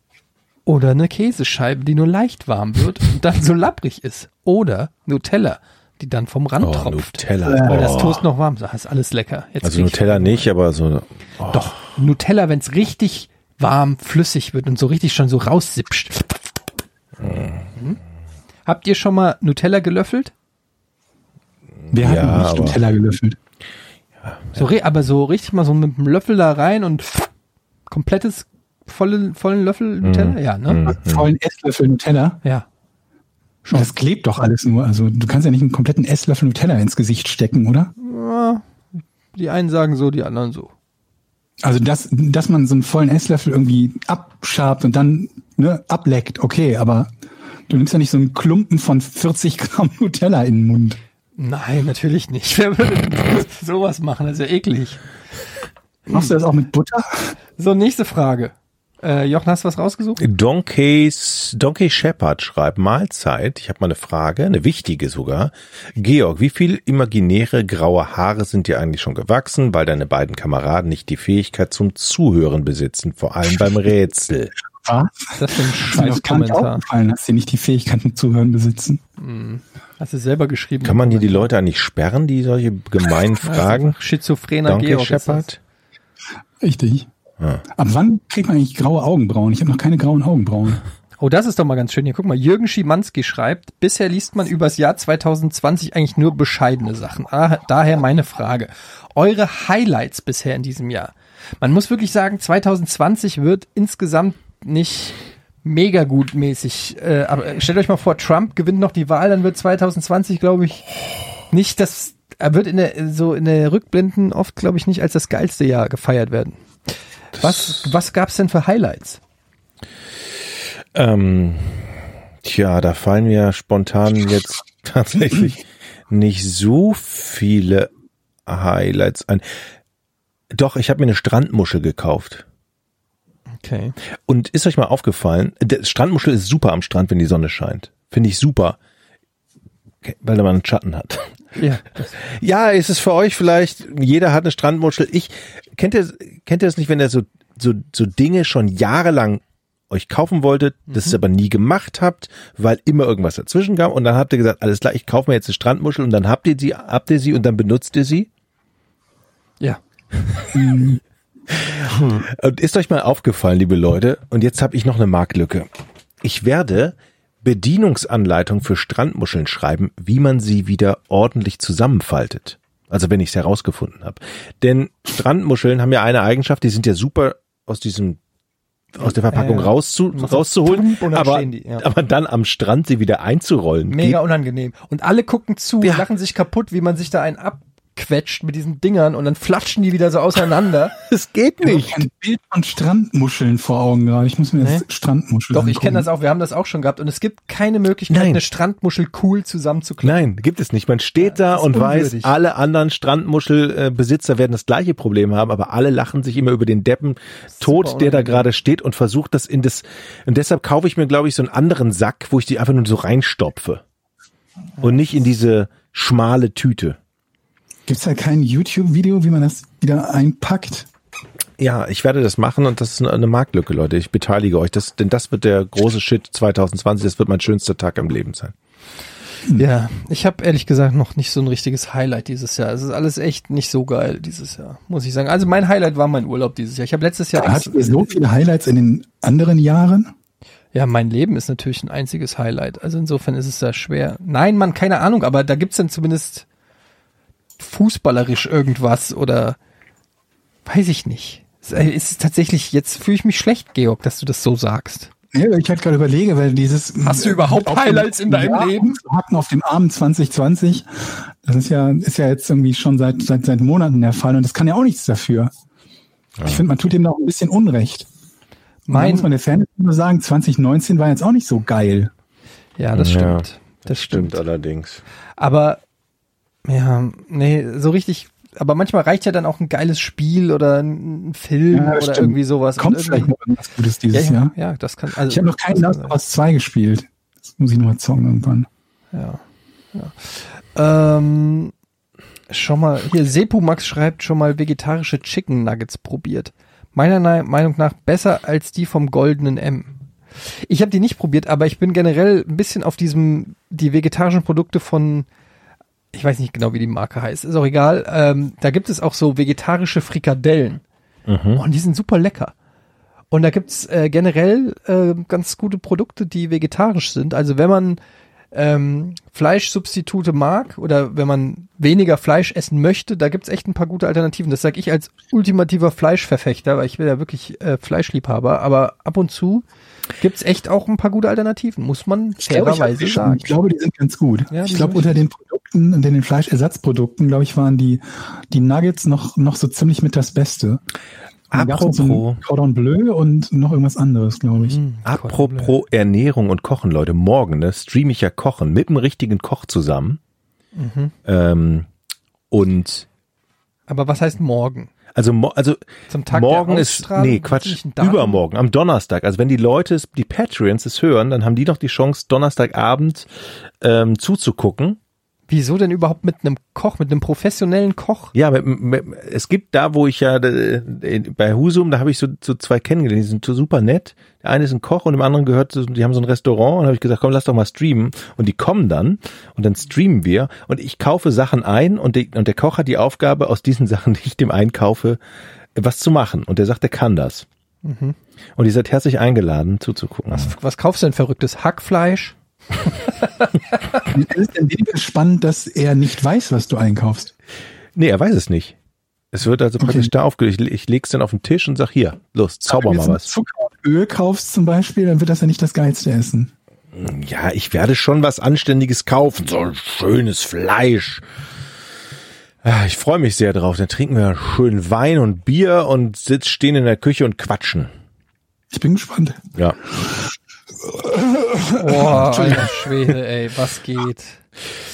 oder eine Käsescheibe, die nur leicht warm wird und dann so lapprig ist. Oder Nutella, die dann vom Rand Oh, tropft. Nutella. Weil das Oh. Toast noch warm ist. Das ist alles lecker. Jetzt Also Nutella nicht, aber so. Oh. Doch, Nutella, wenn es richtig warm, flüssig wird und so richtig schon so raussipscht. Mhm. Habt ihr schon mal Nutella gelöffelt? Wir hatten Ja, nicht Nutella gelöffelt. So, re- aber so richtig mal so mit dem Löffel da rein und komplettes volle, vollen Löffel Nutella? Ja, ne? Mhm. Vollen Esslöffel Nutella. Ja. Das klebt doch alles nur. Also du kannst ja nicht einen kompletten Esslöffel Nutella ins Gesicht stecken, oder? Ja, Die einen sagen so, die anderen so. Also dass, dass man so einen vollen Esslöffel irgendwie abschabt und dann ne, ableckt, okay, aber du nimmst ja nicht so einen Klumpen von 40 Gramm [LAUGHS] Nutella in den Mund. Nein, natürlich nicht. Wer würde [LAUGHS] sowas machen? Das ist ja eklig. Machst du das auch mit Butter? So, nächste Frage. Äh, Jochen, hast du was rausgesucht? Donkey's, Donkey Shepard schreibt Mahlzeit. Ich habe mal eine Frage, eine wichtige sogar. Georg, wie viel imaginäre graue Haare sind dir eigentlich schon gewachsen, weil deine beiden Kameraden nicht die Fähigkeit zum Zuhören besitzen, vor allem beim Rätsel? [LAUGHS] Was? Das ist ein nicht Scheiß-Kommentar. aufgefallen, dass sie nicht die Fähigkeit zum Zuhören besitzen. Hast du selber geschrieben. Kann man hier die Leute eigentlich sperren, die solche gemeinen [LAUGHS] Fragen? Schizophrener Donkey Georg. Shepard? Richtig. Ah. Ab wann kriegt man eigentlich graue Augenbrauen? Ich habe noch keine grauen Augenbrauen. Oh, das ist doch mal ganz schön. Hier, guck mal, Jürgen Schimanski schreibt, bisher liest man übers Jahr 2020 eigentlich nur bescheidene Sachen. Ah, daher meine Frage. Eure Highlights bisher in diesem Jahr. Man muss wirklich sagen, 2020 wird insgesamt nicht mega gut mäßig. Äh, aber stellt euch mal vor, Trump gewinnt noch die Wahl, dann wird 2020, glaube ich, nicht das er wird in der, so in der Rückblenden oft, glaube ich, nicht als das geilste Jahr gefeiert werden. Was, was gab's denn für Highlights? Ähm, tja, da fallen mir spontan jetzt [LAUGHS] tatsächlich nicht so viele Highlights ein. Doch, ich habe mir eine Strandmuschel gekauft. Okay. Und ist euch mal aufgefallen, der Strandmuschel ist super am Strand, wenn die Sonne scheint. Finde ich super. Weil man einen Schatten hat. Ja. [LAUGHS] Ja, ist es für euch vielleicht, jeder hat eine Strandmuschel. Ich, kennt ihr, kennt ihr das nicht, wenn ihr so, so, so Dinge schon jahrelang euch kaufen wolltet, das ihr aber nie gemacht habt, weil immer irgendwas dazwischen kam und dann habt ihr gesagt, alles klar, ich kaufe mir jetzt eine Strandmuschel und dann habt ihr sie, habt ihr sie und dann benutzt ihr sie? Ja. [LAUGHS] Und ist euch mal aufgefallen, liebe Leute, und jetzt habe ich noch eine Marktlücke. Ich werde Bedienungsanleitung für Strandmuscheln schreiben, wie man sie wieder ordentlich zusammenfaltet. Also wenn ich es herausgefunden habe. Denn Strandmuscheln haben ja eine Eigenschaft, die sind ja super aus diesem aus der Verpackung Äh, rauszu, rauszuholen, aber, die, ja. aber dann am Strand sie wieder einzurollen. Mega unangenehm. Und alle gucken zu, Ja. lachen sich kaputt, wie man sich da einen abquetscht mit diesen Dingern und dann flatschen die wieder so auseinander. [LAUGHS] Es geht Ich nicht. habe ein Bild von Strandmuscheln vor Augen gerade. Ich muss mir jetzt Nee. Strandmuscheln Doch, ich angucken. kenne das auch, wir haben das auch schon gehabt und es gibt keine Möglichkeit, Nein. eine Strandmuschel cool zusammenzuklicken. Nein, gibt es nicht. Man steht da das ist und weiß, unwürdig. alle anderen Strandmuschelbesitzer werden das gleiche Problem haben, aber alle lachen sich immer über den Deppen tot, der da gerade steht und versucht das in das. Und deshalb kaufe ich mir, glaube ich, so einen anderen Sack, wo ich die einfach nur so reinstopfe. Und nicht in diese schmale Tüte. Gibt's da kein YouTube-Video, wie man das wieder einpackt? Ja, ich werde das machen und das ist eine- eine Marktlücke, Leute. Ich beteilige euch. Das, denn das wird der große Shit 2020. Das wird mein schönster Tag im Leben sein. Ja, ich habe ehrlich gesagt noch nicht so ein richtiges Highlight dieses Jahr. Es ist alles echt nicht so geil dieses Jahr, muss ich sagen. Also mein Highlight war mein Urlaub dieses Jahr. Ich habe letztes Jahr Hattet ihr so viele Highlights in den anderen Jahren? Ja, mein Leben ist natürlich ein einziges Highlight. Also insofern ist es da schwer. Nein, Mann, keine Ahnung, aber da gibt's dann zumindest fußballerisch irgendwas oder weiß ich nicht. Es ist tatsächlich, jetzt fühle ich mich schlecht, Georg, dass du das so sagst. Ja, ich halt gerade überlege, weil dieses Hast du überhaupt Highlights in deinem ja, Leben? Hacken auf dem Arm 2020, das ist ja ist ja jetzt irgendwie schon seit seit seit Monaten der Fall und das kann ja auch nichts dafür. Ich finde, man tut ihm auch ein bisschen Unrecht. Mein- muss man der Fan nur sagen, 2019 war jetzt auch nicht so geil. Ja, das Ja, stimmt. das stimmt. allerdings. Aber ja, nee, so richtig. Aber manchmal reicht ja dann auch ein geiles Spiel oder ein Film Ja, oder stimmt. irgendwie sowas. Kommt vielleicht noch irgendwas Gutes dieses ja, Jahr. ja, das kann. Also, Ich habe noch keinen Last of Us 2 gespielt. Das muss ich noch mal zocken irgendwann. Ja. ja. Ähm, schon mal, hier, Sepu Max schreibt schon mal vegetarische Chicken Nuggets probiert. Meiner Meinung nach besser als die vom goldenen M. Ich habe die nicht probiert, aber ich bin generell ein bisschen auf diesem, die vegetarischen Produkte von, ich weiß nicht genau, wie die Marke heißt, ist auch egal. Ähm, da gibt es auch so vegetarische Frikadellen. Und die sind super lecker. Und da gibt's äh, generell äh, ganz gute Produkte, die vegetarisch sind. Also wenn man ähm, Fleischsubstitute mag oder wenn man weniger Fleisch essen möchte, da gibt's echt ein paar gute Alternativen. Das sage ich als ultimativer Fleischverfechter, weil ich bin ja wirklich äh, Fleischliebhaber. Aber ab und zu gibt's echt auch ein paar gute Alternativen, muss man fairerweise sagen. ich glaube, die sind ganz gut. Ja, ich glaube, unter den Produkten, unter den Fleischersatzprodukten, glaube ich, waren die, die Nuggets noch, noch so ziemlich mit das Beste. So Apropos- Cordon Bleu und noch irgendwas anderes, glaube ich. Hm, Apropos Ernährung und Kochen, Leute, morgen ne, streame ich ja Kochen mit dem richtigen Koch zusammen. Mhm. Ähm, und Aber was heißt morgen? also, also Zum Tag morgen ist, nee, Quatsch, übermorgen, am Donnerstag. Also wenn die Leute, es- die Patreons es hören, dann haben die noch die Chance, Donnerstagabend ähm, zuzugucken. Wieso denn überhaupt mit einem Koch, mit einem professionellen Koch? Ja, mit, mit, es gibt da, wo ich ja äh, bei Husum, da habe ich so, so zwei kennengelernt, die sind so super nett. Der eine ist ein Koch und dem anderen gehört, die haben so ein Restaurant und habe ich gesagt, komm, lass doch mal streamen. Und die kommen dann und dann streamen wir und ich kaufe Sachen ein und, die, und der Koch hat die Aufgabe, aus diesen [LAUGHS] Sachen, die ich dem einkaufe, was zu machen. Und der sagt, er kann das. Und ihr seid herzlich eingeladen, zuzugucken. Was kaufst du denn verrücktes Hackfleisch? Es [LAUGHS] ist in dem spannend, dass er nicht weiß, was du einkaufst. Nee, er weiß es nicht. Es wird also praktisch da aufgelegt. Ich, ich leg's dann auf den Tisch und sag, hier, los, zauber mal was. Zucker und Öl kaufst zum Beispiel, dann wird das ja nicht das geilste Essen. Ja, ich werde schon was Anständiges kaufen. So ein schönes Fleisch. Ah, Ich freue mich sehr drauf. Dann trinken wir schön Wein und Bier und sitz, stehen in der Küche und quatschen. Ich bin gespannt. Ja. [LAUGHS] Boah, alter Schwede, ey, was geht?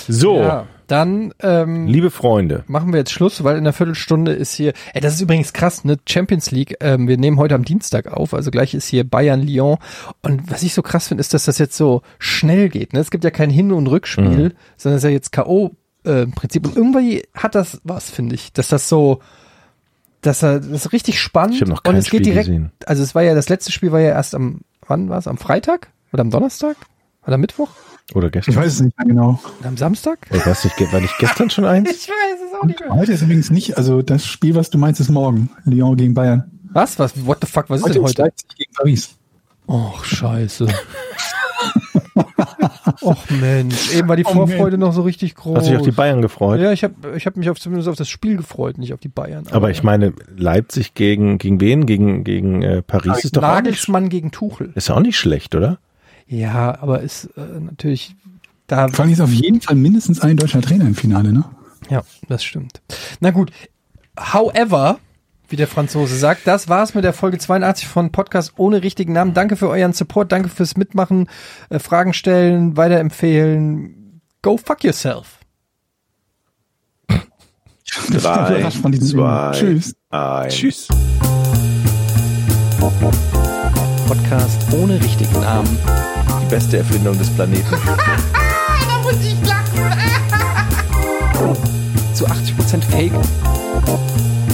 So, Ja, dann ähm, liebe Freunde. machen wir jetzt Schluss, weil in einer Viertelstunde ist hier. Ey, das ist übrigens krass, ne? Champions League. Ähm, wir nehmen heute am Dienstag auf, also gleich ist hier Bayern Lyon. Und was ich so krass finde, ist, dass das jetzt so schnell geht. Ne? Es gibt ja kein Hin- und Rückspiel, sondern es ist ja jetzt K.O. Äh, Prinzip. Und irgendwie hat das was, finde ich, dass das so, dass er das ist richtig spannend Ich hab noch und kein es geht Spiel direkt. gesehen. Also es war ja das letzte Spiel war ja erst am wann war es? Am Freitag oder am Donnerstag oder am Mittwoch Oder Ich gestern. weiß es nicht mehr genau. oder am Samstag? Ich weiß nicht, war nicht gestern schon eins? [LAUGHS] Ich weiß es auch nicht mehr. Heute ist übrigens nicht, also das Spiel, was du meinst, ist morgen. Lyon gegen Bayern. Was? Was? What the fuck? Was ist Heute denn ist heute? Leipzig gegen Paris. Och, scheiße. [LAUGHS] Och Mensch, eben war die [LAUGHS] Oh, Vorfreude noch so richtig groß. Hast du dich auf die Bayern gefreut? Ja, ich habe ich hab mich auf, zumindest auf das Spiel gefreut, nicht auf die Bayern. Aber ich meine, Leipzig gegen, gegen wen? Gegen, gegen äh, Paris ist doch auch nicht, Nagelsmann gegen Tuchel. ist auch nicht schlecht, oder? Ja, aber ist äh, natürlich da. Vor allem ist auf jeden Fall mindestens ein deutscher Trainer im Finale, ne? Ja, das stimmt. Na gut. However, wie der Franzose sagt, das war's mit der Folge 82 von Podcast ohne richtigen Namen. Danke für euren Support, danke fürs Mitmachen, äh, Fragen stellen, weiterempfehlen. Go fuck yourself. [LAUGHS] Drei, überrascht von diesem zwei, Tschüss. eins. Tschüss. Podcast ohne richtigen Namen. Die beste Erfindung des Planeten. [LAUGHS] Da muss ich lachen. Zu 80% Fake.